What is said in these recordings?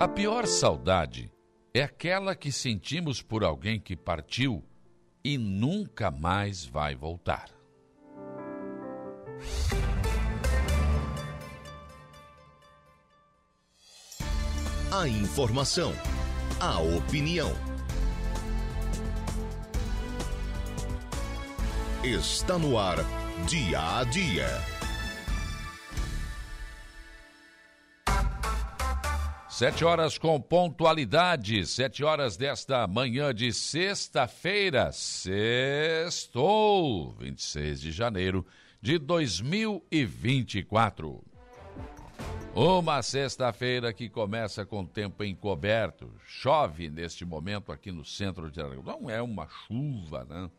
A pior saudade é aquela que sentimos por alguém que partiu e nunca mais vai voltar. A informação, a opinião. Está no ar, dia a dia. Sete horas com pontualidade, sete horas desta manhã de sexta-feira, sextou, 26 de janeiro de 2024. Uma sexta-feira que começa com tempo encoberto. Chove neste momento aqui no centro de Aragão. Não é uma chuva, né?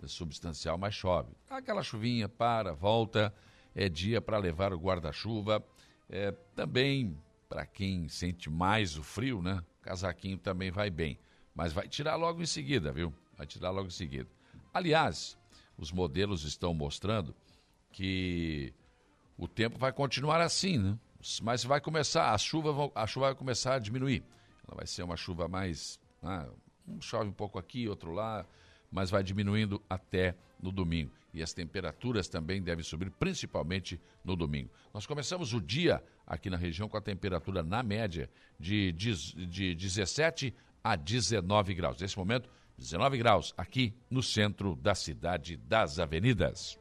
É substancial, mas chove. Aquela chuvinha para, volta. É dia para levar o guarda-chuva. É, também para quem sente mais o frio, né? Casaquinho também vai bem. Mas vai tirar logo em seguida, viu? Vai tirar logo em seguida. Aliás, os modelos estão mostrando que o tempo vai continuar assim, né? Mas vai começar, a chuva, a chuva vai começar a diminuir. Ela vai ser uma chuva mais. Ah, um chove um pouco aqui, outro lá, mas vai diminuindo até no domingo. E as temperaturas também devem subir, principalmente no domingo. Nós começamos o dia aqui na região com a temperatura na média de, de 17 a 19 graus. Nesse momento, 19 graus aqui no centro da cidade das avenidas.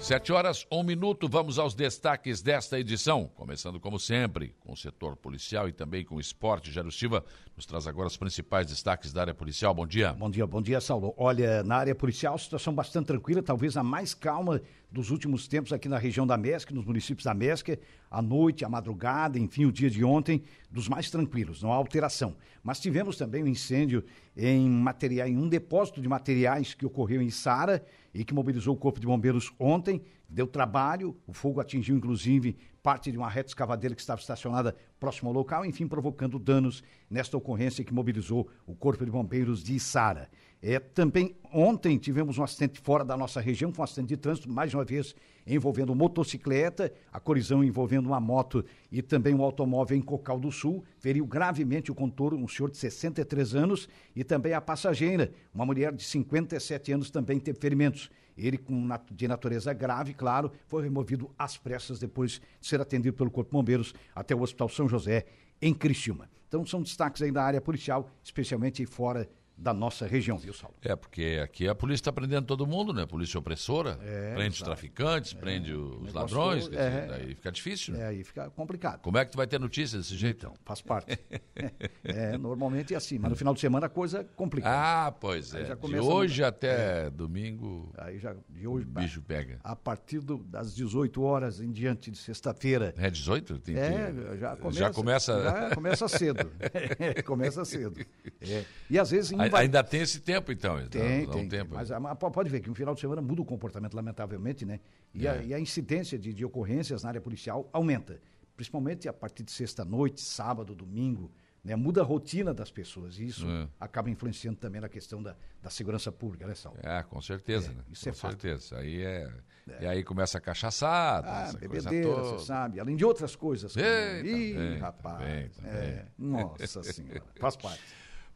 Sete horas, um minuto, vamos aos destaques desta edição. Começando, como sempre, com o setor policial e também com o esporte. Jairo Silva nos traz agora os principais destaques da área policial. Bom dia. Bom dia, bom dia, Saulo. Olha, na área policial, situação bastante tranquila, talvez a mais calma dos últimos tempos aqui na região da Mesca, nos municípios da Mesca, a noite, a madrugada, enfim, o dia de ontem, dos mais tranquilos, não há alteração. Mas tivemos também um incêndio em material, em um depósito de materiais que ocorreu em Sara e que mobilizou o Corpo de Bombeiros ontem, deu trabalho, o fogo atingiu inclusive parte de uma reta escavadeira que estava estacionada próximo ao local, enfim, provocando danos nesta ocorrência que mobilizou o Corpo de Bombeiros de Sara. É, também ontem tivemos um acidente fora da nossa região, foi um acidente de trânsito, mais uma vez envolvendo motocicleta, a colisão envolvendo uma moto e também um automóvel em Cocal do Sul, feriu gravemente o contorno, um senhor de 63 anos, e também a passageira, uma mulher de 57 anos, também teve ferimentos. Ele, com, de natureza grave, claro, foi removido às pressas depois de ser atendido pelo Corpo de Bombeiros até o Hospital São José, em Criciúma. Então, são destaques aí da área policial, especialmente fora da nossa região, viu, Saulo? É, porque aqui a polícia está prendendo todo mundo, né? Polícia opressora, é, prende os traficantes, é, prende os ladrões, todo, é, aí fica difícil, né? É, aí fica complicado. Como é que tu vai ter notícia desse jeito? Então, faz parte. é, normalmente é assim, mas no final de semana a coisa complica. Ah, pois é. De hoje no... até é. domingo, aí já, de hoje, o bicho pega. A partir do, das 18 horas em diante de sexta-feira. É 18? Tem é, que... já começa. Já começa, já começa cedo. começa cedo. É. E às vezes... Vai... Ainda tem esse tempo, então. Tem, dá, tem, um tempo. Mas, mas, pode ver que no final de semana muda o comportamento, lamentavelmente, né? E, é. a, e a, incidência de, de, ocorrências na área policial aumenta. Principalmente a partir de sexta-noite, sábado, domingo. Né? Muda a rotina das pessoas. E isso é. acaba influenciando também na questão da, da segurança pública, né, Saulo? É, com certeza. É, né? Isso com é certeza. Fato. Aí é, é. E aí começa a cachaçada. Ah, bebedeira, você sabe. Além de outras coisas. Ei, Ih, rapaz. É, nossa Senhora. Faz parte.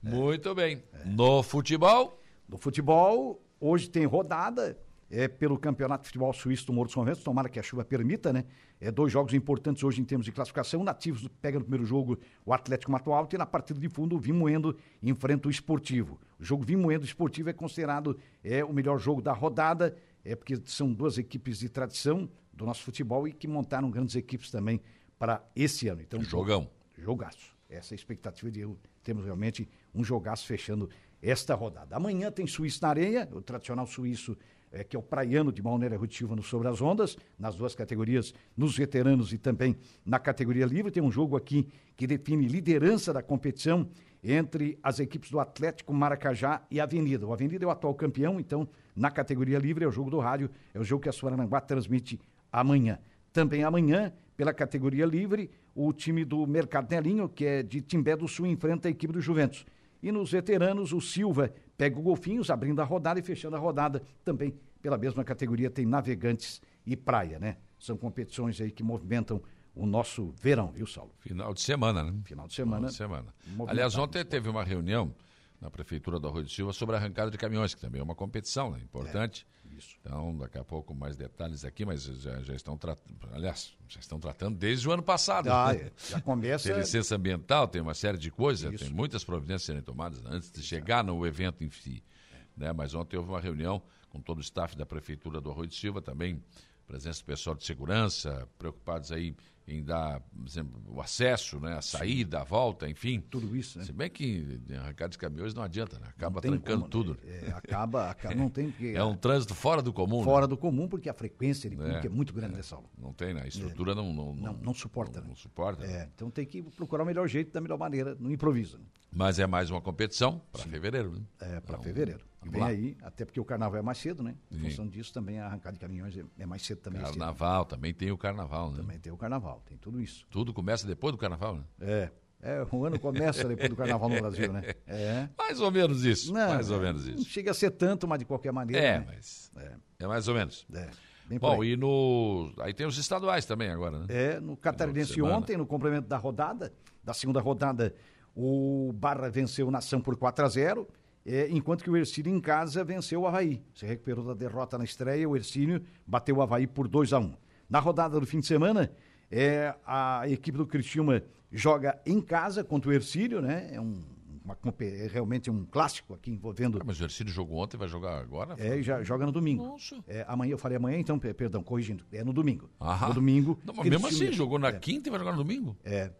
Muito bem. No futebol? No futebol, hoje tem rodada é, pelo Campeonato de Futebol Suíço do Morro dos Conventos, tomara que a chuva permita, né? É, dois jogos importantes hoje em termos de classificação. Nativos pega no primeiro jogo o Atlético Mato Alto e na partida de fundo o Vimoendo enfrenta o Esportivo. O jogo Vimoendo Esportivo é considerado é, o melhor jogo da rodada, é porque são duas equipes de tradição do nosso futebol e que montaram grandes equipes também para esse ano. Então, jogão. Jogaço. Essa é a expectativa de temos realmente um jogaço fechando esta rodada. Amanhã tem Suíço na areia, o tradicional suíço é, que é o praiano de maneira Rutiva no Sobre as Ondas, nas duas categorias, nos veteranos e também na categoria livre. Tem um jogo aqui que define liderança da competição entre as equipes do Atlético Maracajá e Avenida. O Avenida é o atual campeão, então na categoria livre é o jogo do rádio, é o jogo que a Suarananguá transmite amanhã. Também amanhã, pela categoria livre, o time do Mercado Nelinho, que é de Timbé do Sul, enfrenta a equipe do Juventus. E nos veteranos, o Silva pega o Golfinhos, abrindo a rodada e fechando a rodada também pela mesma categoria tem Navegantes e Praia, né? São competições aí que movimentam o nosso verão, viu, Saulo? Final de semana, né? Final de semana. Final de semana. Aliás, ontem teve uma reunião na Prefeitura do Arroio de Silva sobre a arrancada de caminhões, que também é uma competição né? importante. É, isso. Então, daqui a pouco mais detalhes aqui, mas já, já estão tratando, aliás, já estão tratando desde o ano passado. Ah, é. Já começa... tem licença ambiental, tem uma série de coisas, isso. tem muitas providências serem tomadas antes de chegar no evento em si. É. Né? Mas ontem houve uma reunião com todo o staff da Prefeitura do Arroio de Silva, também presença do pessoal de segurança, preocupados aí em dar exemplo, o acesso, né, a saída, a volta, enfim. Tudo isso, né? Se bem que arrancar de caminhões não adianta, né? Acaba trancando como, tudo. Né? É, acaba, acaba, não tem que... É um trânsito fora do comum. Fora né? do comum, porque a frequência de público é, é muito grande nessa aula. Não tem, né? A estrutura é. não, não, não, não, suporta. Não, né? não suporta. É, então tem que procurar o melhor jeito, da melhor maneira, no improviso. Né? Mas é mais uma competição para fevereiro, né? É, para então, fevereiro. E vem aí, até porque o carnaval é mais cedo, né? Em Sim. função disso, também a arrancada de caminhões é, é mais cedo também. Carnaval, também tem o carnaval, né? Também tem o carnaval, tem tudo isso. Tudo começa depois do carnaval, né? É. É, o ano começa depois do carnaval no Brasil, né? É. Mais ou menos isso. Não, mais ou menos isso. Não chega a ser tanto, mas de qualquer maneira. É, né? mas. É. é. mais ou menos. É. Bom, e no. Aí tem os estaduais também agora, né? É, no Catarinense ontem, no complemento da rodada, da segunda rodada, o Barra venceu o Nação por 4 a 0 é, enquanto que o Ercílio em casa venceu o Havaí. Se recuperou da derrota na estreia, o Ercílio bateu o Havaí por 2 a 1 Na rodada do fim de semana, é, a equipe do Criciúma joga em casa contra o Ercílio, né? É um uma, é realmente um clássico aqui envolvendo. Ah, mas o Ercílio jogou ontem, vai jogar agora? É, já joga no domingo. Nossa. É, amanhã, eu falei amanhã, então, perdão, corrigindo. É no domingo. Ah, no domingo. Não, mas mesmo assim, jogou na é. quinta e vai jogar no domingo? É.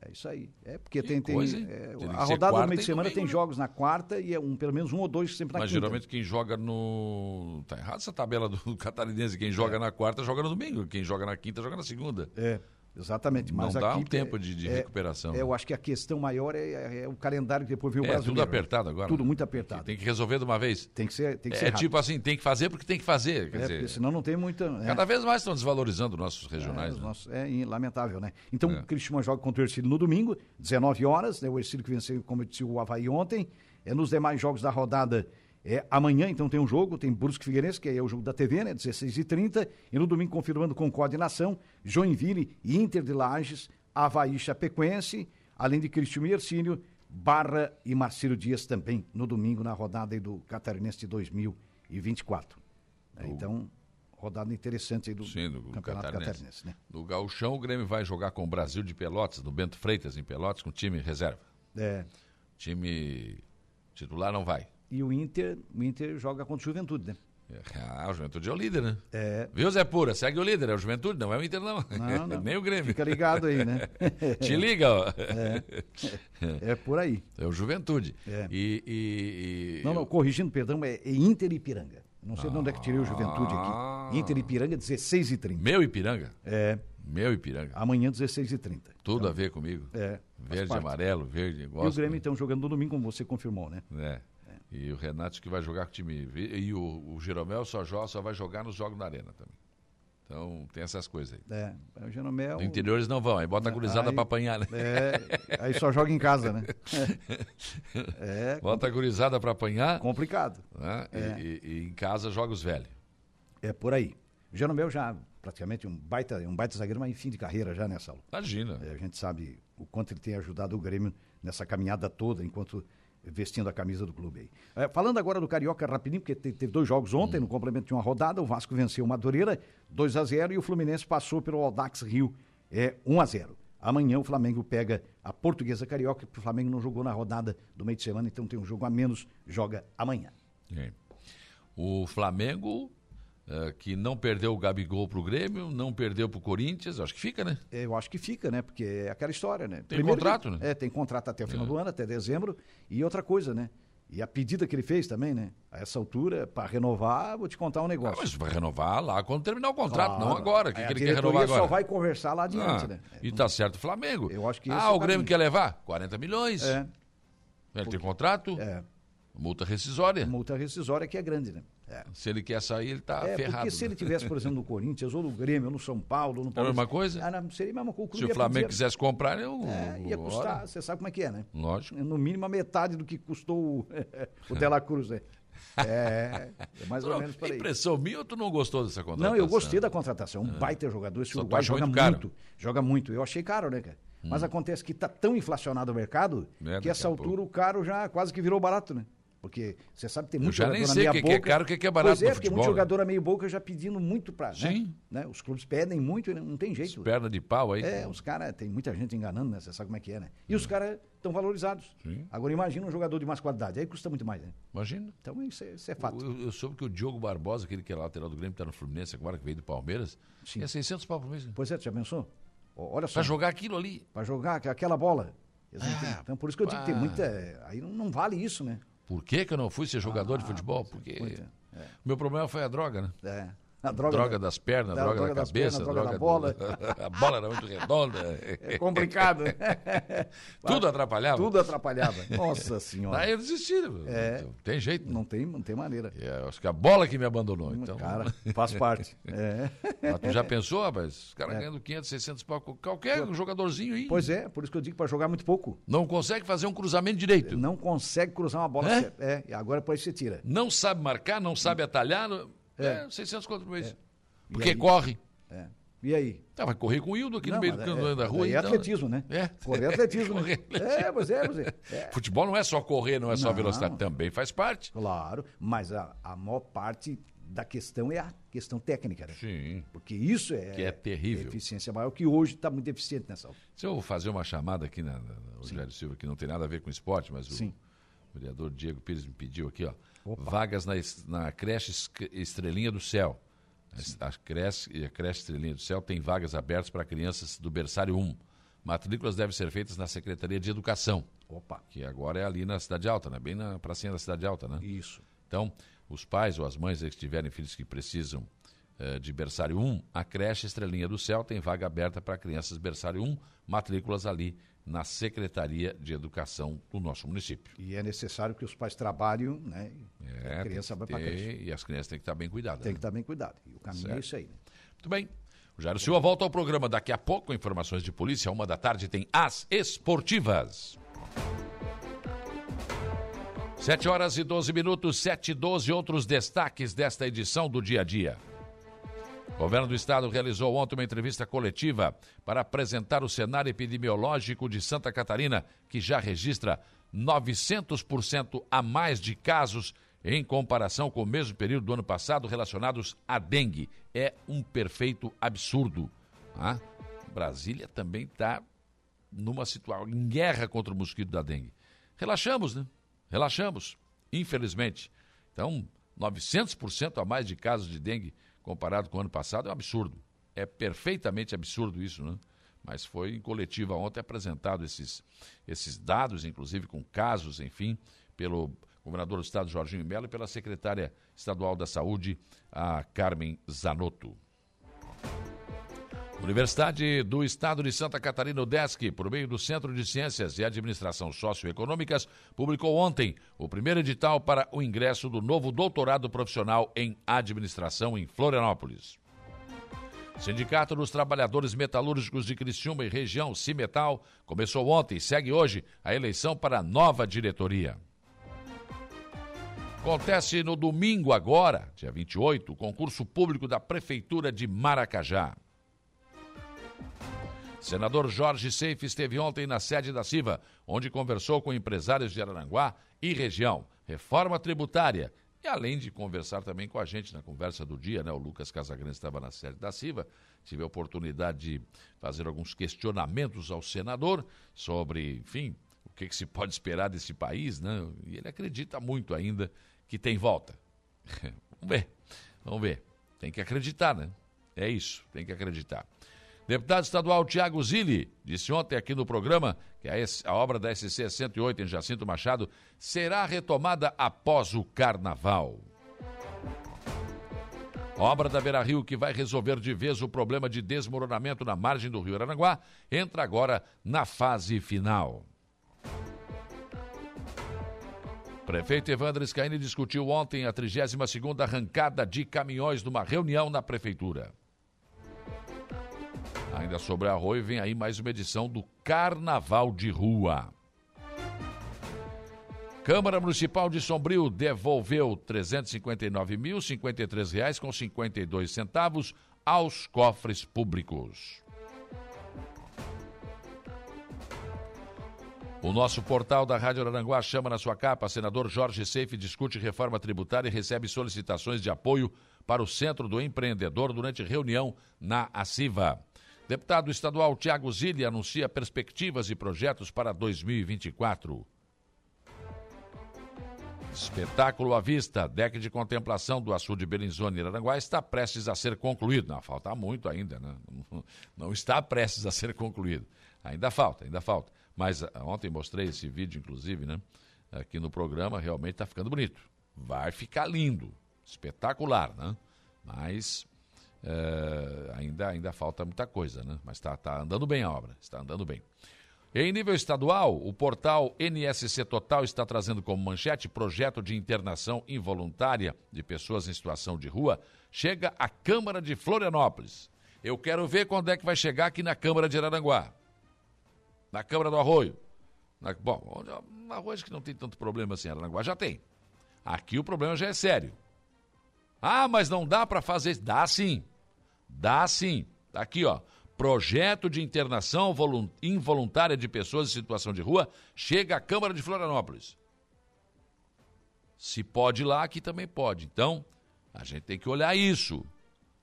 É isso aí. É porque que tem, tem, é, a rodada do meio de semana tem jogos na quarta e é um, pelo menos um ou dois sempre na Mas quinta. geralmente quem joga no. Tá errado essa tabela do catarinense. Quem joga é. na quarta joga no domingo. Quem joga na quinta joga na segunda. É. Exatamente. Mas não dá aqui, um tempo de, de é, recuperação. É, eu acho que a questão maior é, é, é o calendário que depois viu o é, brasileiro. tudo apertado agora. Tudo muito apertado. Tem que resolver de uma vez. Tem que ser, tem que é ser É tipo assim, tem que fazer porque tem que fazer. Quer é, dizer, senão não tem muita... Cada vez mais estão desvalorizando nossos regionais. É, né? nossos, é lamentável, né? Então, o Cristiano joga contra o Ercílio no domingo, 19 horas. Né? O Ercílio que venceu, como eu disse, o Havaí ontem. É, nos demais jogos da rodada é, amanhã, então, tem um jogo, tem Brusque Figueirense, que é o jogo da TV, né? 16h30. E no domingo, confirmando Concorde e Nação, Joinville e Inter de Lages, Havaí Chapecoense, além de Cristiano e Ercílio, Barra e Marcelo Dias também no domingo, na rodada do Catarinense de 2024. É, então, rodada interessante aí do, Sim, do Campeonato Catarinense. Catarinense né? No Gauchão, o Grêmio vai jogar com o Brasil de Pelotas, no Bento Freitas, em Pelotas, com time reserva. É. Time titular não vai. E o Inter, o Inter joga contra o Juventude, né? Ah, o Juventude é o líder, né? É. Viu, Zé Pura? Segue o líder, é o Juventude, não é o Inter, não. não, não. Nem o Grêmio. Fica ligado aí, né? Te liga, ó. É, é por aí. É o Juventude. É. E, e, e, Não, não, corrigindo, perdão, é, é Inter Ipiranga. Não sei ah, de onde é que tirei o Juventude aqui. Ah. Inter Ipiranga, 16 h 30 Meu Ipiranga? É. Meu Ipiranga. Amanhã, 16 h 30 Tudo então, a ver comigo. É. Verde, amarelo, verde, gosto. E o Grêmio, então, jogando no domingo, como você confirmou, né? É. E o Renato que vai jogar com o time. E o, o Jeromel só, joga, só vai jogar nos jogos na arena também. Então tem essas coisas aí. É, o Jeromel. No interior eles não vão, aí bota a gurizada para apanhar, né? É, aí só joga em casa, né? É. Bota a gurizada para apanhar. Complicado. Né? É. E, e, e, em casa joga os velhos. É por aí. O Jeromel já praticamente um baita, um baita zagueiro, mas em fim de carreira já nessa aula. Imagina. É, a gente sabe o quanto ele tem ajudado o Grêmio nessa caminhada toda, enquanto vestindo a camisa do clube aí. É, falando agora do Carioca rapidinho, porque teve, teve dois jogos ontem, hum. no complemento de uma rodada, o Vasco venceu o Madureira 2 a 0 e o Fluminense passou pelo Audax Rio é, 1 a 0 Amanhã o Flamengo pega a Portuguesa Carioca, porque o Flamengo não jogou na rodada do meio de semana, então tem um jogo a menos, joga amanhã. É. O Flamengo Uh, que não perdeu o Gabigol pro Grêmio, não perdeu pro Corinthians, acho que fica, né? É, eu acho que fica, né? Porque é aquela história, né? Tem Primeiro contrato, né? É, tem contrato até o final é. do ano, até dezembro. E outra coisa, né? E a pedida que ele fez também, né? A essa altura, para renovar, vou te contar um negócio. Ah, mas vai renovar lá quando terminar o contrato, claro. não agora. que, que ele quer renovar agora? só vai conversar lá adiante, ah, né? E tá certo o Flamengo. Eu acho que Ah, é o Grêmio quer levar? 40 milhões. É. Ele Porque... tem contrato? É. Multa rescisória. Multa rescisória que é grande, né? É. Se ele quer sair, ele está é, ferrado. Porque se ele tivesse, por exemplo, no Corinthians, ou no Grêmio, ou no São Paulo, no Palmeiras... É a mesma coisa? Ah, não, seria a mesma coisa. Se o Flamengo quisesse comprar, eu... É, ia custar, você sabe como é que é, né? Lógico. No mínimo a metade do que custou o, o Dela Cruz, né? É, é mais ou Não, menos por aí. Impressão minha ou tu não gostou dessa contratação? Não, eu gostei da contratação. Um baita jogador. Esse Só tu Uruguai joga muito muito. Joga muito. Eu achei caro, né, cara? Mas acontece que tá tão inflacionado o mercado É, que essa altura o caro já quase que virou barato, né? Porque você sabe que tem muito já nem jogador na sei meia o que é boca. caro, o que é barato Pois é, no futebol, muito né? jogador a meio boca já pedindo muito pra. né? Sim. Né? Os clubes pedem muito e não tem jeito. Perna de pau aí. É, os caras, tem muita gente enganando, né? Você sabe como é que é, né? E os caras estão valorizados. Sim. Agora imagina um jogador de mais qualidade, aí custa muito mais, né? Imagina. Então isso é, isso é fato. Eu, eu soube que o Diogo Barbosa, aquele que é lateral do Grêmio, tá no Fluminense agora, que veio do Palmeiras, Sim. é 600 pau por mês. né? Pois é, já pensou? Olha só. Pra jogar aquilo ali. Pra jogar aqu- aquela bola. Ah, então, por isso que eu digo que tem muita. Aí não, não vale isso, né? Por que, que eu não fui ser jogador de Ah, futebol? pois é, Porque é. o meu problema foi a droga, né? É. A droga, Droga da- das pernas, da- droga, droga da cabeça, pernas, droga da do- bola. a bola era muito redonda. É complicado. né? Tudo atrapalhava. Tudo atrapalhava. Nossa senhora. Daí eu desisti. É. Não tem jeito. né? Não tem, não tem maneira. É, acho que a bola que me abandonou. Então, Cara, faz parte. É. Mas tu já pensou, rapaz? Os caras É. ganhando 500, 600 pau. Qualquer jogadorzinho aí. Pois é, por isso que eu digo para jogar muito pouco. Não consegue fazer um cruzamento direito. Não consegue cruzar uma bola É? É, e agora depois você tira. Não sabe marcar, não sabe atalhar. não- É, 600 conto por mês. Porque aí? corre. É. E aí? Ah, vai correr com o Hildo aqui no Não, meio mas do, é- da rua. é então. atletismo, né? É. Correr é atletismo, né? Correr é atletismo. É, pois é, pois é. É. Futebol não é só correr, não é só Não. velocidade. Também faz parte. Claro, mas a, a maior parte da questão é a questão técnica, né? Sim. Porque isso é, Que é terrível. eficiência maior, que hoje está muito eficiente nessa hora. Se eu fazer uma chamada aqui na, na, na Rogério Silva, que não tem nada a ver com esporte, mas o Sim. vereador Diego Pires me pediu aqui, ó. Opa. Vagas na, na creche Es- Estrelinha do Céu. A creche, a creche Estrelinha do Céu tem vagas abertas para crianças do berçário 1. Matrículas devem ser feitas na Secretaria de Educação, Opa, que agora é ali na Cidade Alta, né? Bem na pracinha da Cidade Alta, né? isso. Então, os pais ou as mães que tiverem filhos que precisam eh, de berçário 1, a creche Estrelinha do Céu tem vaga aberta para crianças berçário 1, matrículas ali na Secretaria de Educação do nosso município. E é necessário que os pais trabalhem, né? É, a criança vai para creche. E as crianças têm que estar bem cuidadas. Tem né? que estar bem cuidado. E o caminho é Certo. isso aí, né? Muito bem. O Jairo Silva volta ao programa daqui a pouco. Informações de polícia. Uma da tarde tem as esportivas. 7 horas e 12 minutos, 7 e 12. Outros destaques desta edição do dia a dia. O governo do estado realizou ontem uma entrevista coletiva para apresentar o cenário epidemiológico de Santa Catarina, que já registra 900% a mais de casos em comparação com o mesmo período do ano passado relacionados à dengue. É um perfeito absurdo. tá? Brasília também está numa situação em guerra contra o mosquito da dengue. Relaxamos, né? Relaxamos, infelizmente. Então, 900% a mais de casos de dengue comparado com o ano passado é um absurdo. É perfeitamente absurdo isso, né? Mas foi em coletiva ontem apresentado esses, esses dados, inclusive com casos, enfim, pelo governador do estado Jorginho Melo e pela secretária estadual da Saúde, a Carmen Zanotto. Universidade do Estado de Santa Catarina, UDESC, por meio do Centro de Ciências e Administração Socioeconômicas, publicou ontem o primeiro edital para o ingresso do novo doutorado profissional em administração em Florianópolis. Sindicato dos Trabalhadores Metalúrgicos de Criciúma e região, Cimetal, começou ontem e segue hoje a eleição para a nova diretoria. Acontece no domingo agora, dia 28, o concurso público da Prefeitura de Maracajá. Senador Jorge Seife esteve ontem na sede da CIVA, onde conversou com empresários de Araranguá e região, reforma tributária, e além de conversar também com a gente na conversa do dia, né? O Lucas Casagrande estava na sede da CIVA, tive a oportunidade de fazer alguns questionamentos ao senador sobre, enfim, o que, que se pode esperar desse país, né? E ele acredita muito ainda que tem volta. vamos ver, vamos ver. Tem que acreditar, né? É isso, tem que acreditar. Deputado estadual Tiago Zilli disse ontem aqui no programa que a, obra da SC 108 em Jacinto Machado será retomada após o carnaval. A obra da Beira Rio, que vai resolver de vez o problema de desmoronamento na margem do rio Aranaguá, entra agora na fase final. Prefeito Evandro Scaini discutiu ontem a 32ª arrancada de caminhões numa reunião na prefeitura. Ainda sobre Arroio, vem aí mais uma edição do Carnaval de Rua. Câmara Municipal de Sombrio devolveu R$ 359.053 com 52 centavos aos cofres públicos. O nosso portal da Rádio Aranguá chama na sua capa, senador Jorge Seife discute reforma tributária e recebe solicitações de apoio para o Centro do Empreendedor durante reunião na ACIVA. Deputado estadual Tiago Zilli anuncia perspectivas e projetos para 2024. Espetáculo à vista, deck de contemplação do açude em Aranguá está prestes a ser concluído. Não, falta muito ainda, né? Não está prestes a ser concluído. Ainda falta, ainda falta. Mas ah, ontem mostrei esse vídeo, inclusive, né? Aqui no programa, realmente está ficando bonito. Vai ficar lindo, espetacular, né? Mas é, ainda, ainda falta muita coisa, né? Mas está tá andando bem a obra, está andando bem. Em nível estadual, o portal NSC Total está trazendo como manchete projeto de internação involuntária de pessoas em situação de rua chega à Câmara de Florianópolis. Eu quero ver quando é que vai chegar aqui na Câmara de Araranguá na Câmara do Arroio. Na, bom, na Arroio que não tem tanto problema assim, Aranaguá já tem. Aqui o problema já é sério. Ah, mas não dá para fazer isso. Dá sim. Dá sim. Tá aqui, ó. Projeto de internação involuntária de pessoas em situação de rua chega à Câmara de Florianópolis. Se pode lá, aqui também pode. Então, a gente tem que olhar isso.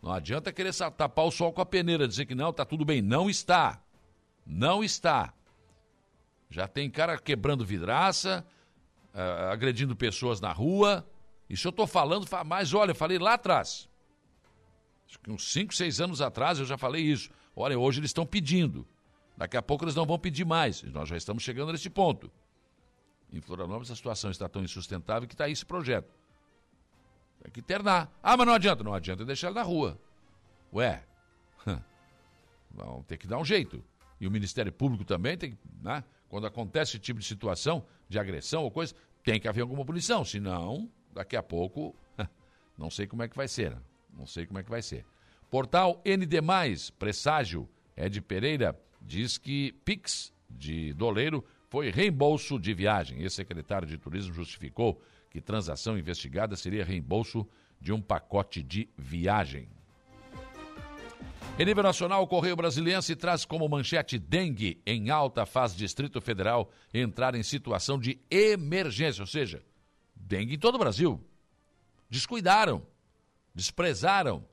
Não adianta querer tapar o sol com a peneira, dizer que não, tá tudo bem. Não está. Não está. Já tem cara quebrando vidraça, uh, agredindo pessoas na rua. Isso eu estou falando, mas olha, eu falei lá atrás. Acho que uns 5, 6 anos atrás eu já falei isso. Olha, hoje eles estão pedindo. Daqui a pouco eles não vão pedir mais. Nós já estamos chegando nesse ponto. Em Florianópolis a situação está tão insustentável que está aí esse projeto. Tem que internar. Ah, mas não adianta. Não adianta deixar ele na rua. Ué, vamos ter que dar um jeito. E o Ministério Público também tem, né? Quando acontece esse tipo de situação, de agressão ou coisa, tem que haver alguma punição. Senão, daqui a pouco, não sei como é que vai ser. Né? Não sei como é que vai ser. Portal ND, presságio Ed Pereira, diz que Pix de doleiro foi reembolso de viagem. Ex-secretário de Turismo justificou que transação investigada seria reembolso de um pacote de viagem. Em nível nacional, o Correio Brasiliense traz como manchete dengue em alta faz Distrito Federal entrar em situação de emergência, ou seja, dengue em todo o Brasil. Descuidaram, desprezaram,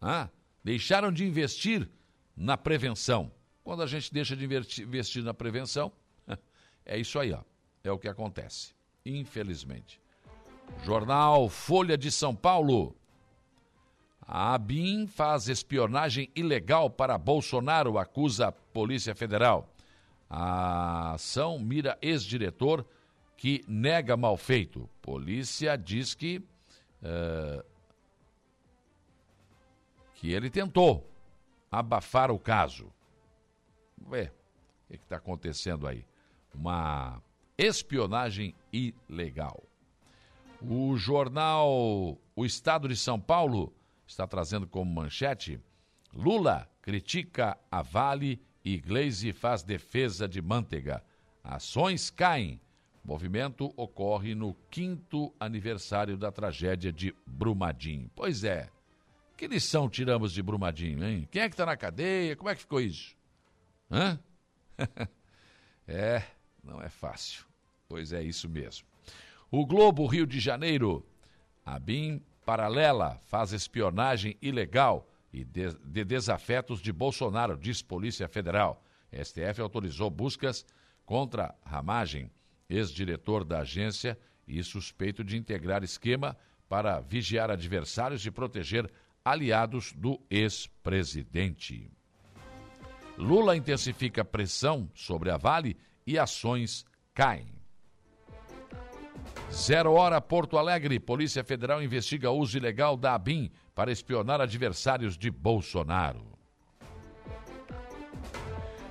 ah, deixaram de investir na prevenção. Quando a gente deixa de investir na prevenção, é isso aí, ó. É o que acontece, infelizmente. Jornal Folha de São Paulo. A ABIN faz espionagem ilegal para Bolsonaro, acusa a Polícia Federal. A ação mira ex-diretor que nega mal feito. Polícia diz que, uh, que ele tentou abafar o caso. Ué, o que está acontecendo aí? Uma espionagem ilegal. O jornal O Estado de São Paulo está trazendo como manchete: Lula critica a Vale e Gleisi faz defesa de Manteiga. Ações caem. Movimento ocorre no quinto aniversário da tragédia de Brumadinho. Pois é. Que lição tiramos de Brumadinho, hein? Quem é que está na cadeia? Como é que ficou isso? Hã? é, não é fácil. Pois é isso mesmo. O Globo Rio de Janeiro. A BIM paralela faz espionagem ilegal e de, de desafetos de Bolsonaro, diz Polícia Federal. STF autorizou buscas contra Ramagem, ex-diretor da agência e suspeito de integrar esquema para vigiar adversários e proteger aliados do ex-presidente. Lula intensifica pressão sobre a Vale e ações caem. Zero hora Porto Alegre. Polícia Federal investiga uso ilegal da ABIN para espionar adversários de Bolsonaro.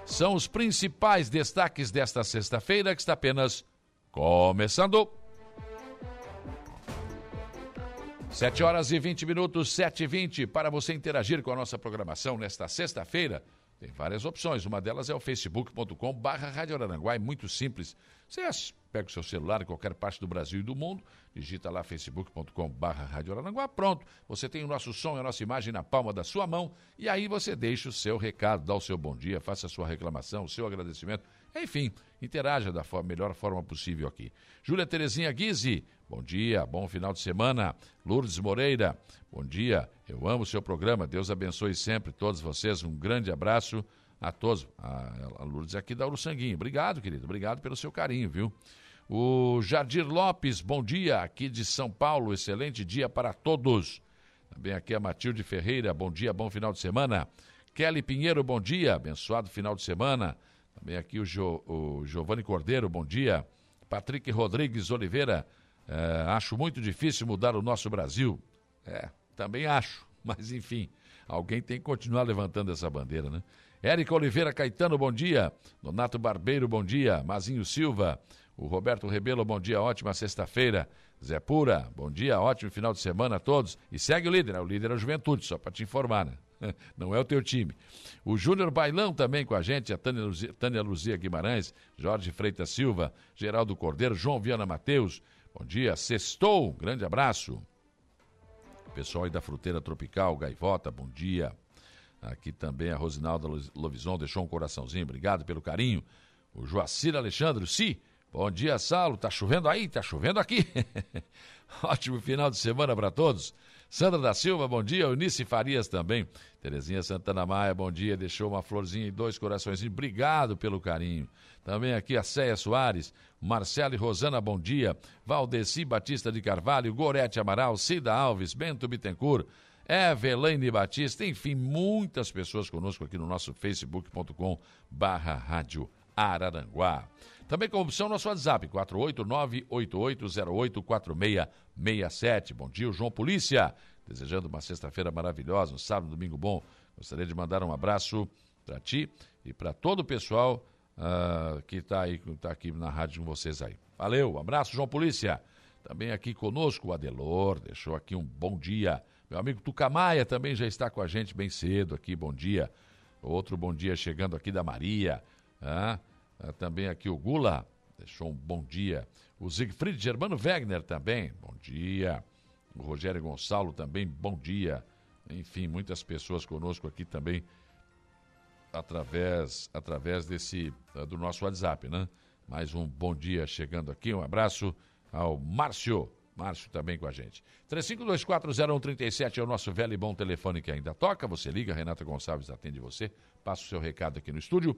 São os principais destaques desta sexta-feira que está apenas começando. 7 horas e 20 minutos, 7 e 20. Para você interagir com a nossa programação nesta sexta-feira, tem várias opções. Uma delas é o facebook.com/barra Rádio Aranguai, muito simples. Você pega o seu celular em qualquer parte do Brasil e do mundo, digita lá Araranguá, pronto, você tem o nosso som e a nossa imagem na palma da sua mão e aí você deixa o seu recado, dá o seu bom dia, faça a sua reclamação, o seu agradecimento, enfim, interaja da forma, melhor forma possível aqui. Júlia Terezinha Guise, bom dia, bom final de semana. Lourdes Moreira, bom dia, eu amo o seu programa, Deus abençoe sempre todos vocês, um grande abraço a todos. A, a Lourdes aqui da Uruçanguinho. Obrigado, querido. Obrigado pelo seu carinho, viu? O Jardir Lopes, bom dia, aqui de São Paulo. Excelente dia para todos. Também aqui a Matilde Ferreira, bom dia, bom final de semana. Kelly Pinheiro, bom dia, abençoado final de semana. Também aqui o, jo, o Giovanni Cordeiro, bom dia. Patrick Rodrigues Oliveira, é, acho muito difícil mudar o nosso Brasil. É, também acho, mas enfim, alguém tem que continuar levantando essa bandeira, né? Érica Oliveira Caetano, bom dia. Donato Barbeiro, bom dia. Mazinho Silva. O Roberto Rebelo, bom dia. Ótima sexta-feira. Zé Pura, bom dia. Ótimo final de semana a todos. E segue o líder, né? o líder é a juventude, só para te informar, né? Não é o teu time. O Júnior Bailão também com a gente, a Tânia Luzia, Tânia Luzia Guimarães, Jorge Freitas Silva, Geraldo Cordeiro, João Viana Mateus. Bom dia, sextou, grande abraço. Pessoal aí da Fruteira Tropical, Gaivota, bom dia. Aqui também a Rosinalda Lovison deixou um coraçãozinho, obrigado pelo carinho. O Joacir Alexandre, sim. Bom dia, Saulo. Tá chovendo aí? Tá chovendo aqui. Ótimo final de semana para todos. Sandra da Silva, bom dia. Eunice Farias também. Terezinha Santana Maia, bom dia. Deixou uma florzinha e dois corações. Obrigado pelo carinho. Também aqui a Céia Soares, Marcelo e Rosana, bom dia. Valdeci Batista de Carvalho, Gorete Amaral, Cida Alves, Bento Bittencourt. Evelaine Batista, enfim, muitas pessoas conosco aqui no nosso facebook.com barra rádio Araranguá. Também com opção nosso WhatsApp, 489-8808-4667. Bom dia, João Polícia. Desejando uma sexta-feira maravilhosa, um sábado, domingo bom. Gostaria de mandar um abraço para ti e para todo o pessoal uh, que está aí, tá aqui na rádio com vocês aí. Valeu, um abraço, João Polícia. Também aqui conosco o Adelor, deixou aqui um bom dia. Meu amigo Tucamaia também já está com a gente bem cedo aqui, bom dia. Outro bom dia chegando aqui da Maria. Ah, também aqui o Gula, deixou um bom dia. O Siegfried Germano Wegner também, bom dia. O Rogério Gonçalo também, bom dia. Enfim, muitas pessoas conosco aqui também através através desse uh, do nosso WhatsApp, né? Mais um bom dia chegando aqui, um abraço ao Márcio Márcio também com a gente. 35240137 é o nosso velho e bom telefone que ainda toca. Você liga, Renata Gonçalves atende você. Passa o seu recado aqui no estúdio.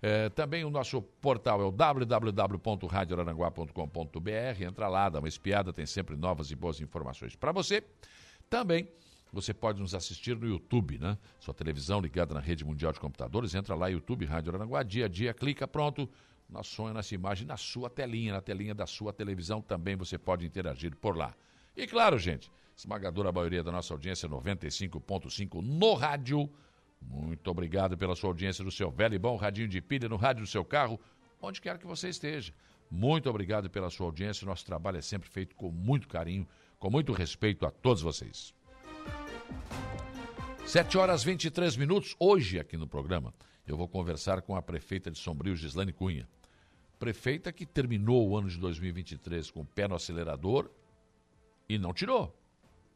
É, também o nosso portal é o www.radioraranguá.com.br. Entra lá, dá uma espiada, tem sempre novas e boas informações para você. Também você pode nos assistir no YouTube, né? Sua televisão ligada na rede mundial de computadores, entra lá, YouTube, Rádio Aranguá, dia a dia, clica, pronto nosso sonho nessa imagem na sua telinha, na telinha da sua televisão também você pode interagir por lá. E claro, gente, esmagadora maioria da nossa audiência 95.5 no rádio. Muito obrigado pela sua audiência do seu velho e bom radinho de pilha no rádio do seu carro, onde quer que você esteja. Muito obrigado pela sua audiência. Nosso trabalho é sempre feito com muito carinho, com muito respeito a todos vocês. 7 horas 23 minutos, hoje aqui no programa, eu vou conversar com a prefeita de Sombrio, Gislane Cunha prefeita que terminou o ano de 2023 com o pé no acelerador e não tirou.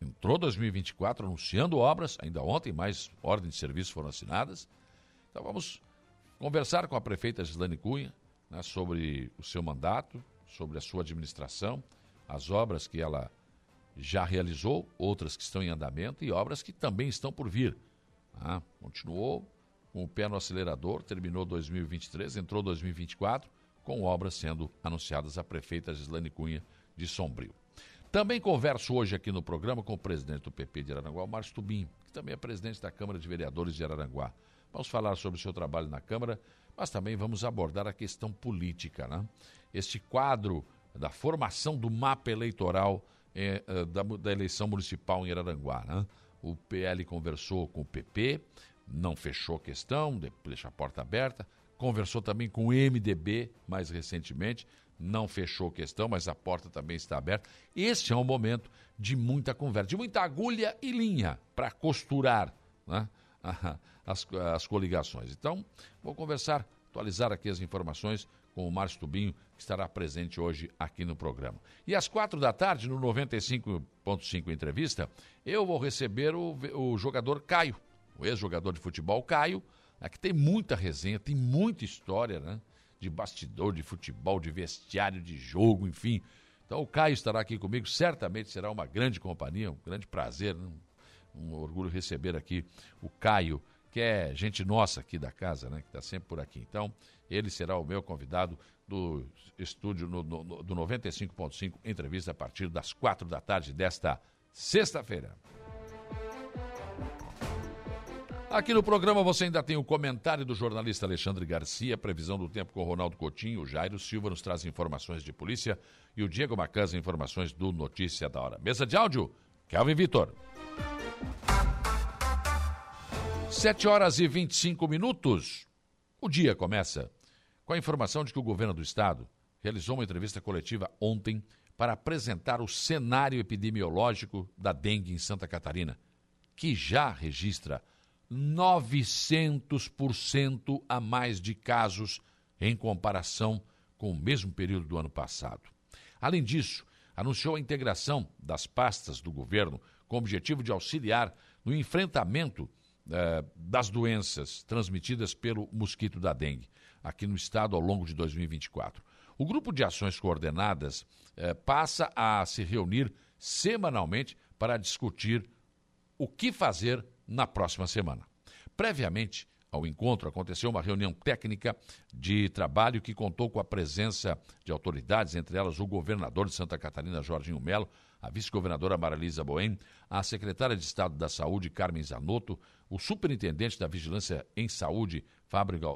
Entrou 2024 anunciando obras, ainda ontem mais ordens de serviço foram assinadas. Então vamos conversar com a prefeita Gislane Cunha né, sobre o seu mandato, sobre a sua administração, as obras que ela já realizou, outras que estão em andamento e obras que também estão por vir. Ah, continuou com o pé no acelerador, terminou 2023, entrou 2024 com obras sendo anunciadas a prefeita Gislane Cunha de Sombrio. Também converso hoje aqui no programa com o presidente do PP de Araranguá, Márcio Tubim, que também é presidente da Câmara de Vereadores de Araranguá. Vamos falar sobre o seu trabalho na Câmara, mas também vamos abordar a questão política, né? Este quadro da formação do mapa eleitoral eh, eh da, da, eleição municipal em Araranguá, né? O PL conversou com o PP, não fechou a questão, deixa a porta aberta, Conversou também com o MDB mais recentemente, não fechou questão, mas a porta também está aberta. Este é um momento de muita conversa, de muita agulha e linha para costurar né, as, as coligações. Então, vou conversar, atualizar aqui as informações com o Márcio Tubinho, que estará presente hoje aqui no programa. E às quatro da tarde, no 95.5 Entrevista, eu vou receber o, o jogador Caio, o ex-jogador de futebol Caio, que tem muita resenha, tem muita história, né? De bastidor, de futebol, de vestiário, de jogo, enfim. Então o Caio estará aqui comigo, certamente será uma grande companhia, um grande prazer, né? um orgulho receber aqui o Caio, que é gente nossa aqui da casa, né? Que está sempre por aqui. Então, ele será o meu convidado do estúdio no, no, do 95.5, entrevista a partir das quatro da tarde desta sexta-feira. Aqui no programa você ainda tem o comentário do jornalista Alexandre Garcia, previsão do tempo com o Ronaldo Coutinho, o Jairo Silva nos traz informações de polícia e o Diego Macanza informações do Notícia da Hora. Mesa de áudio, Kelvin Vitor. 7 horas e 25 minutos. O dia começa com a informação de que o governo do estado realizou uma entrevista coletiva ontem para apresentar o cenário epidemiológico da dengue em Santa Catarina, que já registra 900% a mais de casos em comparação com o mesmo período do ano passado. Além disso, anunciou a integração das pastas do governo com o objetivo de auxiliar no enfrentamento eh, das doenças transmitidas pelo mosquito da dengue aqui no estado ao longo de 2024. O grupo de ações coordenadas eh, passa a se reunir semanalmente para discutir o que fazer na próxima semana. Previamente ao encontro, aconteceu uma reunião técnica de trabalho que contou com a presença de autoridades, entre elas o governador de Santa Catarina, Jorginho Melo, a vice-governadora Maralisa Boem, a secretária de Estado da Saúde, Carmen Zanotto, o superintendente da Vigilância em Saúde,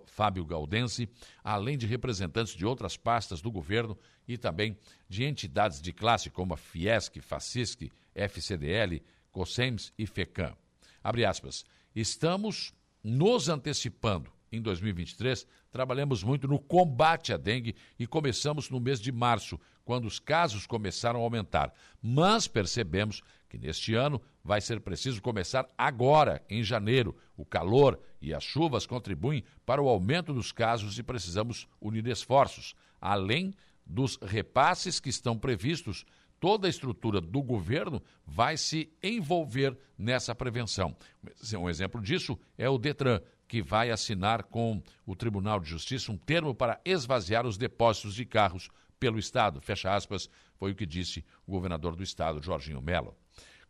Fábio Galdense, além de representantes de outras pastas do governo e também de entidades de classe como a Fiesc, Facisc, FCDL, COSEMS e FECAM. Abre aspas. Estamos nos antecipando. Em 2023, trabalhamos muito no combate à dengue e começamos no mês de março, quando os casos começaram a aumentar. Mas percebemos que neste ano vai ser preciso começar agora, em janeiro. O calor e as chuvas contribuem para o aumento dos casos e precisamos unir esforços, além dos repasses que estão previstos toda a estrutura do governo vai se envolver nessa prevenção. Um exemplo disso é o Detran, que vai assinar com o Tribunal de Justiça um termo para esvaziar os depósitos de carros pelo Estado. Fecha aspas, foi o que disse o governador do Estado, Jorginho Mello.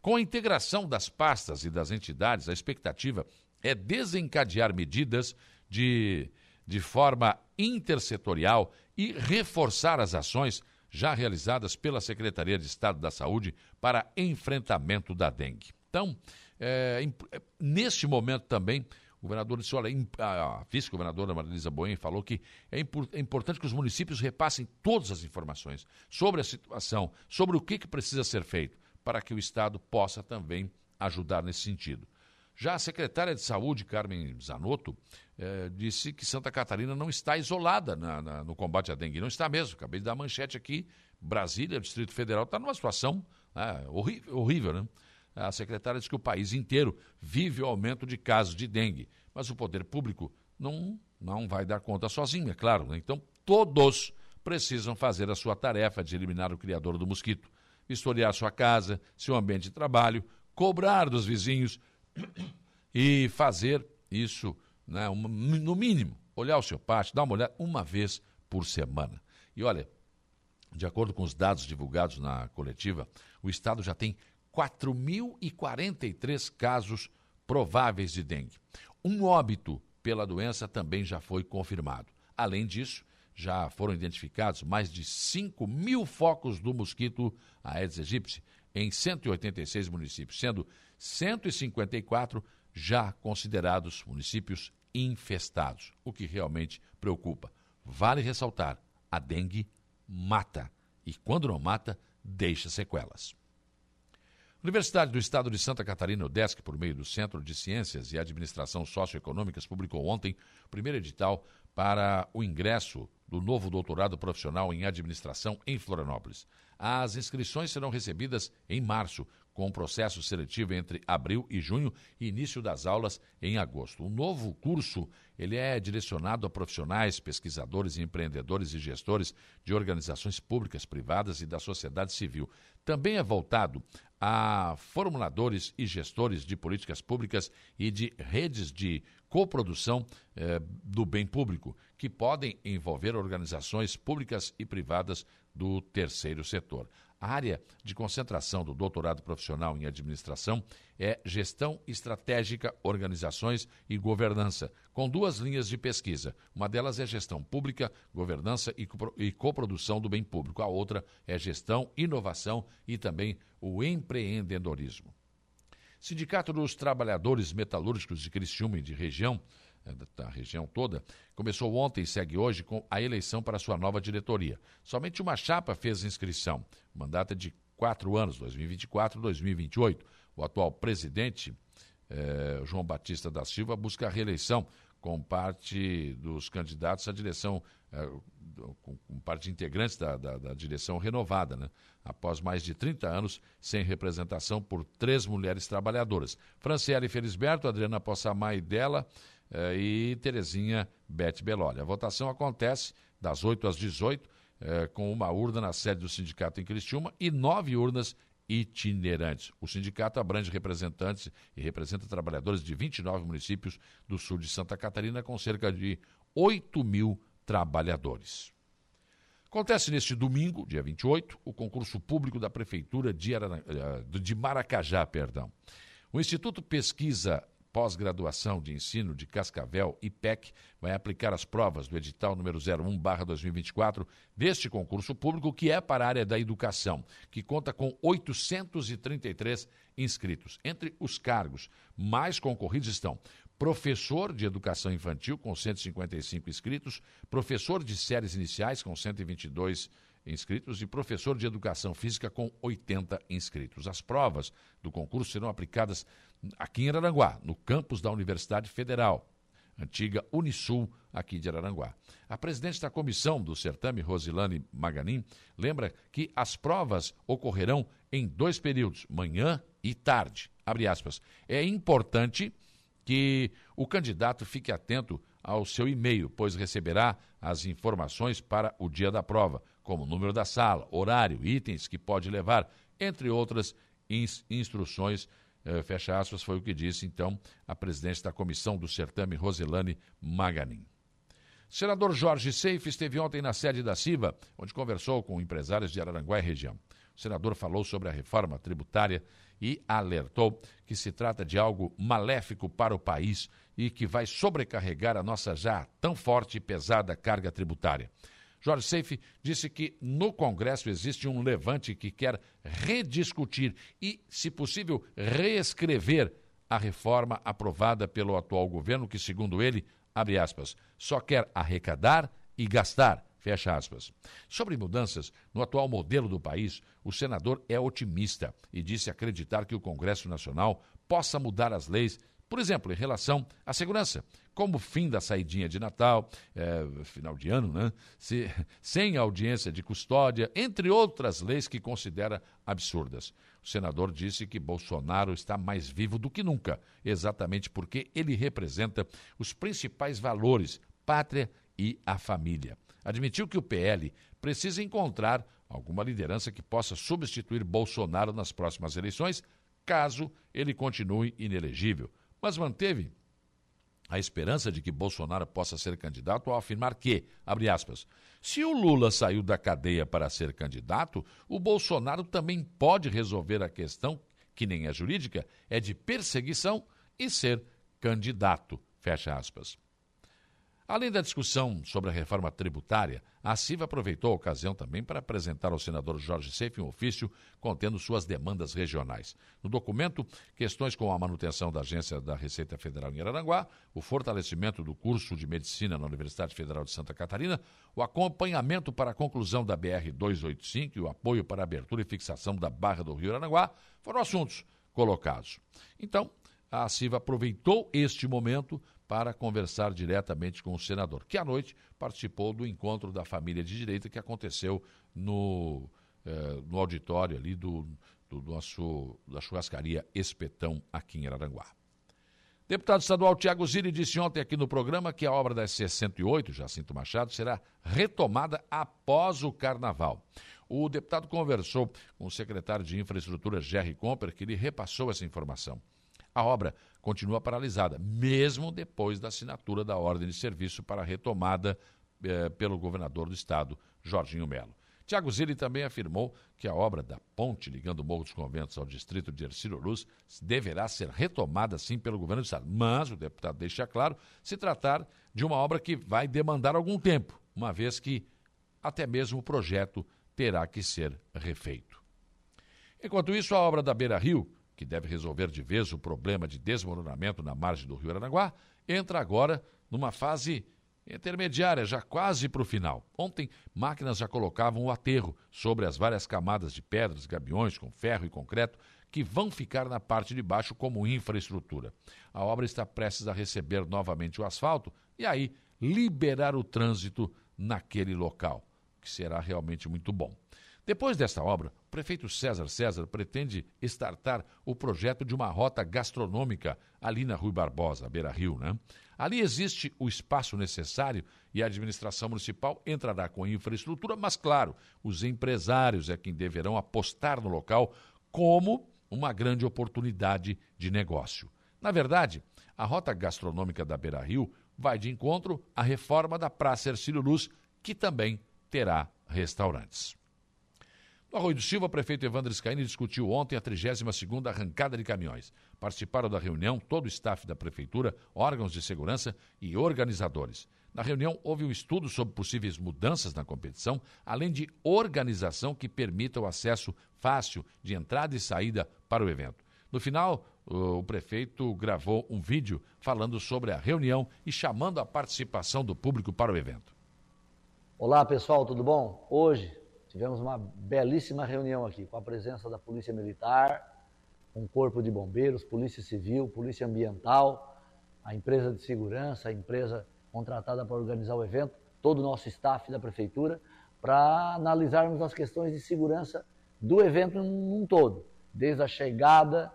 Com a integração das pastas e das entidades, a expectativa é desencadear medidas de, de forma intersetorial e reforçar as ações já realizadas pela Secretaria de Estado da Saúde para enfrentamento da dengue. Então, é, é neste momento também, o governador disse, olha, a vice-governadora Marilisa Boen falou que é, é, importante que os municípios repassem todas as informações sobre a situação, sobre o que, que precisa ser feito, para que o Estado possa também ajudar nesse sentido. Já a secretária de Saúde, Carmen Zanotto, eh, disse que Santa Catarina não está isolada na, na, no combate à dengue. Não está mesmo. Acabei de dar manchete aqui. Brasília, Distrito Federal, está numa situação né, horrível, horrível, né? A secretária disse que o país inteiro vive o aumento de casos de dengue, mas o poder público não, não vai dar conta sozinho, é claro. Né? Então, todos precisam fazer a sua tarefa de eliminar o criador do mosquito, vistoriar sua casa, seu ambiente de trabalho, cobrar dos vizinhos e fazer isso, né, um, no mínimo, olhar o seu pátio, dar uma olhada uma vez por semana. E olha, de acordo com os dados divulgados na coletiva, o Estado já tem 4.043 casos prováveis de dengue. Um óbito pela doença também já foi confirmado. Além disso, já foram identificados mais de 5 mil focos do mosquito Aedes aegypti em 186 municípios, sendo 154 já considerados municípios infestados, o que realmente preocupa. Vale ressaltar: a dengue mata e, quando não mata, deixa sequelas. Universidade do Estado de Santa Catarina, o DESC, por meio do Centro de Ciências e Administração Socioeconômicas, publicou ontem o primeiro edital para o ingresso do novo doutorado profissional em administração em Florianópolis. As inscrições serão recebidas em março, com um processo seletivo entre abril e junho e início das aulas em agosto. O novo curso ele é direcionado a profissionais, pesquisadores, empreendedores e gestores de organizações públicas, privadas e da sociedade civil. Também é voltado a formuladores e gestores de políticas públicas e de redes de coprodução eh, do bem público, que podem envolver organizações públicas e privadas do terceiro setor. A área de concentração do doutorado profissional em administração é gestão estratégica, organizações e governança, com duas linhas de pesquisa. Uma delas é gestão pública, governança e coprodução do bem público. A outra é gestão, inovação e também o empreendedorismo. Sindicato dos Trabalhadores Metalúrgicos de Criciúma e de região é, da região toda, começou ontem e segue hoje com a eleição para sua nova diretoria. Somente uma chapa fez inscrição. Mandato é de quatro anos, 2024-2028. O atual presidente, eh, João Batista da Silva, busca a reeleição com parte dos candidatos à direção, eh, com, com, parte integrantes da, da, da, direção renovada, né? após mais de 30 anos sem representação por três mulheres trabalhadoras. Franciele Felisberto, Adriana Possamay dela, eh, e Terezinha Bete Beloli. A votação acontece das 8 às 18, eh, com uma urna na sede do sindicato em Criciúma e nove urnas itinerantes. O sindicato abrange representantes e representa trabalhadores de 29 municípios do sul de Santa Catarina, com cerca de 8 mil trabalhadores. Acontece neste domingo, dia 28, o concurso público da Prefeitura de, Arana... Eh, de Maracajá. Perdão. O Instituto Pesquisa pós-graduação de ensino de Cascavel, IPEC, vai aplicar as provas do edital número 01/2024 deste concurso público que é para a área da educação, que conta com 833 inscritos. Entre os cargos mais concorridos estão professor de educação infantil com 155 inscritos, professor de séries iniciais com 122 inscritos e professor de educação física com 80 inscritos. As provas do concurso serão aplicadas aqui em Araranguá, no campus da Universidade Federal, antiga Unisul, aqui de Araranguá. A presidente da comissão do certame, Rosilane Maganin, lembra que as provas ocorrerão em dois períodos, manhã e tarde. É importante que o candidato fique atento ao seu e-mail, pois receberá as informações para o dia da prova, como número da sala, horário, itens que pode levar, entre outras instruções fecha aspas, foi o que disse, então, a presidente da comissão do certame, Roselane Maganin. senador Jorge Seif esteve ontem na sede da CIVA, onde conversou com empresários de Araranguá e região. O senador falou sobre a reforma tributária e alertou que se trata de algo maléfico para o país e que vai sobrecarregar a nossa já tão forte e pesada carga tributária. Jorge Seife disse que no Congresso existe um levante que quer rediscutir e, se possível, reescrever a reforma aprovada pelo atual governo, que, segundo ele, abre aspas, só quer arrecadar e gastar. Fecha aspas. Sobre mudanças no atual modelo do país, o senador é otimista e disse acreditar que o Congresso Nacional possa mudar as leis por exemplo, em relação à segurança, como fim da saidinha de Natal, é, final de ano, né? Se, sem audiência de custódia, entre outras leis que considera absurdas. O senador disse que Bolsonaro está mais vivo do que nunca, exatamente porque ele representa os principais valores, pátria e a família. Admitiu que o PL precisa encontrar alguma liderança que possa substituir Bolsonaro nas próximas eleições, caso ele continue inelegível mas manteve a esperança de que Bolsonaro possa ser candidato ao afirmar que, abre aspas, se o Lula saiu da cadeia para ser candidato, o Bolsonaro também pode resolver a questão, que nem é jurídica, é de perseguição e ser candidato, fecha aspas. Além da discussão sobre a reforma tributária, a CIVA aproveitou a ocasião também para apresentar ao senador Jorge Seif um ofício contendo suas demandas regionais. No documento, questões como a manutenção da agência da Receita Federal em Araranguá, o fortalecimento do curso de medicina na Universidade Federal de Santa Catarina, o acompanhamento para a conclusão da BR-285 e o apoio para a abertura e fixação da Barra do Rio Araranguá foram assuntos colocados. Então, a CIVA aproveitou este momento para conversar diretamente com o senador, que à noite participou do encontro da família de direita que aconteceu no eh, no auditório ali do, do nosso, da churrascaria Espetão, aqui em Araranguá. Deputado estadual Tiago Zilli disse ontem aqui no programa que a obra da SC 108, Jacinto Machado, será retomada após o carnaval. O deputado conversou com o secretário de Infraestrutura, Jerry Comper, que lhe repassou essa informação. A obra continua paralisada, mesmo depois da assinatura da ordem de serviço para retomada eh, pelo governador do estado, Jorginho Melo. Tiago Zilli também afirmou que a obra da ponte ligando o Morro dos Conventos ao distrito de Ercílio Luz deverá ser retomada sim pelo governo do estado. Mas o deputado deixa claro se tratar de uma obra que vai demandar algum tempo, uma vez que até mesmo o projeto terá que ser refeito. Enquanto isso, a obra da Beira Rio, que deve resolver de vez o problema de desmoronamento na margem do rio Aranaguá, entra agora numa fase intermediária, já quase para o final. Ontem, máquinas já colocavam o aterro sobre as várias camadas de pedras, gabiões com ferro e concreto que vão ficar na parte de baixo como infraestrutura. A obra está prestes a receber novamente o asfalto e aí liberar o trânsito naquele local, que será realmente muito bom. Depois desta obra, o prefeito César César pretende startar o projeto de uma rota gastronômica ali na Rui Barbosa, Beira Rio, né? Ali existe o espaço necessário e a administração municipal entrará com a infraestrutura, mas, claro, os empresários é quem deverão apostar no local como uma grande oportunidade de negócio. Na verdade, a rota gastronômica da Beira Rio vai de encontro à reforma da Praça Ercílio Luz, que também terá restaurantes. No Arroio do Silva, o prefeito Evandro Scaini discutiu ontem a 32ª arrancada de caminhões. Participaram da reunião todo o staff da prefeitura, órgãos de segurança e organizadores. Na reunião, houve um estudo sobre possíveis mudanças na competição, além de organização que permita o acesso fácil de entrada e saída para o evento. No final, o prefeito gravou um vídeo falando sobre a reunião e chamando a participação do público para o evento. Olá pessoal, tudo bom? Hoje Tivemos uma belíssima reunião aqui, com a presença da Polícia Militar, um corpo de bombeiros, Polícia Civil, Polícia Ambiental, a empresa de segurança, a empresa contratada para organizar o evento, todo o nosso staff da Prefeitura, para analisarmos as questões de segurança do evento num todo, desde a chegada,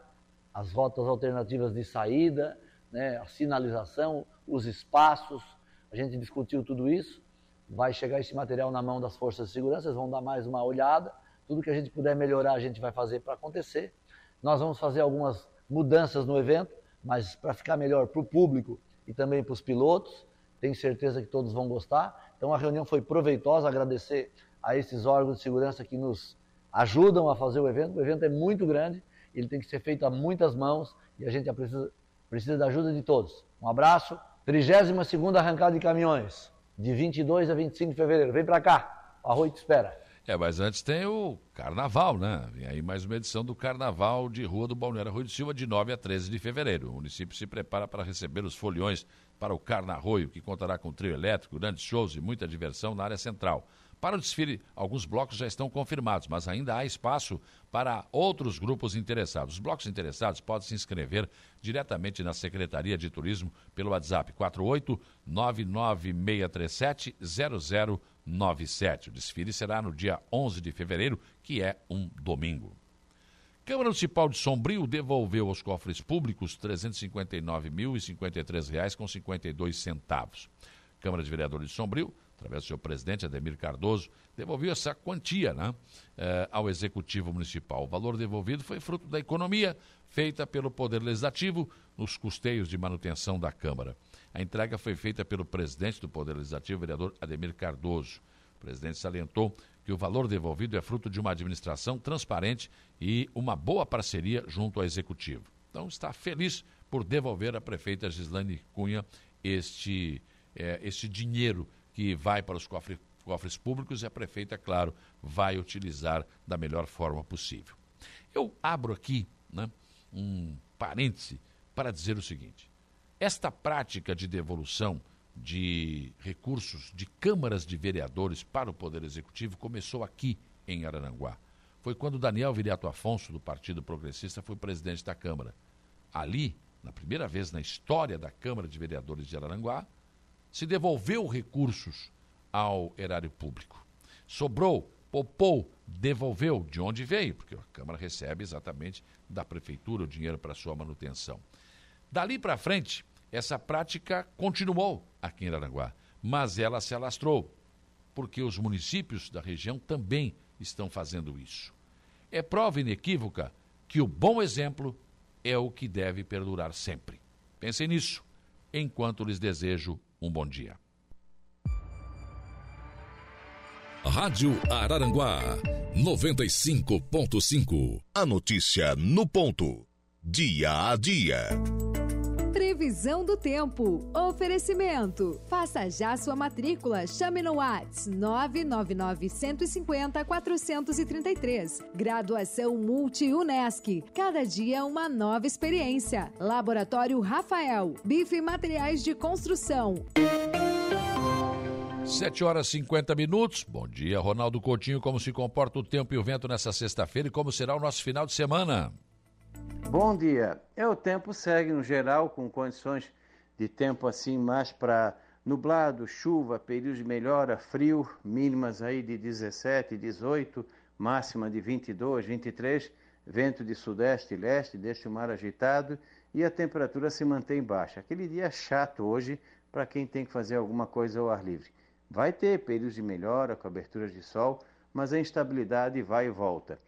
as rotas alternativas de saída, né, a sinalização, os espaços, a gente discutiu tudo isso vai chegar esse material na mão das forças de segurança, eles vão dar mais uma olhada. Tudo que a gente puder melhorar, a gente vai fazer para acontecer. Nós vamos fazer algumas mudanças no evento, mas para ficar melhor para o público e também para os pilotos. Tenho certeza que todos vão gostar. Então a reunião foi proveitosa, agradecer a esses órgãos de segurança que nos ajudam a fazer o evento. O evento é muito grande, ele tem que ser feito a muitas mãos e a gente precisa, precisa da ajuda de todos. Um abraço. 32 segunda arrancada de caminhões de 22 a 25 de fevereiro. Vem para cá, o Arroio te espera. É, mas antes tem o Carnaval, né? Vem aí mais uma edição do Carnaval de Rua do Balneário Arroio de Silva, de 9 a 13 de fevereiro. O município se prepara para receber os foliões para o Carnarroio, que contará com trio elétrico, grandes shows e muita diversão na área central. Para o desfile, alguns blocos já estão confirmados, mas ainda há espaço para outros grupos interessados. Os blocos interessados podem se inscrever diretamente na Secretaria de Turismo pelo WhatsApp 48996370097. O desfile será no dia 11 de fevereiro, que é um domingo. Câmara Municipal de Sombrio devolveu aos cofres públicos R$ 359.053,52. Câmara de Vereadores de Sombrio através do seu presidente, Ademir Cardoso, devolveu essa quantia né, eh, ao Executivo Municipal. O valor devolvido foi fruto da economia feita pelo Poder Legislativo nos custeios de manutenção da Câmara. A entrega foi feita pelo presidente do Poder Legislativo, vereador Ademir Cardoso. O presidente salientou que o valor devolvido é fruto de uma administração transparente e uma boa parceria junto ao Executivo. Então, está feliz por devolver à prefeita Gislaine Cunha este, eh, este dinheiro que vai para os cofres, cofres públicos e a prefeita, claro, vai utilizar da melhor forma possível. Eu abro aqui né, um parêntese para dizer o seguinte: esta prática de devolução de recursos de câmaras de vereadores para o Poder Executivo começou aqui em Araranguá. Foi quando Daniel Viriato Afonso, do Partido Progressista, foi presidente da Câmara. Ali, na primeira vez na história da Câmara de Vereadores de Araranguá, se devolveu recursos ao erário público. Sobrou poupou, devolveu de onde veio, porque a Câmara recebe exatamente da Prefeitura o dinheiro para sua manutenção. Dali para frente, essa prática continuou aqui em Aranguá, mas ela se alastrou, porque os municípios da região também estão fazendo isso. É prova inequívoca que o bom exemplo é o que deve perdurar sempre. Pensem nisso, enquanto lhes desejo um bom dia. Rádio Araranguá 95.5. A notícia no ponto. Dia a dia. Previsão do tempo. Oferecimento. Faça já sua matrícula. Chame no Whats 999 150 433. Graduação Multi-UNESC. Cada dia uma nova experiência. Laboratório Rafael. Bife Materiais de Construção. 7 horas e 50 minutos. Bom dia, Ronaldo Coutinho. Como se comporta o tempo e o vento nessa sexta-feira e como será o nosso final de semana? Bom dia. É, o tempo segue no geral com condições de tempo assim mais para nublado, chuva, período de melhora, frio, mínimas aí de 17, 18, máxima de 22, 23, vento de sudeste e leste, deixa o mar agitado e a temperatura se mantém baixa. Aquele dia chato hoje para quem tem que fazer alguma coisa ao ar livre. Vai ter períodos de melhora, coberturas de sol, mas a instabilidade vai e volta.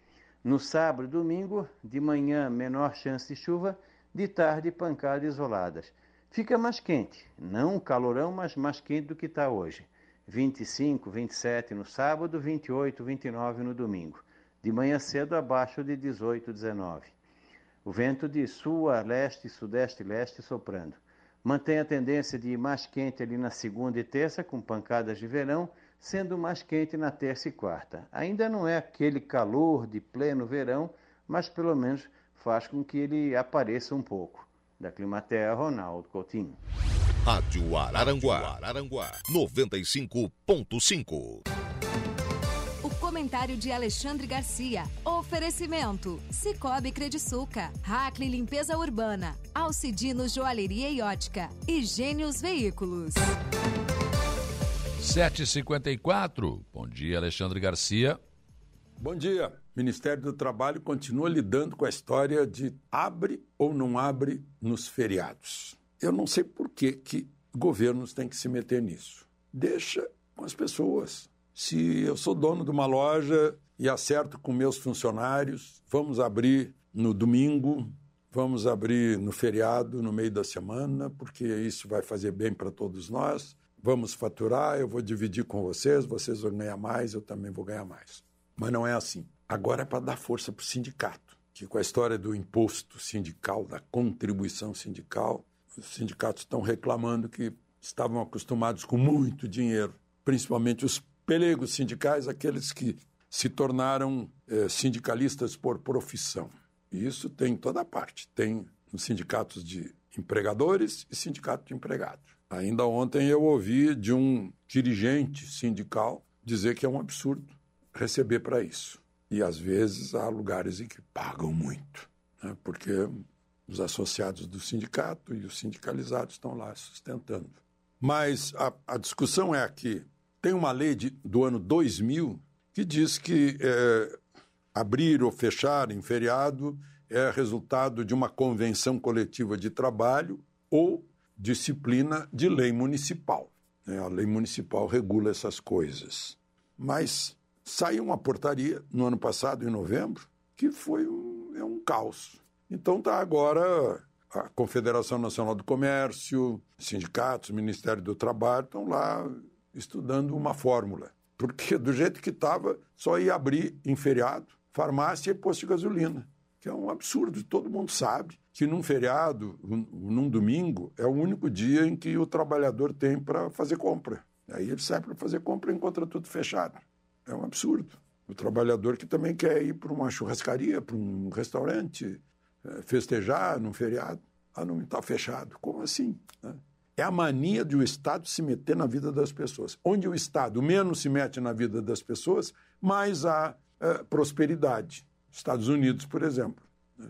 No sábado e domingo, de manhã, menor chance de chuva, de tarde, pancadas isoladas. Fica mais quente, não calorão, mas mais quente do que está hoje. 25, 27 no sábado, 28, 29 no domingo. De manhã cedo, abaixo de 18, 19. O vento de sul a leste, sudeste e leste soprando. Mantém a tendência de ir mais quente ali na segunda e terça, com pancadas de verão, sendo mais quente na terça e quarta. Ainda não é aquele calor de pleno verão, mas pelo menos faz com que ele apareça um pouco. Da Climaterra, Ronaldo Coutinho. Rádio Araranguá, Araranguá 95.5 comentário de Alexandre Garcia. Oferecimento: Cicobi Crediçuca, Hackley Limpeza Urbana, Alcidino Joalheria e Ótica e Gênios Veículos. 7h54. Bom dia, Alexandre Garcia. Bom dia. Ministério do Trabalho continua lidando com a história de abre ou não abre nos feriados. Eu não sei por que, que governos têm que se meter nisso. Deixa com as pessoas. Se eu sou dono de uma loja e acerto com meus funcionários, vamos abrir no domingo, vamos abrir no feriado, no meio da semana, porque isso vai fazer bem para todos nós. Vamos faturar, eu vou dividir com vocês, vocês vão ganhar mais, eu também vou ganhar mais. Mas não é assim. Agora é para dar força para o sindicato, que com a história do imposto sindical, da contribuição sindical, os sindicatos estão reclamando que estavam acostumados com muito dinheiro, principalmente os pelegos sindicais, aqueles que se tornaram eh, sindicalistas por profissão. E isso tem em toda parte. Tem nos sindicatos de empregadores e sindicato de empregados. Ainda ontem eu ouvi de um dirigente sindical dizer que é um absurdo receber para isso. E às vezes há lugares em que pagam muito, né? porque os associados do sindicato e os sindicalizados estão lá sustentando. Mas a, a discussão é aqui: tem uma lei de, do ano 2000 que diz que é, abrir ou fechar em feriado é resultado de uma convenção coletiva de trabalho ou disciplina de lei municipal. É, a lei municipal regula essas coisas. Mas saiu uma portaria no ano passado, em novembro, que foi um, é um caos. Então está agora a Confederação Nacional do Comércio, sindicatos, Ministério do Trabalho estão lá estudando uma fórmula. Porque do jeito que estava, só ia abrir em feriado farmácia e posto de gasolina, que é um absurdo. Todo mundo sabe que num feriado, num domingo, é o único dia em que o trabalhador tem para fazer compra. Aí ele sai para fazer compra e encontra tudo fechado. É um absurdo. O trabalhador que também quer ir para uma churrascaria, para um restaurante, eh, festejar num feriado, ah, não está fechado. Como assim? Né? é a mania de o Estado se meter na vida das pessoas. Onde o Estado menos se mete na vida das pessoas, mais há é, prosperidade. Estados Unidos, por exemplo.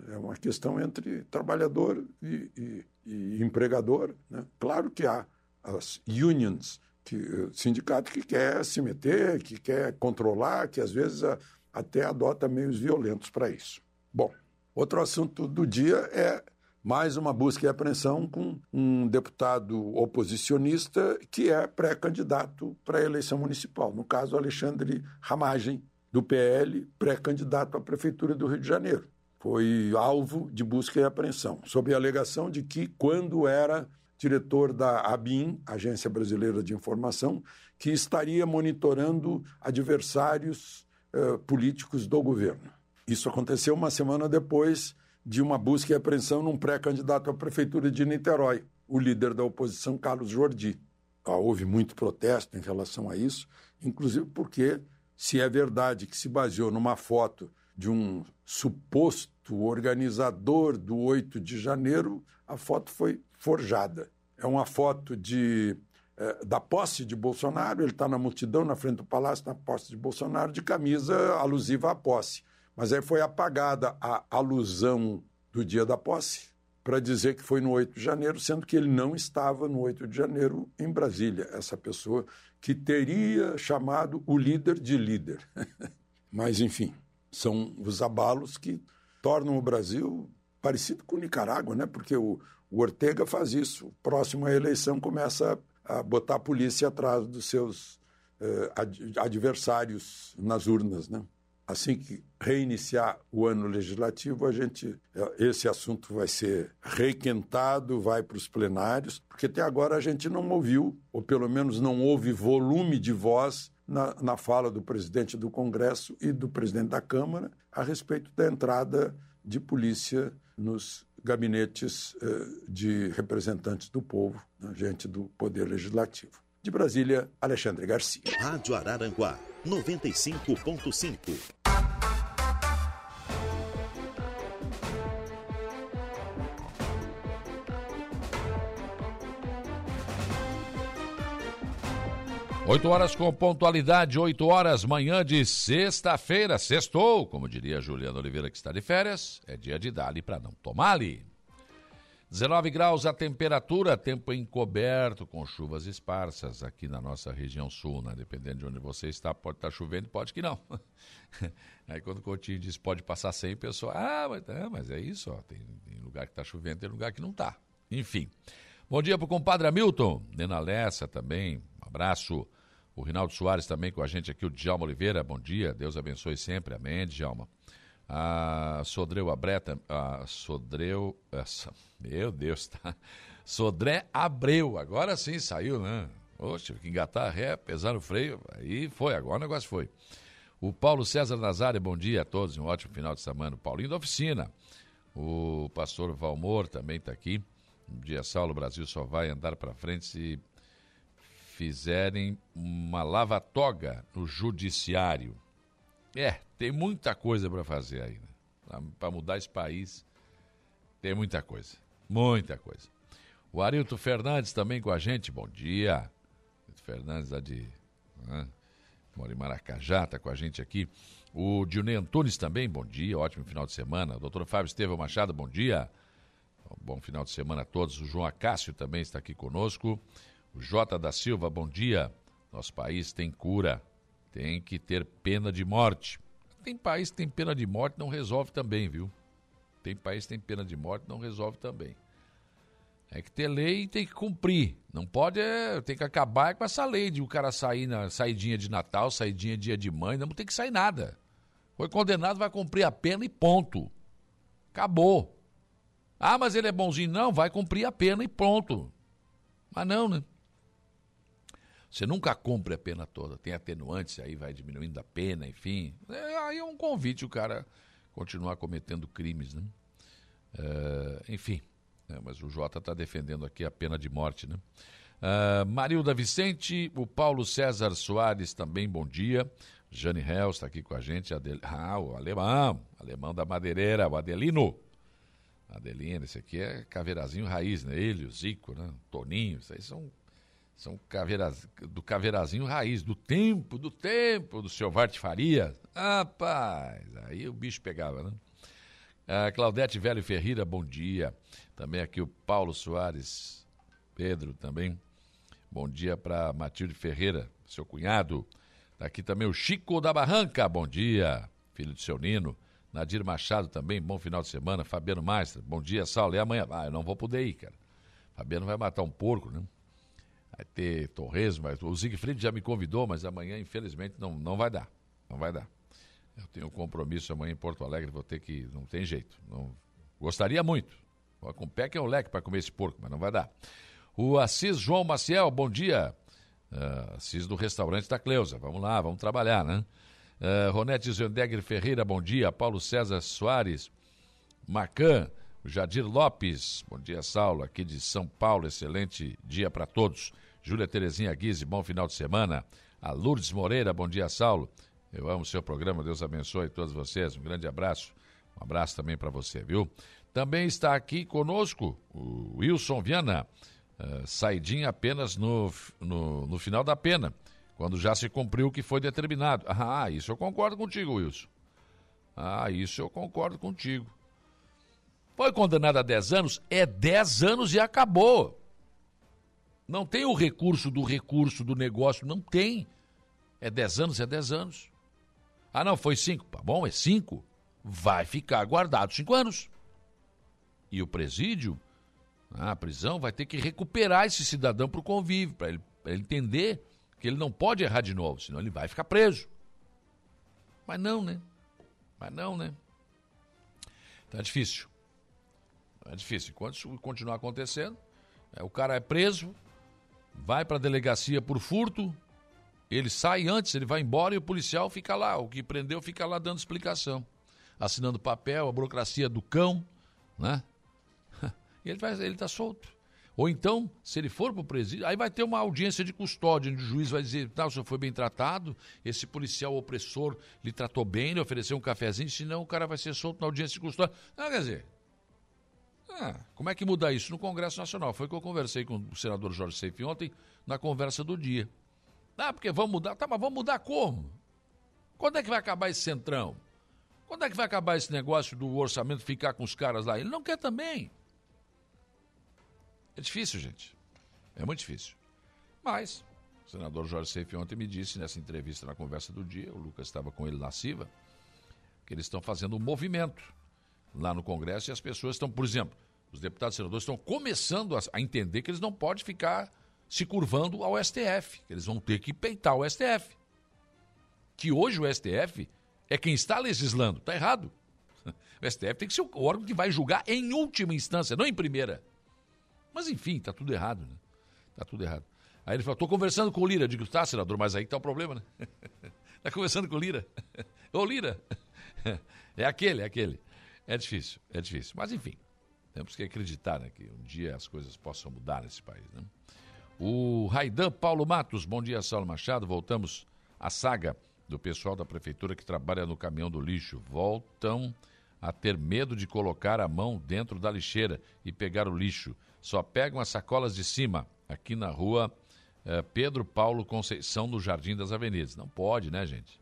É uma questão entre trabalhador e, e, e empregador. Né? Claro que há as unions Que, sindicato que quer se meter, que quer controlar, que às vezes a, até adota meios violentos para isso. Bom, outro assunto do dia é mais uma busca e apreensão com um deputado oposicionista que é pré-candidato para a eleição municipal. No caso, Alexandre Ramagem, do PL, pré-candidato à Prefeitura do Rio de Janeiro. Foi alvo de busca e apreensão, sob a alegação de que, quando era diretor da ABIN, Agência Brasileira de Informação, que estaria monitorando adversários eh, políticos do governo. Isso aconteceu uma semana depois de uma busca e apreensão num pré-candidato à prefeitura de Niterói, o líder da oposição, Carlos Jordi. Ah, houve muito protesto em relação a isso, inclusive porque, se é verdade que se baseou numa foto de um suposto organizador do 8 de janeiro, a foto foi forjada. É uma foto de, eh, da posse de Bolsonaro, ele está na multidão na frente do palácio, na posse de Bolsonaro, de camisa alusiva à posse. Mas aí foi apagada a alusão do dia da posse para dizer que foi no 8 de janeiro, sendo que ele não estava no 8 de janeiro em Brasília, essa pessoa que teria chamado o líder de líder. Mas, enfim, são os abalos que tornam o Brasil parecido com Nicarágua, né? porque o, o Ortega faz isso. Próximo à eleição começa a, botar a polícia atrás dos seus eh, ad, adversários nas urnas. Né? assim que reiniciar o ano legislativo, a gente esse assunto vai ser requentado, vai para os plenários, porque até agora a gente não ouviu, ou pelo menos não houve volume de voz na, na fala do presidente do Congresso e do presidente da Câmara a respeito da entrada de polícia nos gabinetes eh, de representantes do povo, né, gente do Poder Legislativo. De Brasília, Alexandre Garcia. Rádio Araranguá 95.5. Oito horas com pontualidade, oito horas, manhã de sexta-feira, sextou, como diria Juliana Oliveira que está de férias, é dia de dar para não tomar ali. 19 graus a temperatura, tempo encoberto, com chuvas esparsas aqui na nossa região sul, né? Dependendo de onde você está, pode estar chovendo, pode que não. Aí quando o Coutinho diz pode passar sem, pessoa, ah, mas, é, mas é isso, ó, tem, tem lugar que está chovendo, tem lugar que não está. Enfim. Bom dia para o compadre Hamilton, Nena Lessa também, um abraço. O Rinaldo Soares também com a gente aqui, o Djalma Oliveira, bom dia, Deus abençoe sempre, amém, Djalma. A Sodreu Abreta, a Sodreu, essa, meu Deus, tá? Sodré Abreu, agora sim saiu, né? Oxe, tive que engatar a ré, pesar no freio, aí foi, agora o negócio foi. O Paulo César Nazário, bom dia a todos, um ótimo final de semana. O Paulinho da oficina. O pastor Valmor também está aqui. Um dia Saulo, o Brasil só vai andar para frente se fizerem uma lava-toga no judiciário. É, tem muita coisa para fazer aí, né? Para mudar esse país, tem muita coisa. Muita coisa. O Arilton Fernandes também com a gente, bom dia. Arilton Fernandes lá de. Né? Mora em Maracajá, está com a gente aqui. O Dionei Antunes também, bom dia, ótimo final de semana. O doutor Fábio Estevão Machado, bom dia. Bom final de semana a todos. O João Acácio também está aqui conosco. O Jota da Silva, bom dia. Nosso país tem cura, tem que ter pena de morte. Tem país que tem pena de morte, não resolve também, viu? Tem país que tem pena de morte, não resolve também. É que ter lei e tem que cumprir. Não pode, é, tem que acabar com essa lei de o cara sair na saidinha de Natal, saidinha dia de mãe, não tem que sair nada. Foi condenado, vai cumprir a pena e ponto. Acabou. Ah, mas ele é bonzinho. Não, vai cumprir a pena e ponto. Mas não, né? Você nunca cumpre a pena toda, tem atenuantes, aí vai diminuindo a pena, enfim. É, aí é um convite o cara continuar cometendo crimes, né? É, enfim, né? mas o Jota está defendendo aqui a pena de morte, né? Uh, Marilda Vicente, o Paulo César Soares também, bom dia. Jane Hells está aqui com a gente. Adel... Ah, o alemão, alemão da madeireira, o Adelino. Adelino, esse aqui é caveirazinho raiz, né? Ele, o Zico, né? Toninho, isso aí são são caveiras, do caveirazinho raiz, do tempo, do tempo do seu Varte Faria. Rapaz, aí o bicho pegava, né? A Claudete Velho Ferreira, bom dia. Também aqui o Paulo Soares, Pedro também. Bom dia para Matilde Ferreira, seu cunhado. Tá aqui também o Chico da Barranca, bom dia, filho do seu Nino. Nadir Machado também, bom final de semana. Fabiano Maestra, bom dia, Saulo. E amanhã? Ah, eu não vou poder ir, cara. Fabiano vai matar um porco, né? Vai ter torresmo, mas o Siegfried já me convidou, mas amanhã, infelizmente, não, não vai dar. Não vai dar. Eu tenho um compromisso amanhã em Porto Alegre, vou ter que. Não tem jeito. Não, gostaria muito. Com o pé que é o leque para comer esse porco, mas não vai dar. O Assis João Maciel, bom dia. Uh, Assis do restaurante da Cleusa. Vamos lá, vamos trabalhar, né? Uh, Ronete Zendegger Ferreira, bom dia. Paulo César Soares, Macan, Jadir Lopes, bom dia, Saulo, aqui de São Paulo, excelente dia para todos. Júlia Terezinha Guise, bom final de semana. A Lourdes Moreira, bom dia, Saulo. Eu amo o seu programa, Deus abençoe todos vocês. Um grande abraço. Um abraço também para você, viu? Também está aqui conosco o Wilson Viana, uh, saidinha apenas no, no, no final da pena, quando já se cumpriu o que foi determinado. Ah, isso eu concordo contigo, Wilson. Ah, isso eu concordo contigo. Foi condenado a 10 anos? É 10 anos e acabou. Não tem o recurso do recurso do negócio, não tem. É 10 anos, é 10 anos. Ah, não, foi 5. Tá bom, é 5. Vai ficar guardado 5 anos. E o presídio, a prisão, vai ter que recuperar esse cidadão para o convívio, para ele, ele entender que ele não pode errar de novo, senão ele vai ficar preso. Mas não, né? Mas não, né? Tá difícil. É difícil. Enquanto isso continuar acontecendo, é, o cara é preso, vai para a delegacia por furto, ele sai antes, ele vai embora e o policial fica lá, o que prendeu fica lá dando explicação, assinando papel, a burocracia do cão, né? E ele vai, ele está solto. Ou então, se ele for para o presídio, aí vai ter uma audiência de custódia, onde o juiz vai dizer, tá, o senhor foi bem tratado, esse policial opressor lhe tratou bem, lhe ofereceu um cafezinho, senão o cara vai ser solto na audiência de custódia. Não, quer dizer, ah, como é que muda isso? No Congresso Nacional. Foi que eu conversei com o senador Jorge Seife ontem, na conversa do dia. Ah, porque vamos mudar. Tá, mas vamos mudar como? Quando é que vai acabar esse centrão? Quando é que vai acabar esse negócio do orçamento ficar com os caras lá? Ele não quer também. É difícil, gente. É muito difícil. Mas, o senador Jorge Seife ontem me disse, nessa entrevista na conversa do dia, o Lucas estava com ele na CIVA, que eles estão fazendo um movimento lá no Congresso e as pessoas estão, por exemplo, os deputados e senadores estão começando a, a entender que eles não podem ficar se curvando ao STF, que eles vão ter que peitar o STF. Que hoje o STF é quem está legislando. Está errado. O STF tem que ser o órgão que vai julgar em última instância, não em primeira. Mas enfim, está tudo errado, né? Está tudo errado. Aí ele falou, estou conversando com o Lira. Eu digo, tá, senador, mas aí está o problema, né? Está conversando com o Lira. Ô, Lira. É aquele, é aquele. É difícil, é difícil. Mas enfim, temos que acreditar né, que um dia as coisas possam mudar nesse país. Né? O Raidan Paulo Matos, bom dia, Saulo Machado. Voltamos à saga do pessoal da prefeitura que trabalha no caminhão do lixo. Voltam a ter medo de colocar a mão dentro da lixeira e pegar o lixo só pegam as sacolas de cima, aqui na rua eh, Pedro Paulo Conceição, no Jardim das Avenidas. Não pode, né, gente?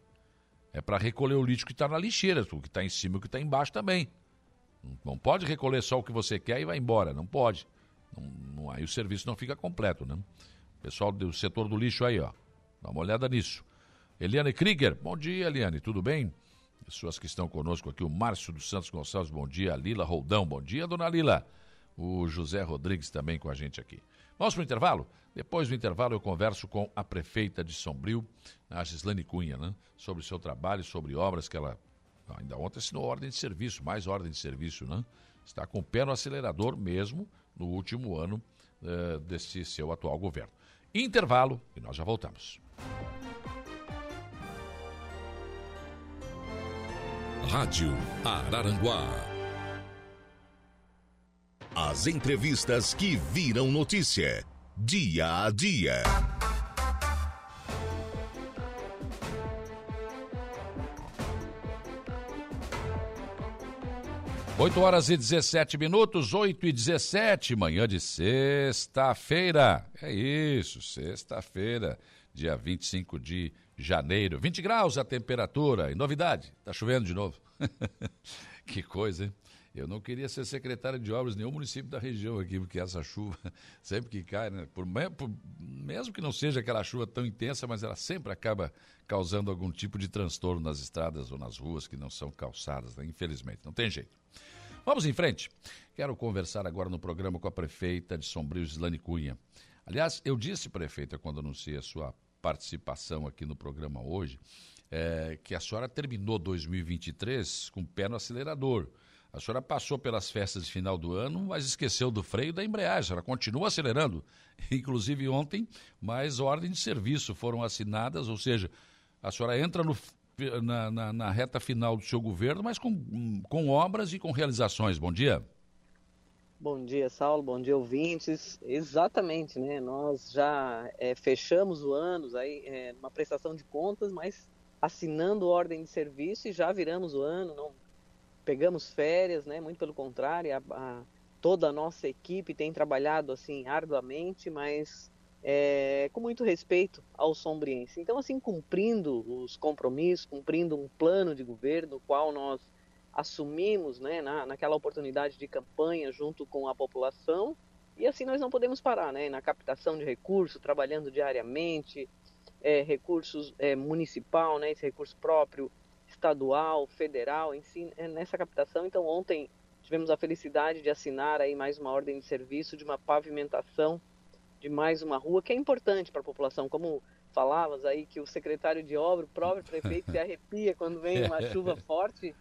É para recolher o lixo que está na lixeira, o que está em cima e o que está embaixo também. Não, pode recolher só o que você quer e vai embora, não pode. Não, não, aí o serviço não fica completo, né? Pessoal do setor do lixo aí, ó, dá uma olhada nisso. Eliane Krieger, bom dia, Eliane, tudo bem? Pessoas que estão conosco aqui, o Márcio dos Santos Gonçalves, bom dia. A Lila Roldão, bom dia, dona Lila o José Rodrigues também com a gente aqui. Vamos para o intervalo? Depois do intervalo eu converso com a prefeita de Sombrio, a Gislane Cunha, né? sobre o seu trabalho, sobre obras que ela ainda ontem assinou ordem de serviço, mais ordem de serviço, né? Está com o pé no acelerador mesmo no último ano uh, desse seu atual governo. Intervalo e nós já voltamos. Rádio Araranguá. As entrevistas que viram notícia. Dia a dia. Oito horas e 17 minutos, 8 e 17, manhã de sexta-feira. É isso, sexta-feira, dia 25 de janeiro. 20 graus a temperatura. E novidade, tá chovendo de novo. que coisa, hein? Eu não queria ser secretário de obras em nenhum município da região aqui, porque essa chuva, sempre que cai, né? Por, por, mesmo que não seja aquela chuva tão intensa, mas ela sempre acaba causando algum tipo de transtorno nas estradas ou nas ruas que não são calçadas, né? infelizmente. Não tem jeito. Vamos em frente. Quero conversar agora no programa com a prefeita de Sombrio, Gislane Cunha. Aliás, eu disse, prefeita, quando anunciei a sua participação aqui no programa hoje, é, que a senhora terminou 2023 com o pé no acelerador. A senhora passou pelas festas de final do ano, mas esqueceu do freio da embreagem. A senhora continua acelerando. Inclusive ontem, mais ordens de serviço foram assinadas, ou seja, a senhora entra no, na, na, na, reta final do seu governo, mas com, com obras e com realizações. Bom dia. Bom dia, Saulo. Bom dia, ouvintes. Exatamente, né? Nós já é, fechamos o ano aí, é, uma prestação de contas, mas assinando ordem de serviço e já viramos o ano, não pegamos férias, né? Muito pelo contrário, a, a, toda a nossa equipe tem trabalhado assim arduamente, mas é, com muito respeito ao sombriense. Então, assim, cumprindo os compromissos, cumprindo um plano de governo, qual nós assumimos, né, na, naquela oportunidade de campanha junto com a população, e assim nós não podemos parar, né, na captação de recursos, trabalhando diariamente, é, recursos é, municipal, né, esse recurso próprio, estadual, federal, em si, é, nessa captação. Então, ontem tivemos a felicidade de assinar aí mais uma ordem de serviço de uma pavimentação de mais uma rua, que é importante para a população, como falavas aí que o secretário de obra, o próprio prefeito se arrepia quando vem uma chuva forte,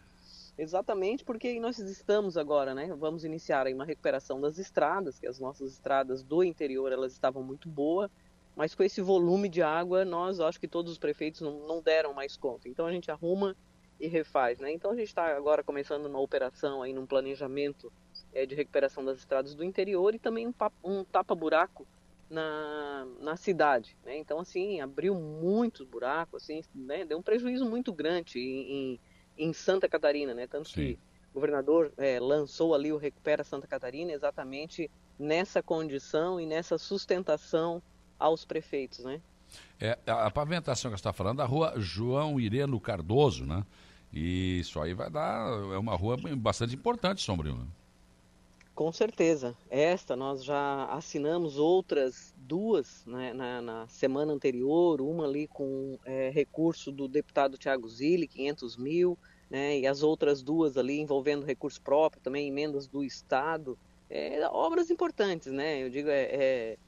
exatamente porque nós estamos agora, né? Vamos iniciar aí uma recuperação das estradas, que as nossas estradas do interior elas estavam muito boas, mas com esse volume de água, nós acho que todos os prefeitos não, não deram mais conta. Então a gente arruma e refaz, né? Então a gente está agora começando uma operação aí num planejamento é, de recuperação das estradas do interior e também um, um tapa-buraco na, na cidade, né? Então assim abriu muitos buracos, assim, né? Deu um prejuízo muito grande em, em, em Santa Catarina, né? Tanto Sim. que o governador é, lançou ali o Recupera Santa Catarina exatamente nessa condição e nessa sustentação aos prefeitos, né? É, a pavimentação que você está falando, a rua João Ireno Cardoso, né? E isso aí vai dar, é uma rua bastante importante, Sombrio? Com certeza. Esta nós já assinamos outras duas né, na, na, semana anterior, uma ali com é, recurso do deputado Tiago Zilli, 500 mil, né, e as outras duas ali envolvendo recurso próprio, também emendas do Estado. É, obras importantes, né? Eu digo, é, é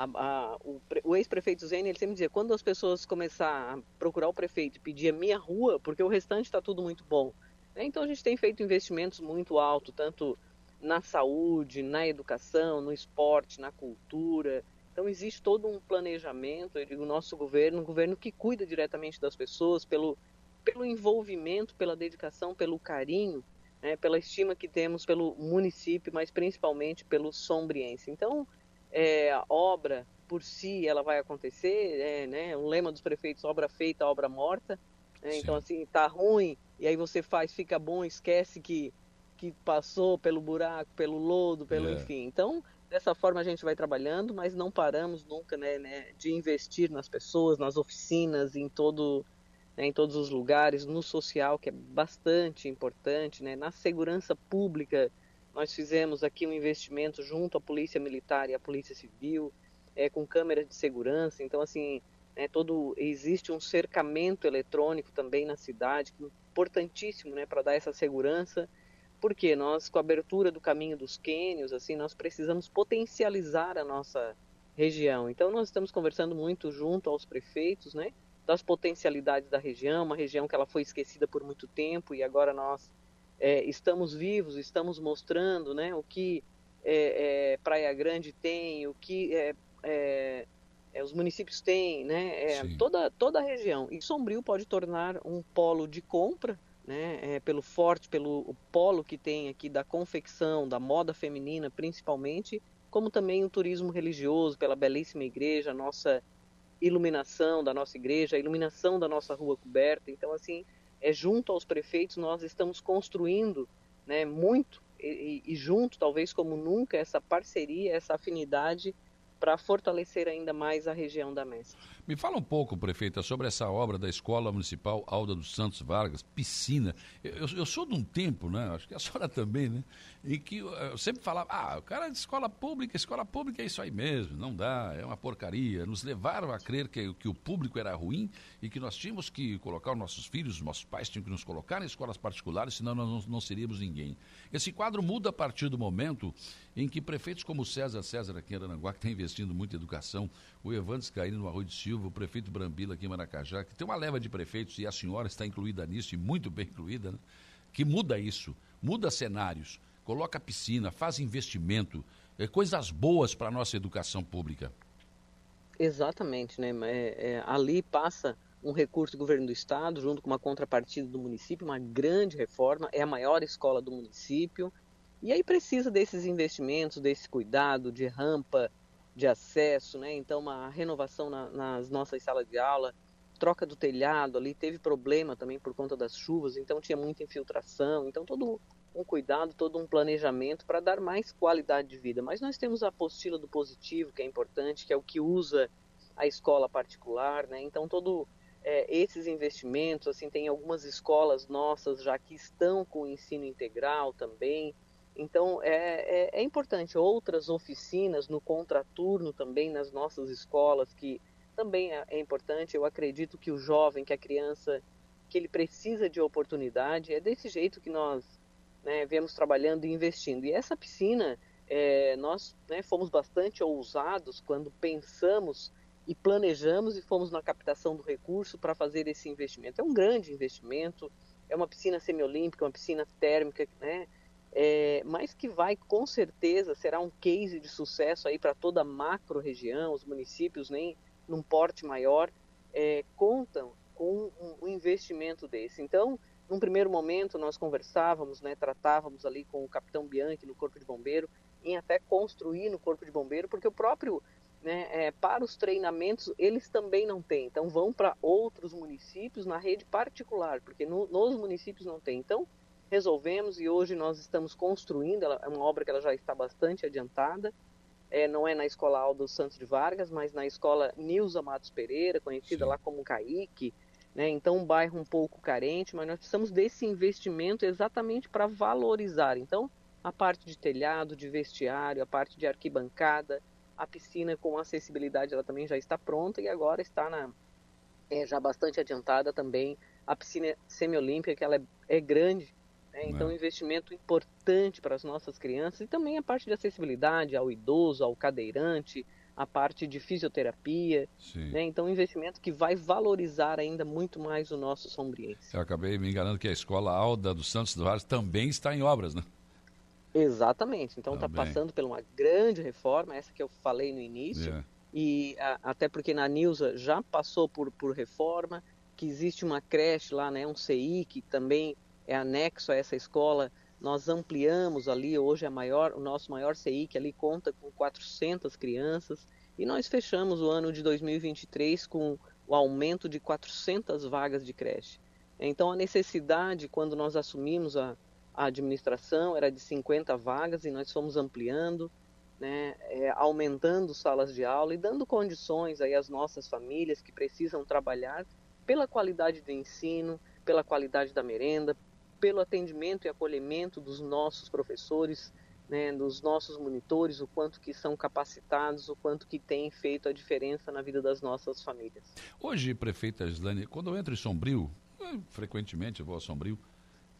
a, a, o, o ex-prefeito Zene, ele sempre dizia, quando as pessoas começar a procurar o prefeito e pedir a minha rua, porque o restante está tudo muito bom. Né? Então a gente tem feito investimentos muito altos, tanto na saúde, na educação, no esporte, na cultura. Então existe todo um planejamento, eu digo, nosso governo, um governo que cuida diretamente das pessoas, pelo, pelo envolvimento, pela dedicação, pelo carinho, né, pela estima que temos pelo município, mas principalmente pelo sombriense. Então, é, obra por si ela vai acontecer, é, né? O lema dos prefeitos, obra feita, obra morta. Né? Então assim, tá ruim e aí você faz, fica bom, esquece que que passou pelo buraco, pelo lodo, pelo é. enfim. Então dessa forma a gente vai trabalhando, mas não paramos nunca, né, né de investir nas pessoas, nas oficinas, em todo né, em todos os lugares, no social que é bastante importante, né, na segurança pública nós fizemos aqui um investimento junto à Polícia Militar e à Polícia Civil, é, com câmeras de segurança. Então, assim, é, todo existe um cercamento eletrônico também na cidade, que é importantíssimo né, para dar essa segurança. Porque nós, com a abertura do caminho dos quênios, assim, nós precisamos potencializar a nossa região. Então, nós estamos conversando muito junto aos prefeitos, né, das potencialidades da região, uma região que ela foi esquecida por muito tempo e agora nós é, estamos vivos, estamos mostrando né, o que é, é, Praia Grande tem, o que é, é, os municípios têm, né, toda, toda a região. E Sombrio pode tornar um polo de compra, né, pelo forte, pelo polo que tem aqui da confecção, da moda feminina principalmente, como também o turismo religioso, pela belíssima igreja, nossa iluminação da nossa igreja, a iluminação da nossa rua coberta. Então, assim, é, junto aos prefeitos, nós estamos construindo né, muito e, e, junto, talvez como nunca, essa parceria, essa afinidade para fortalecer ainda mais a região da Mestre. Me fala um pouco, prefeita, sobre essa obra da Escola Municipal Alda dos Santos Vargas, piscina. Eu, eu sou de um tempo, né? Acho que a senhora também, né? Em que eu sempre falava, ah, o cara é de escola pública, escola pública é isso aí mesmo, não dá, é uma porcaria. Nos levaram a crer que, que o público era ruim e que nós tínhamos que colocar os nossos filhos, os nossos pais tinham que nos colocar em escolas particulares, senão nós não, não seríamos ninguém. Esse quadro muda a partir do momento em que prefeitos como César César aqui em Aranaguá, que está investindo muito em educação, o Evandro Scaini no Arroio de Silva, o prefeito Brambila aqui em Maracajá, que tem uma leva de prefeitos, e a senhora está incluída nisso, e muito bem incluída, né? que muda isso, muda cenários, coloca piscina, faz investimento, é, coisas boas para a nossa educação pública. Exatamente, né? É, é, ali passa um recurso do governo do estado, junto com uma contrapartida do município, uma grande reforma, é a maior escola do município, e aí precisa desses investimentos, desse cuidado de rampa, de acesso, né? Então uma renovação na, nas nossas salas de aula, troca do telhado ali, teve problema também por conta das chuvas, então tinha muita infiltração, então todo um cuidado, todo um planejamento para dar mais qualidade de vida. Mas nós temos a apostila do positivo, que é importante, que é o que usa a escola particular, né? Então todo é, esses investimentos, assim, tem algumas escolas nossas já que estão com o ensino integral também. Então é, é, é, importante outras oficinas no contraturno também nas nossas escolas que também é, é, importante. Eu acredito que o jovem, que a criança, que ele precisa de oportunidade. É desse jeito que nós né, viemos trabalhando e investindo. E essa piscina, é, nós né, fomos bastante ousados quando pensamos e planejamos e fomos na captação do recurso para fazer esse investimento. É um grande investimento. É uma piscina semiolímpica, uma piscina térmica, né? É, mas que vai com certeza será um case de sucesso aí para toda a macro região, os municípios nem num porte maior é, contam com um, investimento desse. Então, num primeiro momento nós conversávamos, né, tratávamos ali com o capitão Bianchi no Corpo de Bombeiro em até construir no Corpo de Bombeiro, porque o próprio né, é, para os treinamentos eles também não têm. Então vão para outros municípios na rede particular, porque no, nos municípios não tem. Então resolvemos e hoje nós estamos construindo, ela, é uma obra que ela já está bastante adiantada, é, não é na escola Aldo Santos de Vargas, mas na escola Nilza Matos Pereira, conhecida Sim. lá como Caíque, né? então um bairro um pouco carente, mas nós precisamos desse investimento exatamente para valorizar, então a parte de telhado, de vestiário, a parte de arquibancada, a piscina com acessibilidade ela também já está pronta e agora está na, é, já bastante adiantada também a piscina semiolímpica, que ela é, é grande, né? Então, um investimento importante para as nossas crianças e também a parte de acessibilidade ao idoso, ao cadeirante, a parte de fisioterapia. Né? Então, um investimento que vai valorizar ainda muito mais o nosso sombriense. Eu acabei me enganando que a escola Alda dos Santos Vales também está em obras, né? Exatamente. Então, está passando por uma grande reforma, essa que eu falei no início. Yeah. E a, até porque na Nilza já passou por, por reforma, que existe uma creche lá, né, um CI, que também é anexo a essa escola, nós ampliamos ali, hoje é maior, o nosso maior CI, que ali conta com 400 crianças, e nós fechamos o ano de 2023 com o aumento de 400 vagas de creche. Então, a necessidade, quando nós assumimos a, a administração, era de 50 vagas e nós fomos ampliando, né, é, aumentando salas de aula e dando condições aí às nossas famílias que precisam trabalhar pela qualidade do ensino, pela qualidade da merenda, pelo atendimento e acolhimento dos nossos professores, né, dos nossos monitores, o quanto que são capacitados, o quanto que tem feito a diferença na vida das nossas famílias. Hoje, prefeita Islane, quando eu entro em Sombrio, frequentemente eu vou a Sombrio,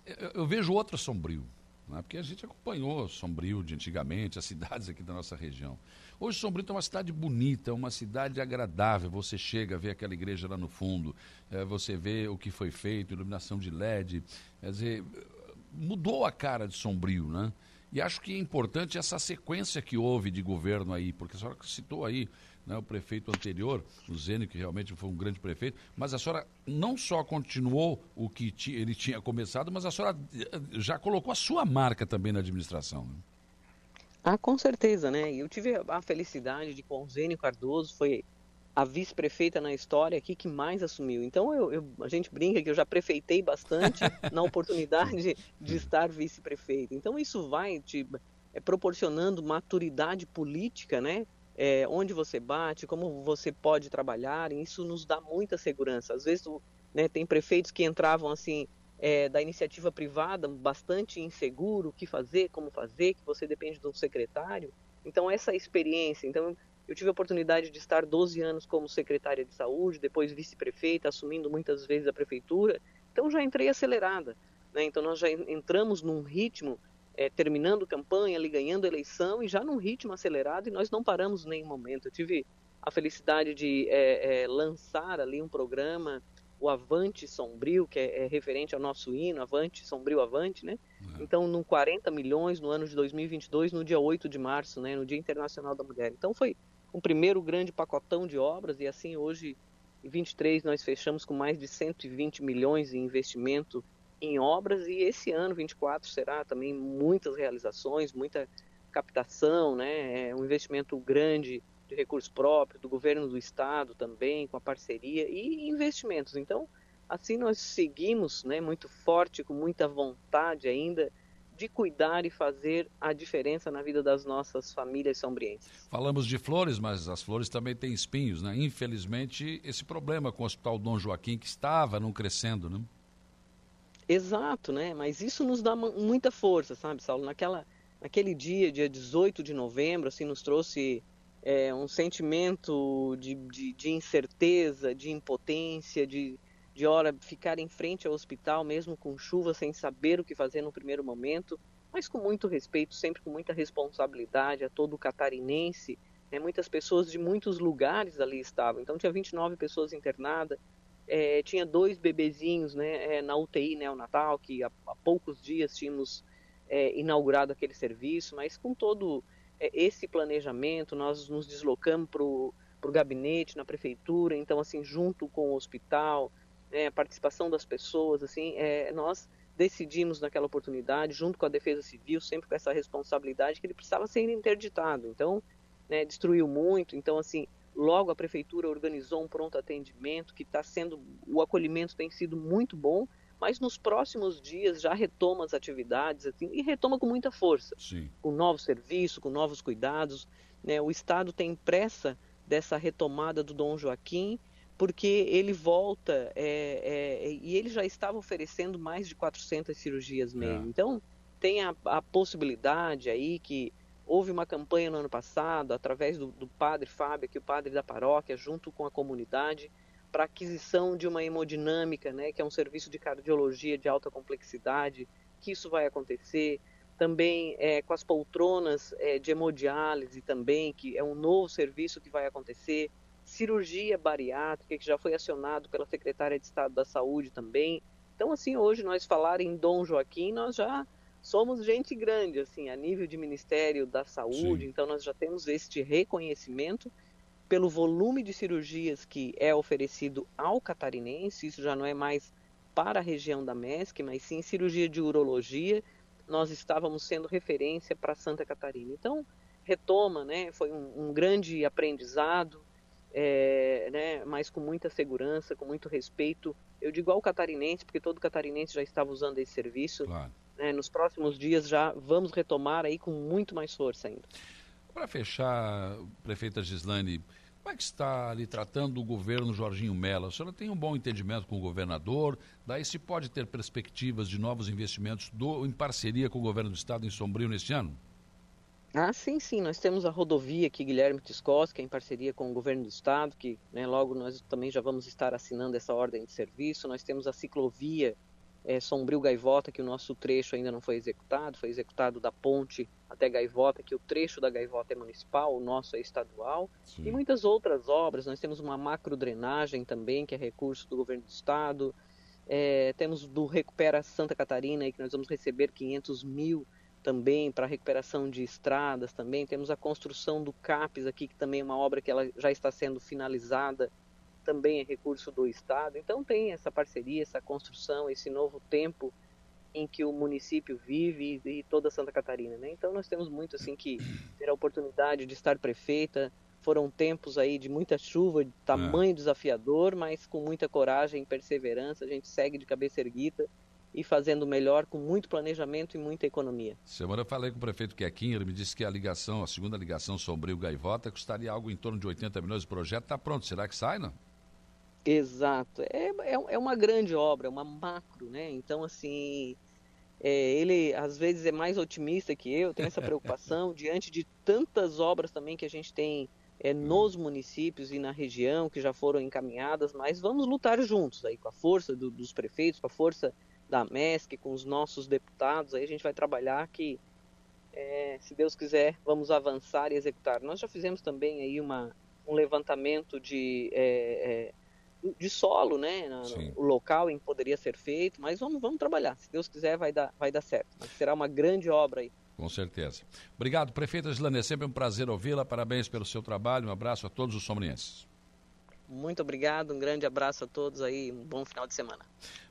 eu, eu vejo outra Sombrio, né, porque a gente acompanhou Sombrio de antigamente, as cidades aqui da nossa região. Hoje Sombrio é uma cidade bonita, uma cidade agradável. Você chega, vê aquela igreja lá no fundo, é, você vê o que foi feito, iluminação de LED. Quer dizer, mudou a cara de Sombrio, né? E acho que é importante essa sequência que houve de governo aí, porque a senhora citou aí né, o prefeito anterior, o Zênio, que realmente foi um grande prefeito, mas a senhora não só continuou o que ele tinha começado, mas a senhora eh, já colocou a sua marca também na administração. Né? Ah, com certeza, né? Eu tive a felicidade de com o Zênio Cardoso, foi a vice-prefeita na história aqui que mais assumiu. Então eu, eu, a gente brinca que eu já prefeitei bastante na oportunidade de estar vice-prefeito. Então isso vai te é, proporcionando maturidade política, né? É, onde você bate, como você pode trabalhar, e isso nos dá muita segurança. Às vezes né, tem prefeitos que entravam assim é, da iniciativa privada, bastante inseguro, o que fazer, como fazer, que você depende de um secretário. Então essa experiência, então eu tive a oportunidade de estar 12 anos como secretária de saúde, depois vice-prefeita, assumindo muitas vezes a prefeitura, então já entrei acelerada. Né? Então nós já entramos num ritmo é, terminando campanha, ali ganhando eleição e já num ritmo acelerado e nós não paramos em nenhum momento. Eu tive a felicidade de é, é, lançar ali um programa, o Avante Sombrio, que é, é, referente ao nosso hino, Avante Sombrio Avante, né? É. Então, no 40 milhões no ano de 2022, no dia 8 de março, né, no Dia Internacional da Mulher. Então, foi um primeiro grande pacotão de obras e assim hoje, em 23, nós fechamos com mais de 120 milhões em investimento em obras e esse ano 24 será também muitas realizações, muita captação, né? É um investimento grande de recursos próprios do governo do estado também com a parceria e investimentos. Então, assim nós seguimos, né, muito forte, com muita vontade ainda de cuidar e fazer a diferença na vida das nossas famílias sombrienses. Falamos de flores, mas as flores também têm espinhos, né? Infelizmente, esse problema com o Hospital Dom Joaquim que estava não crescendo, né? Exato, né? Mas isso nos dá muita força, sabe, Saulo? Naquela, naquele dia, dia 18 de novembro, assim, nos trouxe é, um sentimento de, de, de, incerteza, de impotência, de, de hora ficar em frente ao hospital, mesmo com chuva, sem saber o que fazer no primeiro momento, mas com muito respeito, sempre com muita responsabilidade a todo o catarinense. Né? Muitas pessoas de muitos lugares ali estavam. Então, tinha 29 pessoas internadas, é, tinha dois bebezinhos né, é, na UTI neonatal, que há, há poucos dias tínhamos é, inaugurado aquele serviço, mas com todo é, esse planejamento, nós nos deslocamos para o gabinete, na prefeitura, então, assim, junto com o hospital, né, a participação das pessoas, assim, é, nós decidimos naquela oportunidade, junto com a Defesa Civil, sempre com essa responsabilidade, que ele precisava ser interditado. Então, né, destruiu muito, então, assim, Logo, a prefeitura organizou um pronto atendimento que está sendo, o acolhimento tem sido muito bom, mas nos próximos dias já retoma as atividades assim, e retoma com muita força, Sim. com novos serviços, com novos cuidados. Né? O Estado tem pressa dessa retomada do Dom Joaquim, porque ele volta é, é, e ele já estava oferecendo mais de 400 cirurgias mesmo. É. Então, tem a, a possibilidade aí que Houve uma campanha no ano passado, através do, do padre Fábio, que é o padre da paróquia, junto com a comunidade, para aquisição de uma hemodinâmica, né, que é um serviço de cardiologia de alta complexidade, que isso vai acontecer. Também é, com as poltronas é, de hemodiálise também, que é um novo serviço que vai acontecer. Cirurgia bariátrica, que já foi acionado pela Secretária de Estado da Saúde também. Então, assim, hoje nós falar em Dom Joaquim, nós já somos gente grande, assim, a nível de Ministério da Saúde, Sim. então nós já temos este reconhecimento pelo volume de cirurgias que é oferecido ao catarinense, isso já não é mais para a região da MESC, mas sim cirurgia de urologia, nós estávamos sendo referência para Santa Catarina. Então, retoma, né, foi um, um grande aprendizado, é, né, mas com muita segurança, com muito respeito. Eu digo ao catarinense, porque todo catarinense já estava usando esse serviço. Claro né, nos próximos dias já vamos retomar aí com muito mais força ainda. Para fechar, prefeita Gislane, como é que está ali tratando o governo Jorginho Mello? A senhora tem um bom entendimento com o governador, daí se pode ter perspectivas de novos investimentos do, em parceria com o governo do estado em Sombrio neste ano? Ah, sim, sim. Nós temos a rodovia aqui, Guilherme Tiscos, que é em parceria com o governo do estado, que né, logo nós também já vamos estar assinando essa ordem de serviço. Nós temos a ciclovia é, Sombrio Gaivota, que o nosso trecho ainda não foi executado, foi executado da ponte até Gaivota, que o trecho da Gaivota é municipal, o nosso é estadual, Sim. e muitas outras obras. Nós temos uma macro drenagem também, que é recurso do governo do estado. É, temos do Recupera Santa Catarina, que nós vamos receber 500 mil também para recuperação de estradas também. Temos a construção do CAPES aqui, que também é uma obra que ela já está sendo finalizada também é recurso do Estado. Então tem essa parceria, essa construção, esse novo tempo em que o município vive e, toda Santa Catarina, né? Então nós temos muito assim que ter a oportunidade de estar prefeita. Foram tempos aí de muita chuva, de tamanho é. desafiador, mas com muita coragem e perseverança, a gente segue de cabeça erguida e fazendo melhor com muito planejamento e muita economia. Semana eu falei com o prefeito Quequinha, ele me disse que a ligação, a segunda ligação Sombrio Gaivota custaria algo em torno de 80 milhões. O projeto está pronto, será que sai, não? Exato, é, é, é, uma grande obra, é uma macro, né? Então, assim, é, ele às vezes é mais otimista que eu, tem essa preocupação diante de tantas obras também que a gente tem é, nos municípios e na região que já foram encaminhadas, mas vamos lutar juntos aí com a força do, dos prefeitos, com a força da MESC, com os nossos deputados, aí a gente vai trabalhar que, é, se Deus quiser, vamos avançar e executar. Nós já fizemos também aí uma, um levantamento de, é, é, de solo, né, o local em que poderia ser feito, mas vamos, vamos trabalhar, se Deus quiser vai dar, vai dar certo, mas será uma grande obra aí. Com certeza. Obrigado, prefeita Gislane, é sempre um prazer ouvi-la, parabéns pelo seu trabalho, um abraço a todos os sombrienses. Muito obrigado, um grande abraço a todos aí, um bom final de semana.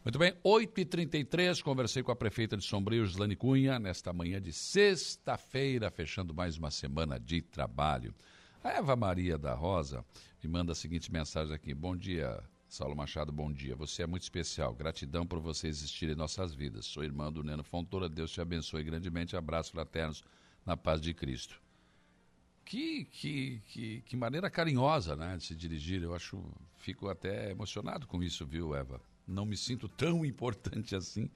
Muito bem, 8h33, conversei com a prefeita de Sombrio, Gislane Cunha, nesta manhã de sexta-feira, fechando mais uma semana de trabalho. A Eva Maria da Rosa me manda a seguinte mensagem aqui: Bom dia, Saulo Machado, bom dia. Você é muito especial. Gratidão por você existir em nossas vidas. Sou irmã do Neno Fontoura. Deus te abençoe grandemente. Abraços fraternos na paz de Cristo que, que, que, que, maneira carinhosa né, de se dirigir. Eu acho, fico até emocionado com isso, viu, Eva? Não me sinto tão importante assim.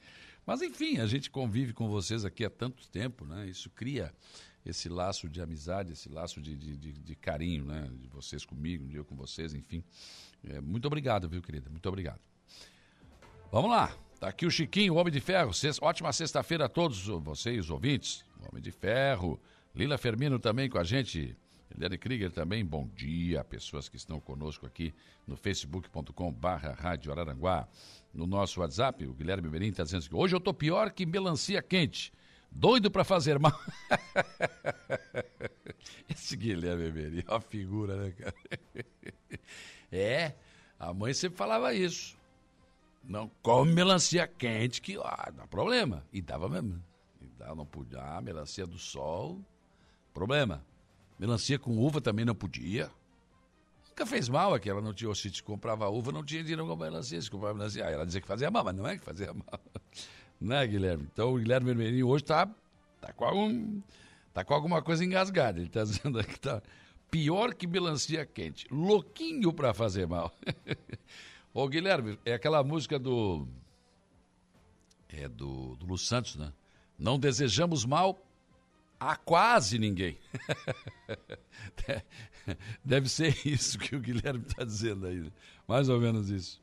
Mas, enfim, a gente convive com vocês aqui há tanto tempo, né? Isso cria esse laço de amizade, esse laço de, de, de, de carinho, né? De vocês comigo, de eu com vocês, enfim. É, muito obrigado, viu, querida? Muito obrigado. Vamos lá. Tá aqui o Chiquinho, o Homem de Ferro. Sexta, ótima sexta-feira a todos vocês, ouvintes. Homem de Ferro. Lila Fermino também com a gente. Eliane Krieger também, bom dia. Pessoas que estão conosco aqui no facebook.com barra Rádio Araranguá. No nosso WhatsApp, o Guilherme Merim está dizendo que hoje eu tô pior que melancia quente. Doido para fazer mal. Esse Guilherme é uma figura, né, cara? É, a mãe sempre falava isso. Não come melancia quente que ah, dá problema. E dava mesmo. E dá, não podia. Ah, melancia do sol Problema. Melancia com uva também não podia. Nunca fez mal aquela, não tinha, se comprava uva, não tinha dinheiro para melancia, se comprava melancia. Ah, ela dizia que fazia mal, mas não é que fazia mal. Né, Guilherme? Então o Guilherme Vermelhinho hoje tá, tá, com algum, tá com alguma coisa engasgada. Ele tá dizendo que tá pior que melancia quente. Louquinho para fazer mal. Ô, Guilherme, é aquela música do. É do, do Lu Santos, né? Não desejamos mal a quase ninguém. Deve ser isso que o Guilherme está dizendo aí. Né? Mais ou menos isso.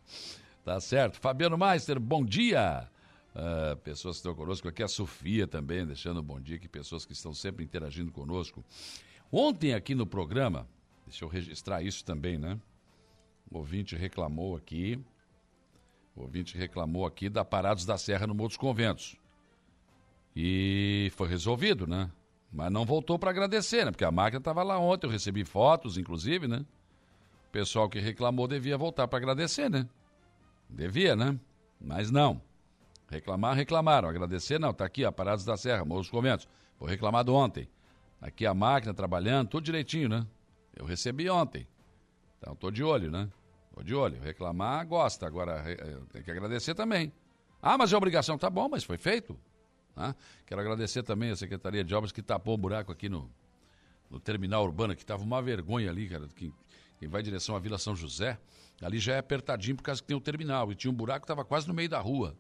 Tá certo. Fabiano Meister, bom dia. Uh, pessoas que estão conosco aqui, a Sofia também, deixando um bom dia, que pessoas que estão sempre interagindo conosco. Ontem aqui no programa, deixa eu registrar isso também, né? O ouvinte reclamou aqui, o ouvinte reclamou aqui da Parados da Serra no Morro dos Conventos. E foi resolvido, né? Mas não voltou para agradecer, né? Porque a máquina estava lá ontem, eu recebi fotos, inclusive, né? O pessoal que reclamou devia voltar para agradecer, né? Devia, né? Mas não. Reclamar, reclamaram. Agradecer, não. Tá aqui, Parados da Serra, Morros Comentos. Foi reclamado ontem. Aqui a máquina trabalhando, tudo direitinho, né? Eu recebi ontem. Então, tô de olho, né? Tô de olho. Reclamar, gosta. Agora, eh, tem que agradecer também. Ah, mas é obrigação. Tá bom, mas foi feito. Né? Quero agradecer também a Secretaria de Obras que tapou o buraco aqui no, no terminal urbano, que estava uma vergonha ali, cara. Quem, quem vai em direção à Vila São José, ali já é apertadinho por causa que tem o terminal. E tinha um buraco que estava quase no meio da rua.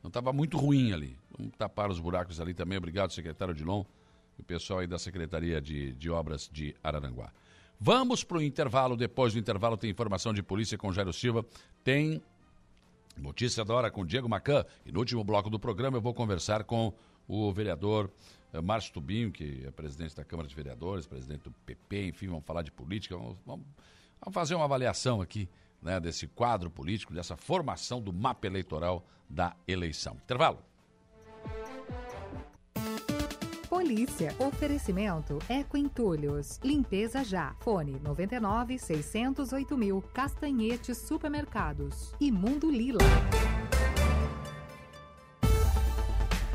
Então estava muito ruim ali. Vamos tapar os buracos ali também. Obrigado, secretário Dilon e o pessoal aí da Secretaria de, de Obras de Araranguá. Vamos para o intervalo. Depois do intervalo tem informação de polícia com Jairo Silva. Tem Notícia da hora com Diego Macan. E no último bloco do programa eu vou conversar com o vereador eh, Márcio Tubinho, que é presidente da Câmara de Vereadores, presidente do PP, enfim, vamos falar de política. Vamos, vamos, vamos fazer uma avaliação aqui né, desse quadro político, dessa formação do mapa eleitoral da eleição. Intervalo. Polícia. Oferecimento Eco Entulhos. Limpeza já. Fone 99 608 mil. Castanhetes Supermercados. E Mundo Lila.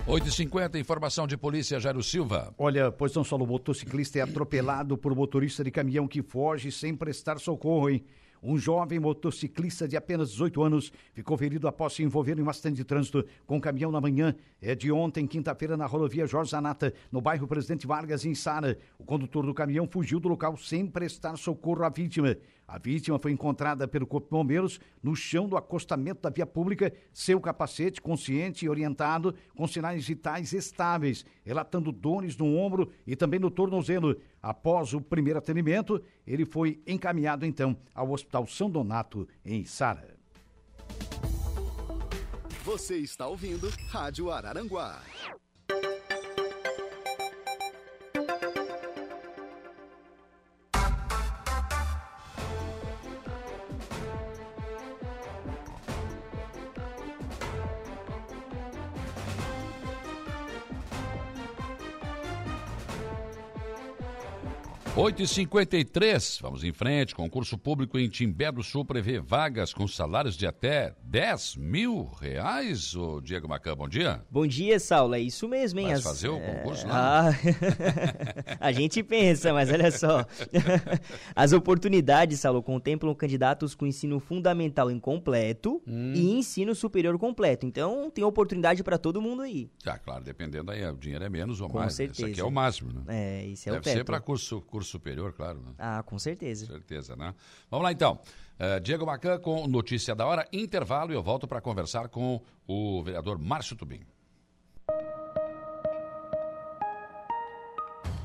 8h50, informação de polícia, Jairo Silva. Olha, pois não só o motociclista é atropelado por motorista de caminhão que foge sem prestar socorro, hein? Um jovem motociclista de apenas 18 anos ficou ferido após se envolver em um acidente de trânsito com um caminhão na manhã é de ontem, quinta-feira, na rodovia Jorge Zanata, no bairro Presidente Vargas, em Sara. O condutor do caminhão fugiu do local sem prestar socorro à vítima. A vítima foi encontrada pelo Corpo de Bombeiros no chão do acostamento da via pública, seu capacete consciente e orientado, com sinais vitais estáveis, relatando dores no ombro e também no tornozelo. Após o primeiro atendimento, ele foi encaminhado então ao Hospital São Donato, em Sara. Você está ouvindo Rádio Araranguá. 8h53, vamos em frente. Concurso público em Timbé do Sul prevê vagas com salários de até 10 mil reais. Ô Diego Macan, bom dia. Bom dia, Saulo. É isso mesmo, hein? Vai As... fazer o concurso é... lá? Ah... a gente pensa, mas olha só. As oportunidades, Saulo, contemplam candidatos com ensino fundamental incompleto hum. e ensino superior completo. Então, tem oportunidade para todo mundo aí. Ah, claro, dependendo aí, o dinheiro é menos ou com mais. Certeza. Isso aqui é o máximo, né? É, isso é Deve o teto. ser para curso, curso superior, claro. Né? Ah, com certeza. Certeza, né? Vamos lá então. Uh, Diego Macan com notícia da hora, intervalo e eu volto para conversar com o vereador Márcio Tubim.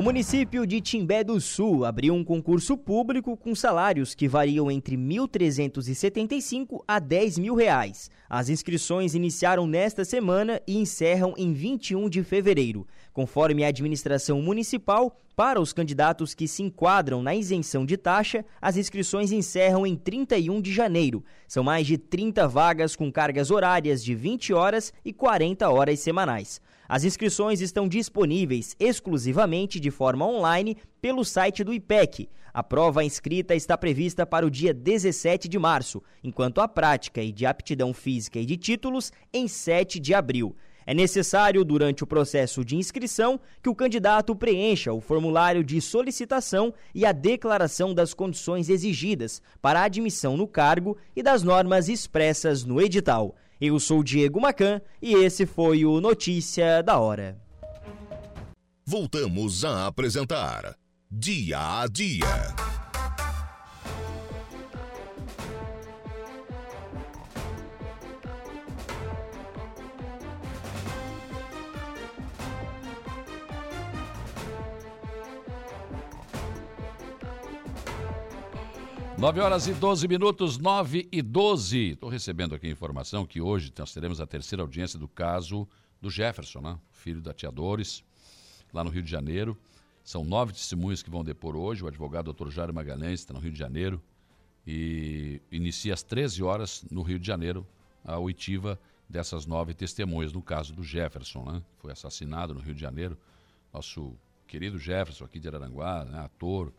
O município de Timbé do Sul abriu um concurso público com salários que variam entre R$ 1.375 a 10 mil reais. As inscrições iniciaram nesta semana e encerram em 21 de fevereiro. Conforme a administração municipal, para os candidatos que se enquadram na isenção de taxa, as inscrições encerram em 31 de janeiro. São mais de 30 vagas com cargas horárias de 20 horas e 40 horas semanais. As inscrições estão disponíveis exclusivamente de forma online pelo site do IPEC. A prova inscrita está prevista para o dia 17 de março, enquanto a prática e de aptidão física e de títulos em 7 de abril. É necessário, durante o processo de inscrição, que o candidato preencha o formulário de solicitação e a declaração das condições exigidas para a admissão no cargo e das normas expressas no edital. Eu sou Diego Macan e esse foi o Notícia da Hora. Voltamos a apresentar Dia a Dia. Nove horas e 12 minutos, 9 e 12. Estou recebendo aqui a informação que hoje nós teremos a terceira audiência do caso do Jefferson, né? filho da Tia Dores, lá no Rio de Janeiro. São nove testemunhas que vão depor hoje. O advogado Dr. Jário Magalhães está no Rio de Janeiro e inicia às 13 horas no Rio de Janeiro a oitiva dessas nove testemunhas no caso do Jefferson, né? Foi assassinado no Rio de Janeiro. Nosso querido Jefferson aqui de Araranguá, né? ator,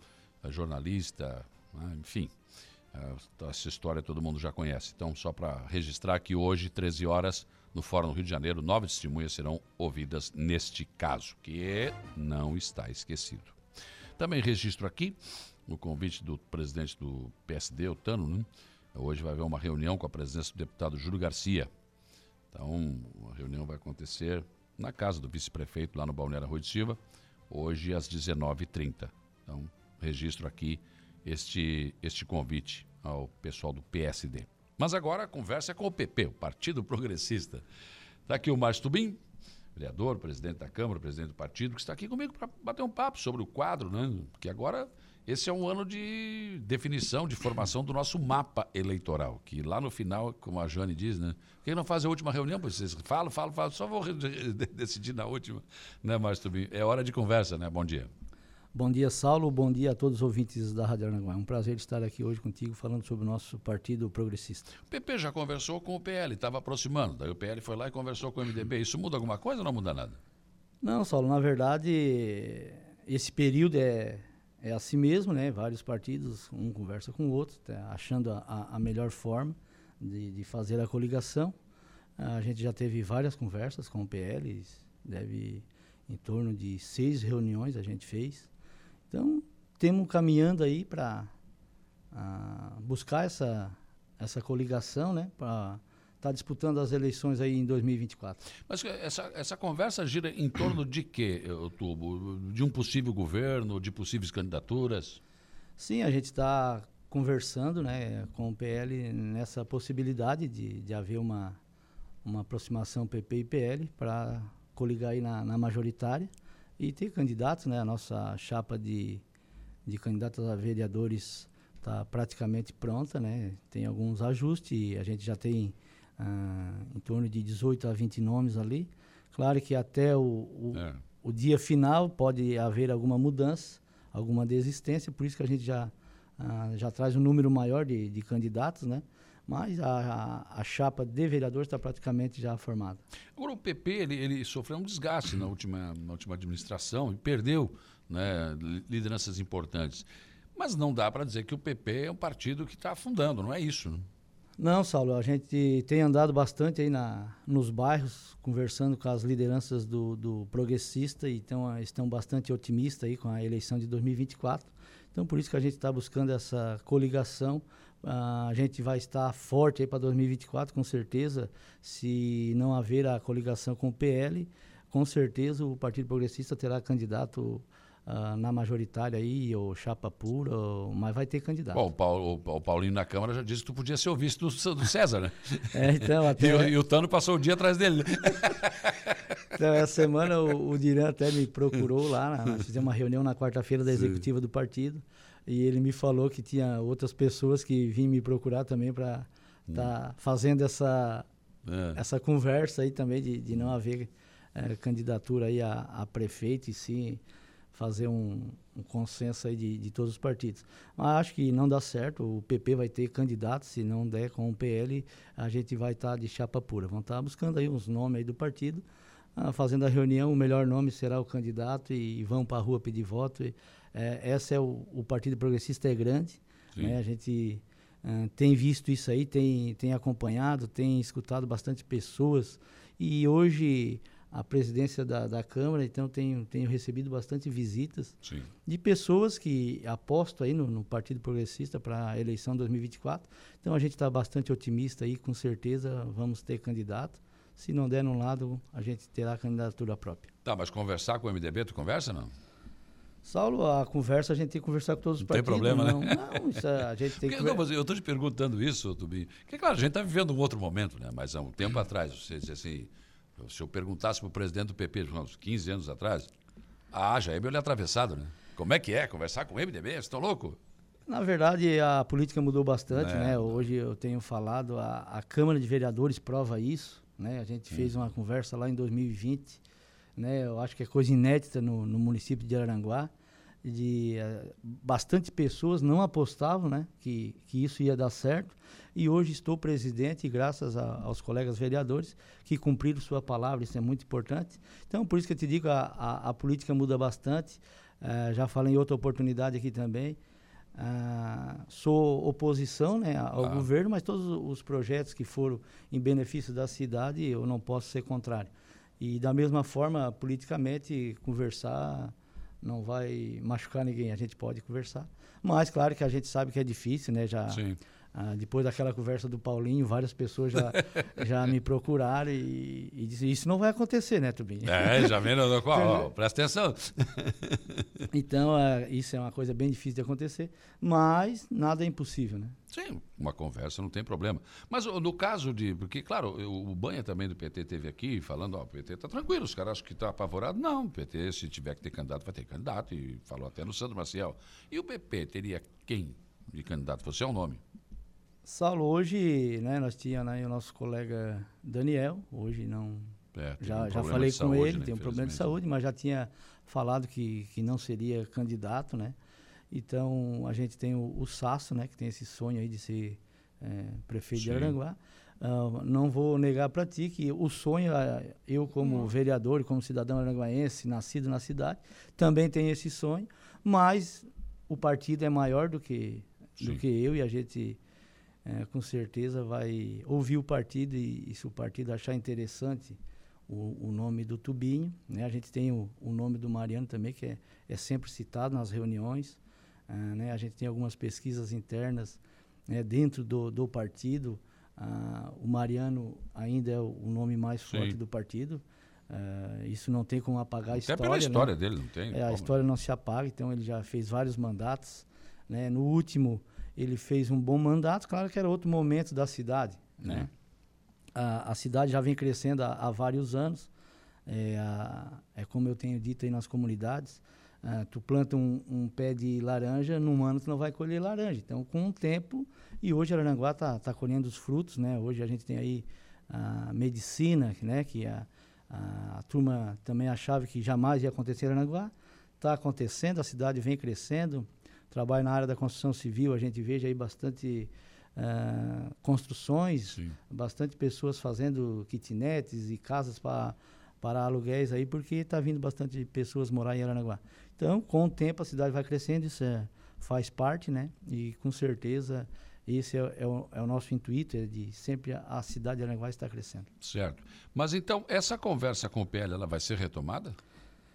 jornalista, né? enfim. Essa história todo mundo já conhece. Então, só para registrar que hoje, 13 horas, no Fórum do Rio de Janeiro, nove testemunhas serão ouvidas neste caso, que não está esquecido. Também registro aqui o convite do presidente do PSD, o Tano, né? Hoje vai haver uma reunião com a presença do deputado Júlio Garcia. Então, a reunião vai acontecer na casa do vice-prefeito, lá no Balneário Rui de Silva, hoje às 19h30. Então, registro aqui este, este convite ao pessoal do PSD. Mas agora a conversa é com o PP, o Partido Progressista. Está aqui o Márcio Tubim, vereador, presidente da Câmara, presidente do partido, que está aqui comigo para bater um papo sobre o quadro, né? Que agora esse é um ano de definição, de formação do nosso mapa eleitoral. Que lá no final, como a Jane diz, né? Por que não faz a última reunião? Vocês falam, falam, falam, só vou decidir na última, né, Márcio Tubim? É hora de conversa, né? Bom dia. Bom dia, Saulo. Bom dia a todos os ouvintes da Rádio Aranaguá. É um prazer estar aqui hoje contigo falando sobre o nosso partido progressista. O PP já conversou com o PL, estava aproximando. Daí o PL foi lá e conversou com o MDB. Isso muda alguma coisa ou não muda nada? Não, Saulo, na verdade, esse período é, é assim mesmo, né? Vários partidos, um conversa com o outro, tá achando a, a melhor forma de, de, fazer a coligação. A gente já teve várias conversas com o PL, deve em torno de seis reuniões a gente fez. Então, temos caminhando aí para buscar essa, essa coligação, né? Para está disputando as eleições aí em 2024. Mas essa, essa conversa gira em torno de quê, Tubo? De um possível governo, de possíveis candidaturas? Sim, a gente está conversando né, com o PL nessa possibilidade de, de haver uma, uma aproximação PP e PL para coligar aí na, na, majoritária e ter candidatos, né? A nossa chapa de, de candidatos a vereadores está praticamente pronta, né? Tem alguns ajustes, a gente já tem ah, em torno de 18 a 20 nomes ali. Claro que até o, o, é. o, dia final pode haver alguma mudança, alguma desistência, por isso que a gente já, ah, já traz um número maior de, de candidatos, né? Mas a, a, a, chapa de vereadores está praticamente já formada. Agora, o PP ele, ele sofreu um desgaste na última, na última administração e perdeu né, lideranças importantes. Mas não dá para dizer que o PP é um partido que está afundando, não é isso. Né? Não, Saulo, a gente tem andado bastante aí na, nos bairros, conversando com as lideranças do, do progressista e então, estão bastante otimistas aí com a eleição de 2024. Então, por isso que a gente está buscando essa coligação. A gente vai estar forte aí para 2024, com certeza. Se não haver a coligação com o PL, com certeza o Partido Progressista terá candidato uh, na majoritária aí, ou chapa pura, ou, mas vai ter candidato. Bom, o, Paulo, o, Paulinho na Câmara já disse que tu podia ser o vice do, do César, né? é, então, até... e, o, e o Tano passou o dia atrás dele. então, essa semana o, o Diran até me procurou lá, nós fizemos uma reunião na quarta-feira da executiva Sim. do partido, e ele me falou que tinha outras pessoas que vinham me procurar também para estar hum. tá fazendo essa, é. essa conversa aí também de, de não haver é, candidatura aí a, a prefeito e sim fazer um, um consenso aí de, de, todos os partidos. Mas acho que não dá certo, o PP vai ter candidato, se não der com o PL, a gente vai estar tá de chapa pura. Vão estar tá buscando aí uns nomes aí do partido, ah, fazendo a reunião, o melhor nome será o candidato e, e vão para a rua pedir voto. E, é, essa é o, o, Partido Progressista é grande, né? a gente tem visto isso aí, tem, tem acompanhado, tem escutado bastante pessoas e hoje a presidência da, da Câmara, então tenho, tenho recebido bastante visitas Sim. de pessoas que apostam aí no, no Partido Progressista para a eleição 2024. Então a gente está bastante otimista aí, com certeza vamos ter candidato. Se não der num lado, a gente terá candidatura própria. Tá, mas conversar com o MDB, tu conversa não? Saulo, a conversa a gente tem que conversar com todos os não partidos. Tem problema, não, né? Não, isso é, a gente tem Porque, que. Não, mas eu estou te perguntando isso, Tubinho. Porque, claro, a gente está vivendo um outro momento, né? Mas há um tempo atrás, você disse assim se eu perguntasse para o presidente do PP, uns 15 anos atrás, ah, já é meu atravessado, né? Como é que é conversar com o MDB? Vocês estão louco? Na verdade, a política mudou bastante, é. né? Hoje eu tenho falado, a, a, Câmara de Vereadores prova isso, né? A gente fez uma conversa lá em 2020, né? Eu acho que é coisa inédita no, no município de Aranguá, de uh, bastante pessoas não apostavam, né? Que, que isso ia dar certo e hoje estou presidente, graças a, aos colegas vereadores que cumpriram sua palavra, isso é muito importante. Então, por isso que eu te digo, a, a, a política muda bastante. Uh, já falei em outra oportunidade aqui também. Uh, sou oposição né, ao ah. governo, mas todos os projetos que foram em benefício da cidade, eu não posso ser contrário. E da mesma forma, politicamente, conversar não vai machucar ninguém, a gente pode conversar. Mas claro que a gente sabe que é difícil, né? Já Sim. Ah, depois daquela conversa do Paulinho, várias pessoas já, já me procuraram e, e disseram, isso não vai acontecer, né, Tubinho? É, já vendo qual, presta atenção. então, uh, isso é uma coisa bem difícil de acontecer, mas nada é impossível, né? Sim, uma conversa não tem problema. Mas no caso de. Porque, claro, o Banha também do PT teve aqui falando, ó, o PT está tranquilo, os caras acham que está apavorado. Não, o PT, se tiver que ter candidato, vai ter candidato, e falou até no Sandro Maciel. E o PP teria quem de candidato? Você é o nome? Saulo, hoje, né, nós tínhamos né, o nosso colega Daniel, hoje não. É, já, um já falei com saúde, ele, né, tem um problema de saúde, mas já tinha falado que, que não seria candidato, né? Então a gente tem o, o Sasso, né, que tem esse sonho aí de ser é, prefeito Sim. de Aranguá. Uh, não vou negar para ti que o sonho, uh, eu como uhum. vereador como cidadão aranguaense, nascido na cidade, também tenho esse sonho, mas o partido é maior do que, do que eu e a gente é, com certeza vai ouvir o partido e, e, se o partido achar interessante o, o nome do Tubinho, né? A gente tem o, o, nome do Mariano também, que é, é sempre citado nas reuniões, uh, né? A gente tem algumas pesquisas internas né, dentro do, do partido, uh, o Mariano ainda é o, o nome mais Sim. forte do partido, uh, isso não tem como apagar a história. Até pela história né? dele, não tem. É, a história não se apaga, então ele já fez vários mandatos, né? No último ele fez um bom mandato, claro que era outro momento da cidade, né? A, a cidade já vem crescendo há, há vários anos, é, a, é, como eu tenho dito aí nas comunidades, a, tu planta um, um, pé de laranja, num ano tu não vai colher laranja, então com o tempo, e hoje Aranguá está tá colhendo os frutos, né? Hoje a gente tem aí a medicina, né? Que a, a, a turma também achava que jamais ia acontecer em Aranguá, está acontecendo, a cidade vem crescendo, trabalho na área da construção civil, a gente veja aí bastante uh, construções, Sim. bastante pessoas fazendo kitnets e casas para para aluguéis aí, porque está vindo bastante pessoas morar em Aranaguá. Então, com o tempo, a cidade vai crescendo, isso é, faz parte, né? E com certeza esse é, é, o, é, o, nosso intuito, é de sempre a, a cidade de Aranaguá estar crescendo. Certo. Mas então, essa conversa com o PL, ela vai ser retomada?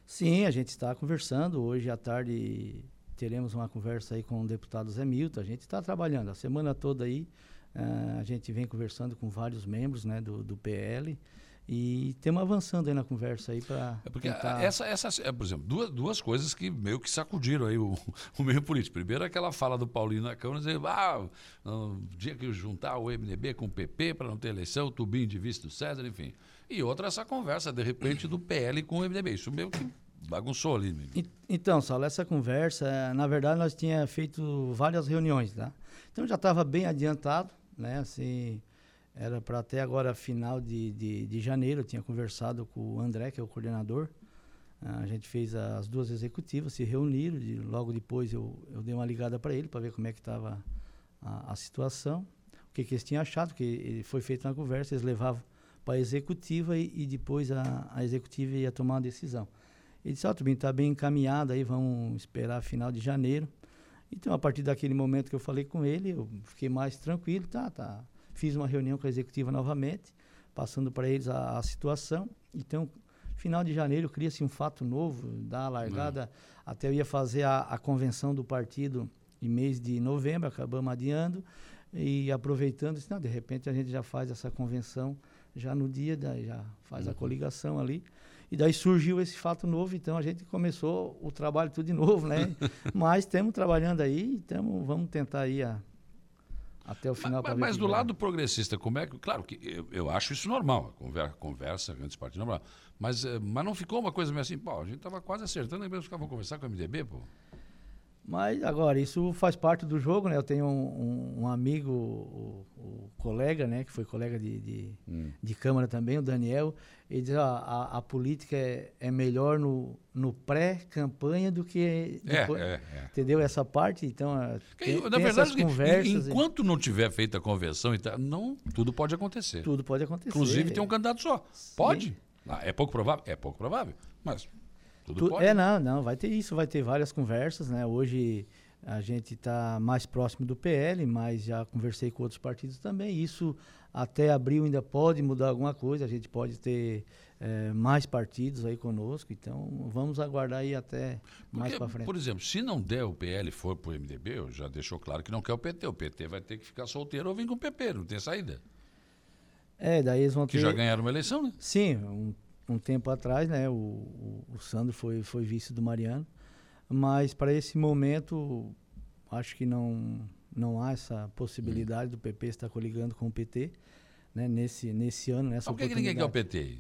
Sim, a gente está conversando. Hoje à tarde teremos uma conversa aí com o deputado Zé Milton. A gente está trabalhando a semana toda aí. Uh, a gente vem conversando com vários membros né, do, do PL e estamos avançando aí na conversa aí para. É porque tentar... essa, essa, é, por exemplo, duas, duas coisas que meio que sacudiram aí o, o meio político. Primeiro, aquela fala do Paulinho na Câmara, dizendo, ah, no dia que juntar o MDB com o PP para não ter eleição, o Tubinho de vice do César, enfim. E outra, essa conversa, de repente, do PL com o MDB. Isso meio que bagunçou ali. Então, Saulo, essa conversa, na verdade, nós tínhamos feito várias reuniões, tá? Então já estava bem adiantado, né? Assim, era para até agora, final de, de, de, janeiro, eu tinha conversado com o André, que é o coordenador. A gente fez as duas executivas, se reuniram, logo depois eu, eu dei uma ligada para ele para ver como é que estava a, a, situação, o que, que eles tinham achado, que foi feita uma conversa, eles levavam para a executiva e, e depois a, a executiva ia tomar uma decisão. Ele disse, ó, oh, está bem encaminhado, aí vamos esperar final de janeiro. Então, a partir daquele momento que eu falei com ele, eu fiquei mais tranquilo, tá, tá. Fiz uma reunião com a executiva novamente, passando para eles a, a, situação. Então, final de janeiro cria-se um fato novo, da largada. Hum. Até eu ia fazer a, a convenção do partido em mês de novembro, acabamos adiando. E aproveitando, disse, não, de repente a gente já faz essa convenção já no dia, da, já faz uhum. a coligação ali. E daí surgiu esse fato novo, então a gente começou o trabalho tudo de novo, né? Mas estamos trabalhando aí, tamo, vamos tentar ir a, até o final. Mas, mas do lado progressista, como é que. Claro que eu, eu acho isso normal, conversa, conversa antes partido normal. Mas, eh, mas não ficou uma coisa meio assim, pô, a gente estava quase acertando, aí mesmo vão conversar com o MDB, pô. Mas agora, isso faz parte do jogo, né? Eu tenho um, um, um amigo, o, o, colega, né? Que foi colega de, de, hum. de Câmara também, o Daniel. Ele diz, a, a, política é, é melhor no, no pré-campanha do que é, depois. É, é, entendeu? Essa parte, então, é, tem, Na tem verdade, conversas. Enquanto e... não tiver feita a convenção, então, não, tudo pode acontecer. Tudo pode acontecer. Inclusive tem um candidato só. Pode? Ah, é pouco provável? É pouco provável. Mas tudo tu, pode? É, não, não, vai ter isso, vai ter várias conversas, né? Hoje a gente está mais próximo do PL, mas já conversei com outros partidos também. Isso até abril ainda pode mudar alguma coisa, a gente pode ter é, mais partidos aí conosco, então vamos aguardar aí até Porque, mais para frente. Por exemplo, se não der o PL for para o MDB, já deixou claro que não quer o PT, o PT vai ter que ficar solteiro ou vir com o PP, não tem saída. É, daí eles vão que ter... já ganharam uma eleição, né? Sim, um um tempo atrás, né? O, o, o Sandro foi, foi vice do Mariano. Mas para esse momento, acho que não, não há essa possibilidade do PP estar coligando com o PT né? nesse, nesse ano. Nessa Por que, que ninguém quer o PT?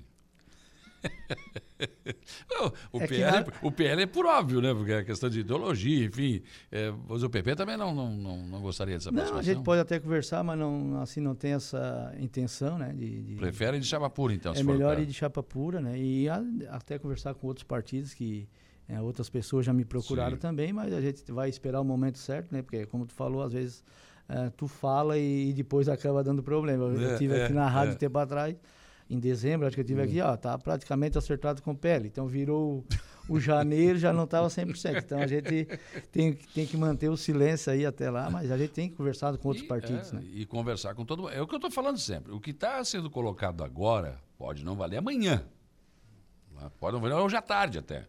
o, é PL, na... o PL é por óbvio, né? Porque é questão de ideologia, enfim. É, mas o PP também não, não, não, não gostaria dessa Não, a gente pode até conversar, mas não, assim, não tem essa intenção, né? De, de... Prefere de chapa pura, então, É melhor ir de chapa pura, né? E a, até conversar com outros partidos que... É, outras pessoas já me procuraram Sim. também, mas a gente vai esperar o momento certo, né? Porque, como tu falou, às vezes uh, tu fala e, e, depois acaba dando problema. Eu, é, tive aqui na rádio é. tempo atrás, em dezembro, acho que eu tive aqui, ó, tá praticamente acertado com pele. Então virou o janeiro já não estava 100%. Então a gente tem, tem que manter o silêncio aí até lá, mas a gente tem conversado com outros e, partidos. É, né? E conversar com todo mundo. É o que eu estou falando sempre. O que está sendo colocado agora pode não valer amanhã. Pode não valer hoje à tarde até.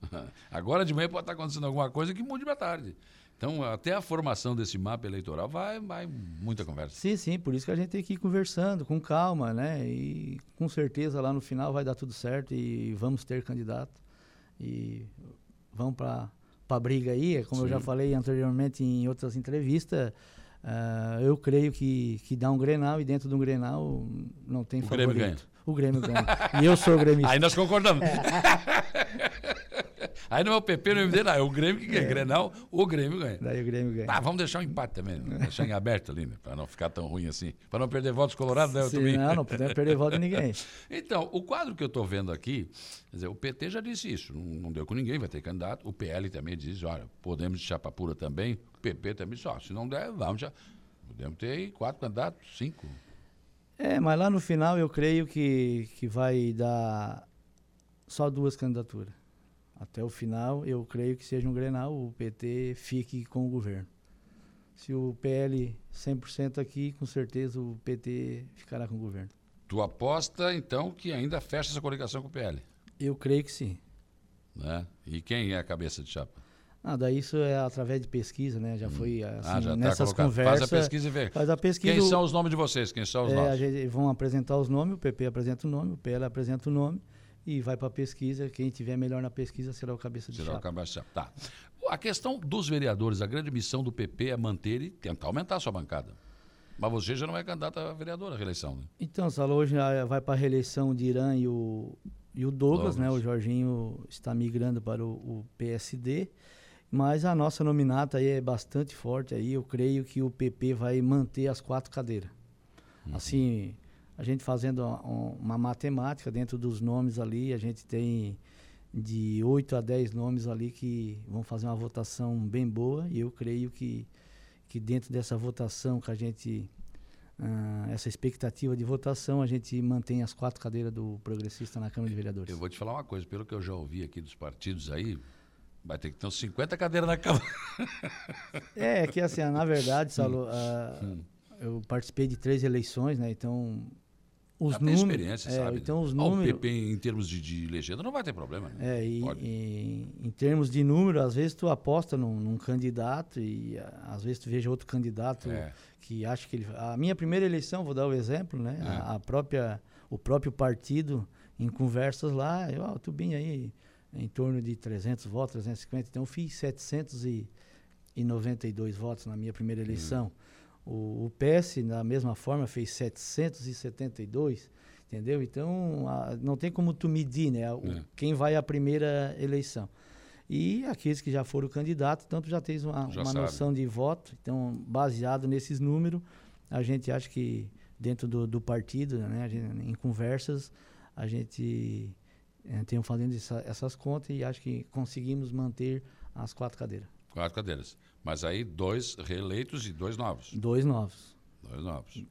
Agora de manhã pode estar acontecendo alguma coisa que mude para tarde. Então, até a formação desse mapa eleitoral vai, vai muita conversa. Sim, sim, por isso que a gente tem que ir conversando com calma, né? E com certeza lá no final vai dar tudo certo e vamos ter candidato. E vamos para a briga aí, como sim. eu já falei anteriormente em outras entrevistas. Uh, eu creio que, que dá um Grenal e dentro de um Grenal não tem o favorito. Grêmio ganha. O Grêmio ganha. e eu sou gremista. Aí nós concordamos. É. Aí não é o PP no MD, não. É o Grêmio que ganha. É. Grenal, o Grêmio ganha. Daí o Grêmio ganha. Ah, vamos deixar um empate também. Né? Deixar em aberto ali, né? Para não ficar tão ruim assim. Para não perder votos colorados, né? Sim, não, não podemos perder voto de ninguém. então, o quadro que eu estou vendo aqui, quer dizer, o PT já disse isso. Não, não, deu com ninguém, vai ter candidato. O PL também diz, olha, podemos de chapa pura também. O PP também disse, ó, se não der, vamos já. Podemos ter aí quatro candidatos, cinco. É, mas lá no final eu creio que, que vai dar só duas candidaturas. Até o final, eu creio que seja um Grenal, o PT fique com o governo. Se o PL 100% aqui, com certeza o PT ficará com o governo. Tu aposta, então, que ainda fecha essa coligação com o PL? Eu creio que sim. Né? E quem é a cabeça de chapa? Ah, daí isso é através de pesquisa, né? Já hum. foi assim, ah, já tá nessas tá conversas. Faz a pesquisa e vê. Faz a pesquisa. Quem são os nomes de vocês? Quem são os é, nossos? A gente, vão apresentar os nomes, o PP apresenta o nome, o PL apresenta o nome e vai para a pesquisa. Quem tiver melhor na pesquisa será o cabeça de será chapa. Será o cabeça de chapa. Tá. A questão dos vereadores, a grande missão do PP é manter e tentar aumentar a sua bancada. Mas você já não é candidato a vereador à reeleição, né? Então, Salo, hoje vai para a reeleição de Irã e o, e o Douglas, Douglas, né? O Jorginho está migrando para o, o PSD. Mas a nossa nominata aí é bastante forte aí. Eu creio que o PP vai manter as quatro cadeiras. Uhum. Assim, a gente fazendo uma, matemática dentro dos nomes ali, a gente tem de 8 a 10 nomes ali que vão fazer uma votação bem boa. E eu creio que, que dentro dessa votação que a gente. Uh, essa expectativa de votação, a gente mantém as quatro cadeiras do progressista na Câmara de Vereadores. Eu vou te falar uma coisa, pelo que eu já ouvi aqui dos partidos aí, Vai ter que ter uns 50 cadeiras na Câmara. É, é que assim, na verdade, Saulo, uh, eu participei de três eleições, né? Então, os Já números. experiência, é, sabe? Então, os números. Ah, o PP, em termos de, de legenda, não vai ter problema. Né? É, e, e, em termos de número, às vezes tu aposta num, num candidato e às vezes tu veja outro candidato é. que acha que ele. A minha primeira eleição, vou dar o exemplo, né? É. A, a, própria, o próprio partido, em conversas lá, eu, oh, tu bem aí em torno de 300 votos, 350. Então, eu fiz 792 votos na minha primeira eleição. Uhum. O, o PS, da mesma forma, fez 772, entendeu? Então, a, não tem como tu medir, né? O, é. Quem vai à primeira eleição. E aqueles que já foram candidatos, tanto já tens uma, já uma noção de voto. Então, baseado nesses números, a gente acha que dentro do, do partido, né, gente, em conversas, a gente é, tenho fazendo essa, essas contas e acho que conseguimos manter as quatro cadeiras. Quatro cadeiras. Mas aí dois reeleitos e dois novos. Dois novos. Dois novos.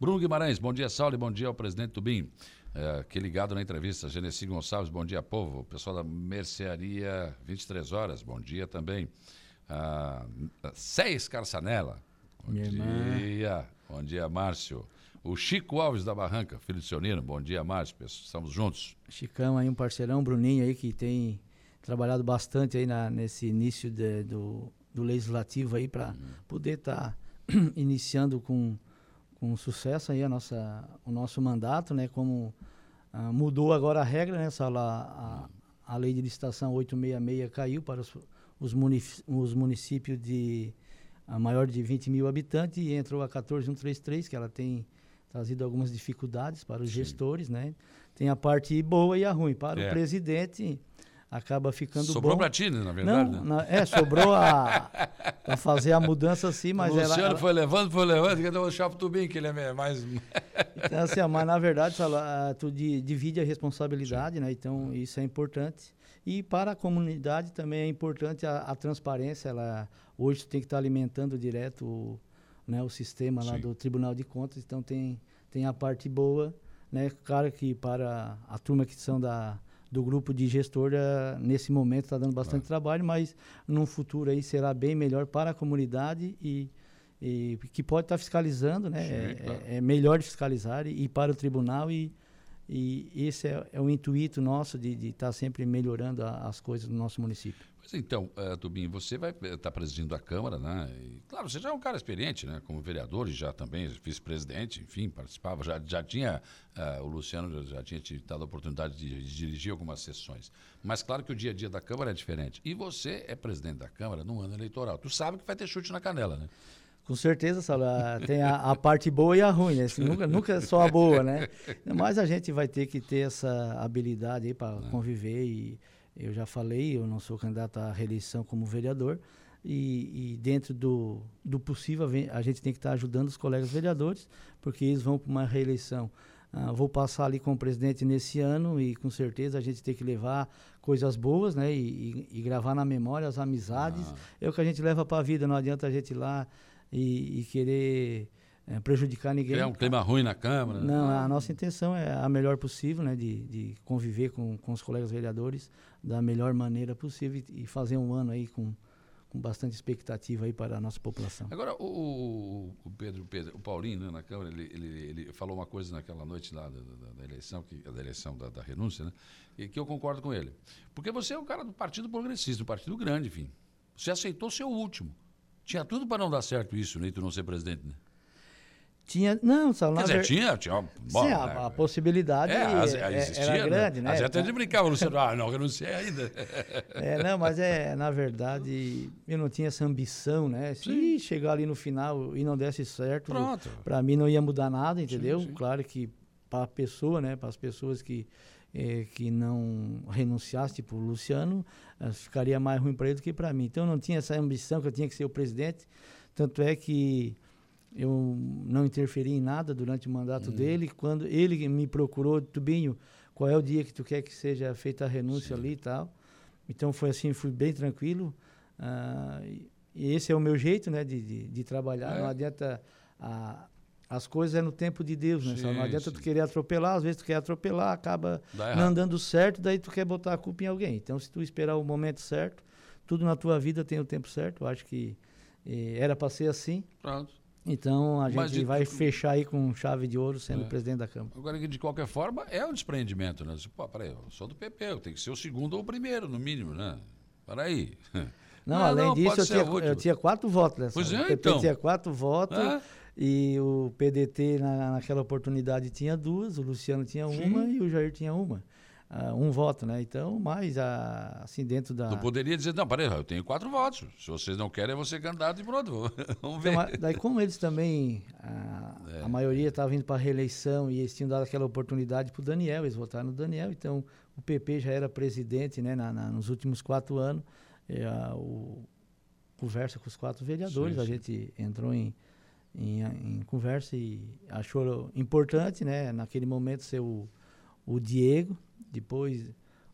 Bruno Guimarães, bom dia, Saulo, e bom dia ao presidente Tubim. É, que ligado na entrevista. Genesi Gonçalves, bom dia, povo. O pessoal da Mercearia 23 Horas, bom dia também. Ah, Seis Carçanela, bom Minha dia. Irmã. Bom dia, Márcio. O Chico Alves da Barranca, filho de Sionino. Bom dia, Márcio. Estamos juntos. Chicão aí, um parceirão, Bruninho aí, que tem trabalhado bastante aí na, nesse início de, do, do legislativo aí para uhum. poder estar tá iniciando com, com sucesso aí a nossa, o nosso mandato, né? Como ah, mudou agora a regra, né? Essa, a, a lei de licitação 866 caiu para os, os, munic, os municípios de a maior de 20 mil habitantes e entrou a 14133, que ela tem trazido algumas dificuldades para os Sim. gestores, né? Tem a parte boa e a ruim. Para é. o presidente, acaba ficando sobrou bom. para ti, né, na verdade. Não, né? é, sobrou a, a fazer a mudança sim, mas o Luciano ela, foi levando, foi levando, que o Chapo Tubim, que ele é mais... então, assim, mas na verdade, tu divide a responsabilidade, sim. né? Então, isso é importante. E para a comunidade também é importante a, a transparência. Ela, hoje tu tem que estar alimentando direto né, o sistema lá Sim. do Tribunal de Contas, então tem, tem a parte boa, né? Claro que para a turma que são da, do grupo de gestor, eh, nesse momento está dando bastante trabalho, mas num futuro aí será bem melhor para a comunidade e, e que pode estar fiscalizando, né? Sim, é, claro. é- é melhor fiscalizar e, para o tribunal e, e esse é, é o intuito nosso de estar sempre melhorando a- as coisas no nosso município. Então, uh, Tubinho, você vai estar presidindo a Câmara, né? E, claro, você já é um cara experiente, né? Como vereador e já também vice-presidente, enfim, participava. Já, já tinha, uh, o Luciano já, já tinha te dado a oportunidade de, de dirigir algumas sessões. Mas claro que o dia a dia da Câmara é diferente. E você é presidente da Câmara num ano eleitoral. Tu sabe que vai ter chute na canela, né? Com certeza, Saulo, ah, tem a, a parte boa e a ruim, né? Assim, nunca, nunca é só a boa, né? Mas a gente vai ter que ter essa habilidade aí para conviver e eu já falei, eu não sou candidato à reeleição como vereador e, e dentro do, do possível a gente tem que estar ajudando os colegas vereadores porque eles vão para uma reeleição. Ah, vou passar ali com o presidente nesse ano e com certeza a gente tem que levar coisas boas, né? E, e- e gravar na memória as amizades. É o que a gente leva para a vida, não adianta a gente ir lá e, e querer eh, prejudicar ninguém. Criar um clima ruim na Câmara. né? Não, a nossa intenção é a melhor possível, né? De, de conviver com, com os colegas vereadores da melhor maneira possível e, e fazer um ano aí com, com bastante expectativa aí para a nossa população. Agora, o, o- Pedro, Pedro- o Paulinho, né, na Câmara, ele, ele, ele falou uma coisa naquela noite lá da, da- da eleição, que, da eleição da, da renúncia, né? E que eu concordo com ele. Porque você é um cara do Partido Progressista, um partido grande, enfim. Você aceitou ser o último. Tinha tudo para não dar certo isso, né? E tu não ser presidente, né? Tinha, não, Saulo, Quer na dizer, tinha, tinha. Sim, bom, a, né? a possibilidade É, as- é- é- existia, era grande, né? Às vezes até de brincava, Luciano, ah, não, renunciei ainda. É, não, mas é, na verdade, eu não tinha essa ambição, né? Se chegar ali no final e não desse certo, para mim não ia mudar nada, entendeu? Claro que para a pessoa, né, para as pessoas que eh, que não renunciassem, tipo o Luciano, eh, ficaria mais ruim para ele do que para mim. Então eu não tinha essa ambição que eu tinha que ser o presidente, tanto é que eu não interferi em nada durante o mandato dele. Quando ele me procurou, Tubinho, qual é o dia que tu quer que seja feita a renúncia ali e tal. Então foi assim, fui bem tranquilo. ah, e, esse é o meu jeito, né, de, de, de trabalhar. É. Não adianta a- as coisas é no tempo de Deus, né? Só Sim, não adianta sim. tu querer atropelar, às vezes tu quer atropelar, acaba não dando certo, daí tu quer botar a culpa em alguém. Então, se tu esperar o momento certo, tudo na tua vida tem o tempo certo. Eu acho que eh, era para ser assim. Pronto. Então a gente de- vai fechar aí com chave de ouro sendo É. presidente da Câmara. Agora, de qualquer forma, é um despreendimento, né? Você, Pô, peraí, eu sou do PP, eu tenho que ser o segundo ou o primeiro, no mínimo, né? Peraí. Não, Ah, além não, disso, eu tinha, eu tinha quatro votos nessa. Pois é, o PP então. tinha quatro votos É. e o PDT na, naquela oportunidade tinha duas, o Luciano tinha uma e o Jair tinha uma. Ah, um voto, né? Então, mais a, assim dentro da. Tu poderia dizer, não, peraí, eu tenho quatro votos. Se vocês não querem, eu vou ser candidato e pronto. Vamos ver. Então, a- daí como eles também, a, É. a maioria estava indo para a reeleição e eles tinham dado aquela oportunidade para o Daniel, eles votaram no Daniel, então o PP já era presidente né, na, na- nos últimos quatro anos, e, a- o, conversa com os quatro vereadores, Sim, a sim. gente entrou em, em, em conversa e achou importante, né, naquele momento ser o, o Diego, depois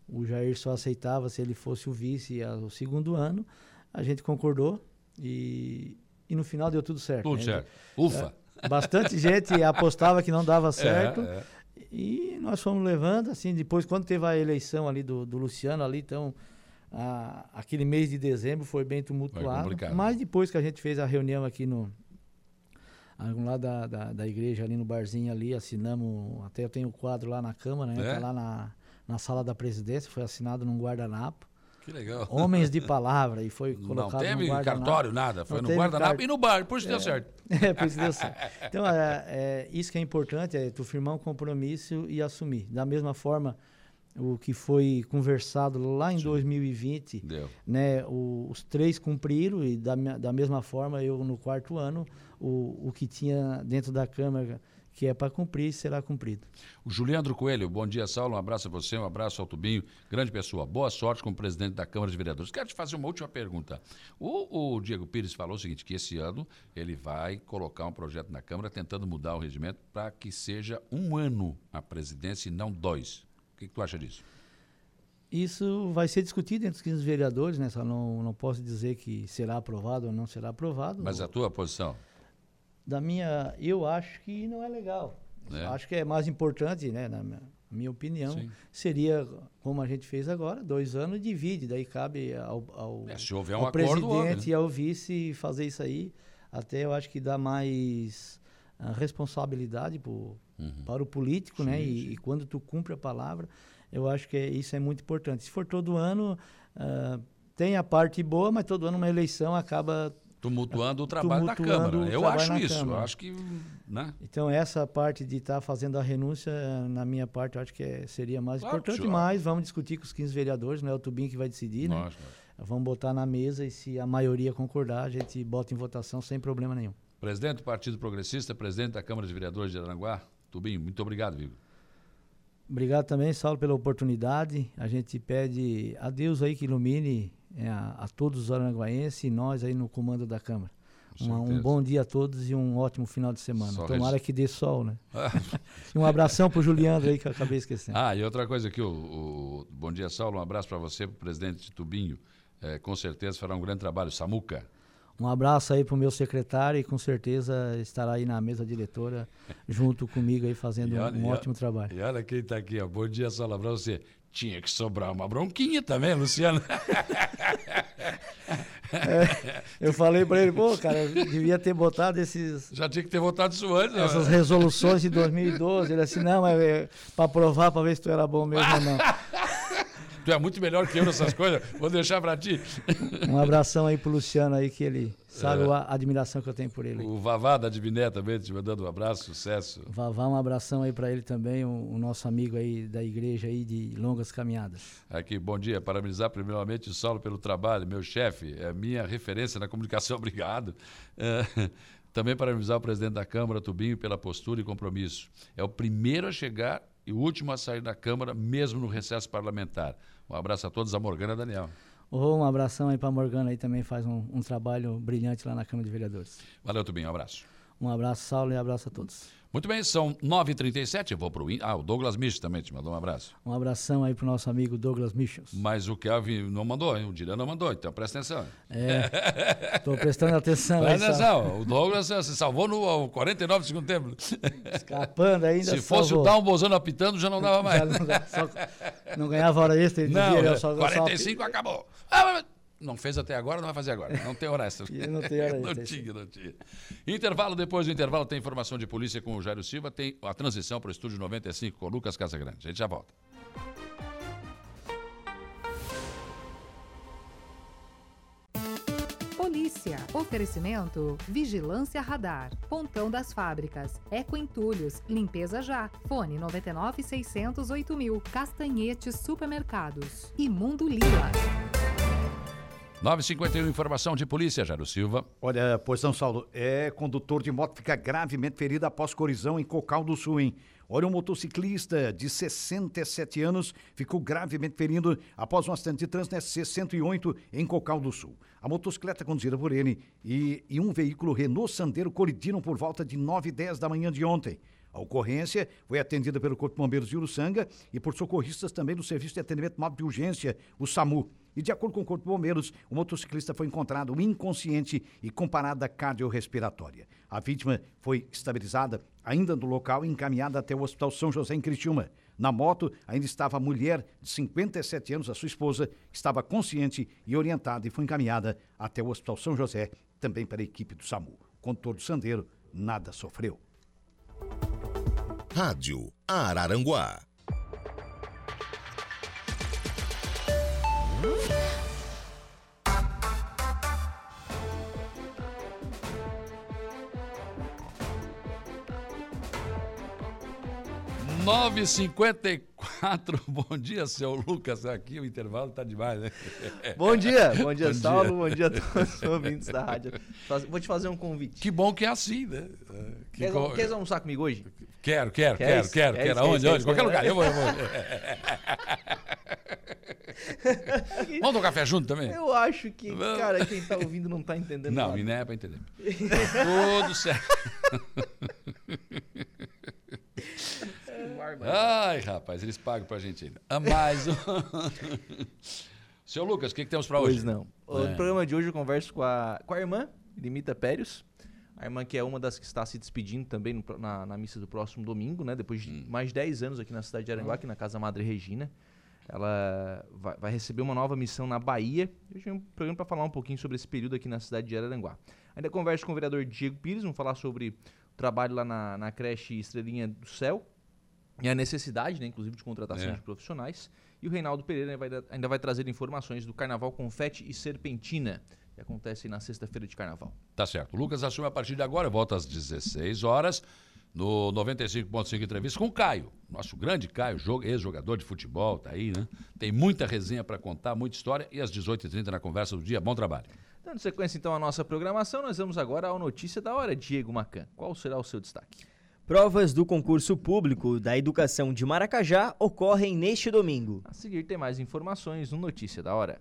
o Jair só aceitava se ele fosse o vice ao segundo ano, a gente concordou e, e no final deu tudo certo. Tudo né? certo. Ufa. É, bastante gente apostava que não dava certo. é. E nós fomos levando, assim, depois, quando teve a eleição ali do, do Luciano ali, então, a- aquele mês de dezembro foi bem tumultuado. complicado. Mas depois que a gente fez a reunião aqui no. Lá da, da, da igreja, ali no barzinho ali, assinamos. Até eu tenho o quadro lá na Câmara, né? É? Tá lá na, na sala da presidência, foi assinado num guardanapo. Que legal. Homens de palavra, e foi Não colocado teve no guardanapo. cartório, nada. Foi Não no guardanapo e no bar, por isso deu É. certo. É, por isso deu certo. Então, é, é, isso que é importante, é tu firmar um compromisso e assumir. Da mesma forma, o que foi conversado lá em 2020, Deu. né, o- os três cumpriram e da, da mesma forma, eu no quarto ano, o, o que tinha dentro da Câmara que é para cumprir, será cumprido. O Juliandro Coelho, bom dia, Saulo. Um abraço a você, um abraço ao Tubinho. Grande pessoa. Boa sorte como presidente da Câmara de Vereadores. Quero te fazer uma última pergunta. O, o Diego Pires falou o seguinte: que esse ano ele vai colocar um projeto na Câmara tentando mudar o regimento para que seja um ano a presidência e não dois. O que, que tu acha disso? Isso vai ser discutido entre os 15 vereadores, né? Só não, não posso dizer que será aprovado ou não será aprovado. Mas a tua posição? Da minha, eu acho que não é legal. É. Acho que é mais importante, né, na minha, minha opinião, Sim. seria como a gente fez agora, dois anos divide, daí cabe ao, ao, É, se houver ao um acordo, presidente houve, né? e ao vice fazer isso aí. Até eu acho que dá mais ah, responsabilidade pro, para o político, né? Uhum. Sim, E, sim. e quando tu cumpre a palavra, eu acho que é- isso é muito importante. Se for todo ano, ah, tem a parte boa, mas todo ano uma eleição acaba Tumultuando o trabalho da Tumultuando Câmara. o Eu acho isso. Eu Câmara. acho que. Né? Então, essa parte de estar fazendo a renúncia, na minha parte, eu acho que é- seria mais Claro, importante, senhor. mas vamos discutir com os 15 vereadores, não é o Tubim que vai decidir, né? Vamos botar na mesa e se a maioria concordar, a gente bota em votação sem problema nenhum. Presidente do Partido Progressista, presidente da Câmara de Vereadores de Aranguá, Tubinho, muito obrigado, Vigo. Obrigado também, Saulo, pela oportunidade. A gente pede a Deus aí que ilumine eh, a, a todos os aranguaenses e nós aí no comando da Câmara. Uma- um bom dia a todos e um ótimo final de semana. Só Tomara regi- que dê sol, né? e um abração pro Juliandro aí que eu acabei esquecendo. Ah, e outra coisa aqui, o, o- Bom dia, Saulo. Um abraço para você, para o presidente de Tubinho. É, com certeza fará um grande trabalho. Samuca. Um abraço aí pro meu secretário e com certeza estará aí na mesa diretora junto comigo aí fazendo olha- um ótimo olha- trabalho. E olha quem está aqui, ó. Bom dia, para você. Tinha que sobrar uma bronquinha também, Luciano. Eu falei para ele, pô, cara, devia ter botado esses, Já tinha que ter votado isso antes. né? essas resoluções de 2012. Ele assim, não, mas é para provar, para ver se tu era bom mesmo ou não. Tu é muito melhor que eu nessas coisas. Vou deixar para ti. Um abração aí pro Luciano aí, que ele sabe É. a admiração que eu tenho por ele. O Vavá da Diviné também te mandando um abraço, sucesso. Vavá, um abração aí para ele também, o, o nosso amigo aí da igreja aí de longas caminhadas. Aqui, bom dia. Parabenizar primeiramente o Saulo pelo trabalho, meu chefe, é minha referência na comunicação, obrigado. É, também parabenizar o presidente da Câmara, Tubinho, pela postura e compromisso. É o primeiro a chegar e o último a sair da Câmara, mesmo no recesso parlamentar. Um abraço a todos, a Morgana Daniel. Ô, um abração aí para Morgana aí também faz um, um trabalho brilhante lá na Câmara de Vereadores. Valeu, Tubinho, um abraço. Um abraço, Saulo, e abraço a todos. Muito bem, são 9h37, eu vou para o... Ah, o Douglas Mich também te mandou um abraço. Um abração aí pro nosso amigo Douglas Michels. Mas o Kelvin não mandou, hein? o Dirã não mandou, então presta atenção. É, tô prestando atenção Presta atenção, o Douglas eh, se salvou no ao 49 do segundo tempo. Escapando ainda Se fosse salvou. o Down Bozano apitando, já não dava mais. Não, só- não ganhava hora extra, Não, eu é, só, 45 acabou. Ah, mas não fez até agora, não vai fazer agora. Não tem hora extra. Não tem hora Não extra, tinha, não tinha. Intervalo, depois do intervalo tem informação de polícia com o Jairo Silva, tem a transição para o estúdio 95 com o Lucas Casagrande. A gente já volta. Polícia. Oferecimento Vigilância Radar. Pontão das Fábricas. Eco Entulhos. Limpeza Já. Fone 99 608 mil. Castanhetes Supermercados. E Mundo Lila. 951 informação de polícia, Jairo Silva. Olha, pois não, Saulo, é condutor de moto fica gravemente ferido após colisão em Cocal do Sul, hein? Olha, um motociclista de 67 anos ficou gravemente ferido após um acidente de trânsito na SC-108 em Cocal do Sul. A motocicleta conduzida por ele e, e um veículo Renault Sandero colidiram por volta de 9 e 10 da manhã de ontem. A ocorrência foi atendida pelo Corpo de Bombeiros de Uruçanga e por socorristas também do Serviço de Atendimento Móvel de Urgência, o SAMU. E de acordo com o Corpo de Bombeiros, o motociclista foi encontrado inconsciente e com parada cardiorrespiratória. A vítima foi estabilizada ainda no local e encaminhada até o Hospital São José em Criciúma. Na moto ainda estava a mulher de 57 anos, a sua esposa, estava consciente e orientada e foi encaminhada até o Hospital São José, também para a equipe do SAMU. O condutor do Sandeiro nada sofreu. Rádio Araranguá. Nove cinquenta e quatro. Bom dia, seu Lucas. Aqui o intervalo tá demais, né? Bom dia, bom dia, Bom Saulo, bom dia a todos os ouvintes da rádio. Faz- Vou te fazer um convite. Que bom que é assim, né? Que Quer, co- quer almoçar comigo hoje? Quero, quero, Quer quero, isso? quero, Quer quero. isso, Aonde, quer onde? isso, Qualquer quer lugar. Eu vou, eu vou. Vamos tomar café junto também? Eu acho que, Vamos. cara, quem tá ouvindo não tá entendendo Não, nada. e não é pra entender. Tá tudo certo. Ai, rapaz, eles pagam pra gente ainda. Ah, Mais um. Seu Lucas, o que, que temos pra hoje? Pois não. No É. programa de hoje eu converso com a, com a irmã, Limita Périos. A irmã que é uma das que está se despedindo também no, na, na, missa do próximo domingo, né? Depois de hum. mais de 10 anos aqui na cidade de Aranguá, aqui na Casa Madre Regina. Ela vai, vai, receber uma nova missão na Bahia. Hoje é um programa para falar um pouquinho sobre esse período aqui na cidade de Araranguá. Ainda converso com o vereador Diego Pires, vamos falar sobre o trabalho lá na, na creche Estrelinha do Céu e a necessidade, né, inclusive, de contratação é. de profissionais. E o Reinaldo Pereira vai, ainda vai trazer informações do Carnaval Confete e Serpentina, que acontece na sexta-feira de Carnaval. Tá certo. O Lucas assume a partir de agora, volta às 16 horas, no 95.5 Entrevista com o Caio, nosso grande Caio, ex-jogador de futebol, tá aí, né? Tem muita resenha para contar, muita história, e às 18h30 na conversa do dia. Bom trabalho. Dando sequência então à nossa programação, nós vamos agora ao Notícia da Hora. Diego Macan, qual será o seu destaque? Provas do concurso público da educação de Maracajá ocorrem neste domingo. A seguir tem mais informações no Notícia da Hora.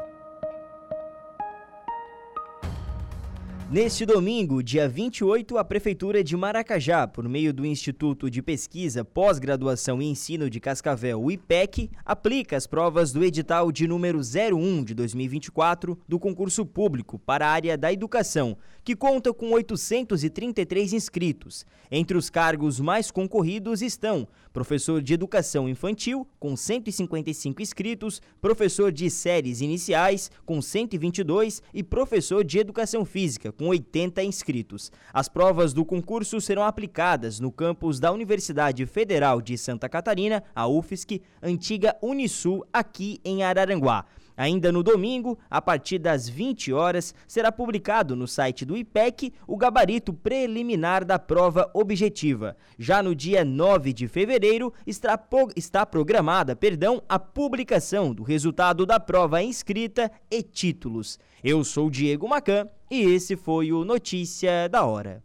Neste domingo, dia 28, a Prefeitura de Maracajá, por meio do Instituto de Pesquisa, Pós-Graduação e Ensino de Cascavel, o IPEC, aplica as provas do edital de número 01 de 2024 do concurso público para a área da educação, que conta com 833 inscritos. Entre os cargos mais concorridos estão professor de educação infantil, com 155 inscritos, professor de séries iniciais, com 122 e professor de educação física, com 80 inscritos. As provas do concurso serão aplicadas no campus da Universidade Federal de Santa Catarina, a UFSC, antiga Unisul, aqui em Araranguá. Ainda no domingo, a partir das 20 horas, será publicado no site do IPEC o gabarito preliminar da prova objetiva. Já no dia 9 de fevereiro, está, está programada perdão, a publicação do resultado da prova inscrita e títulos. Eu sou Diego Macan e esse foi o Notícia da Hora.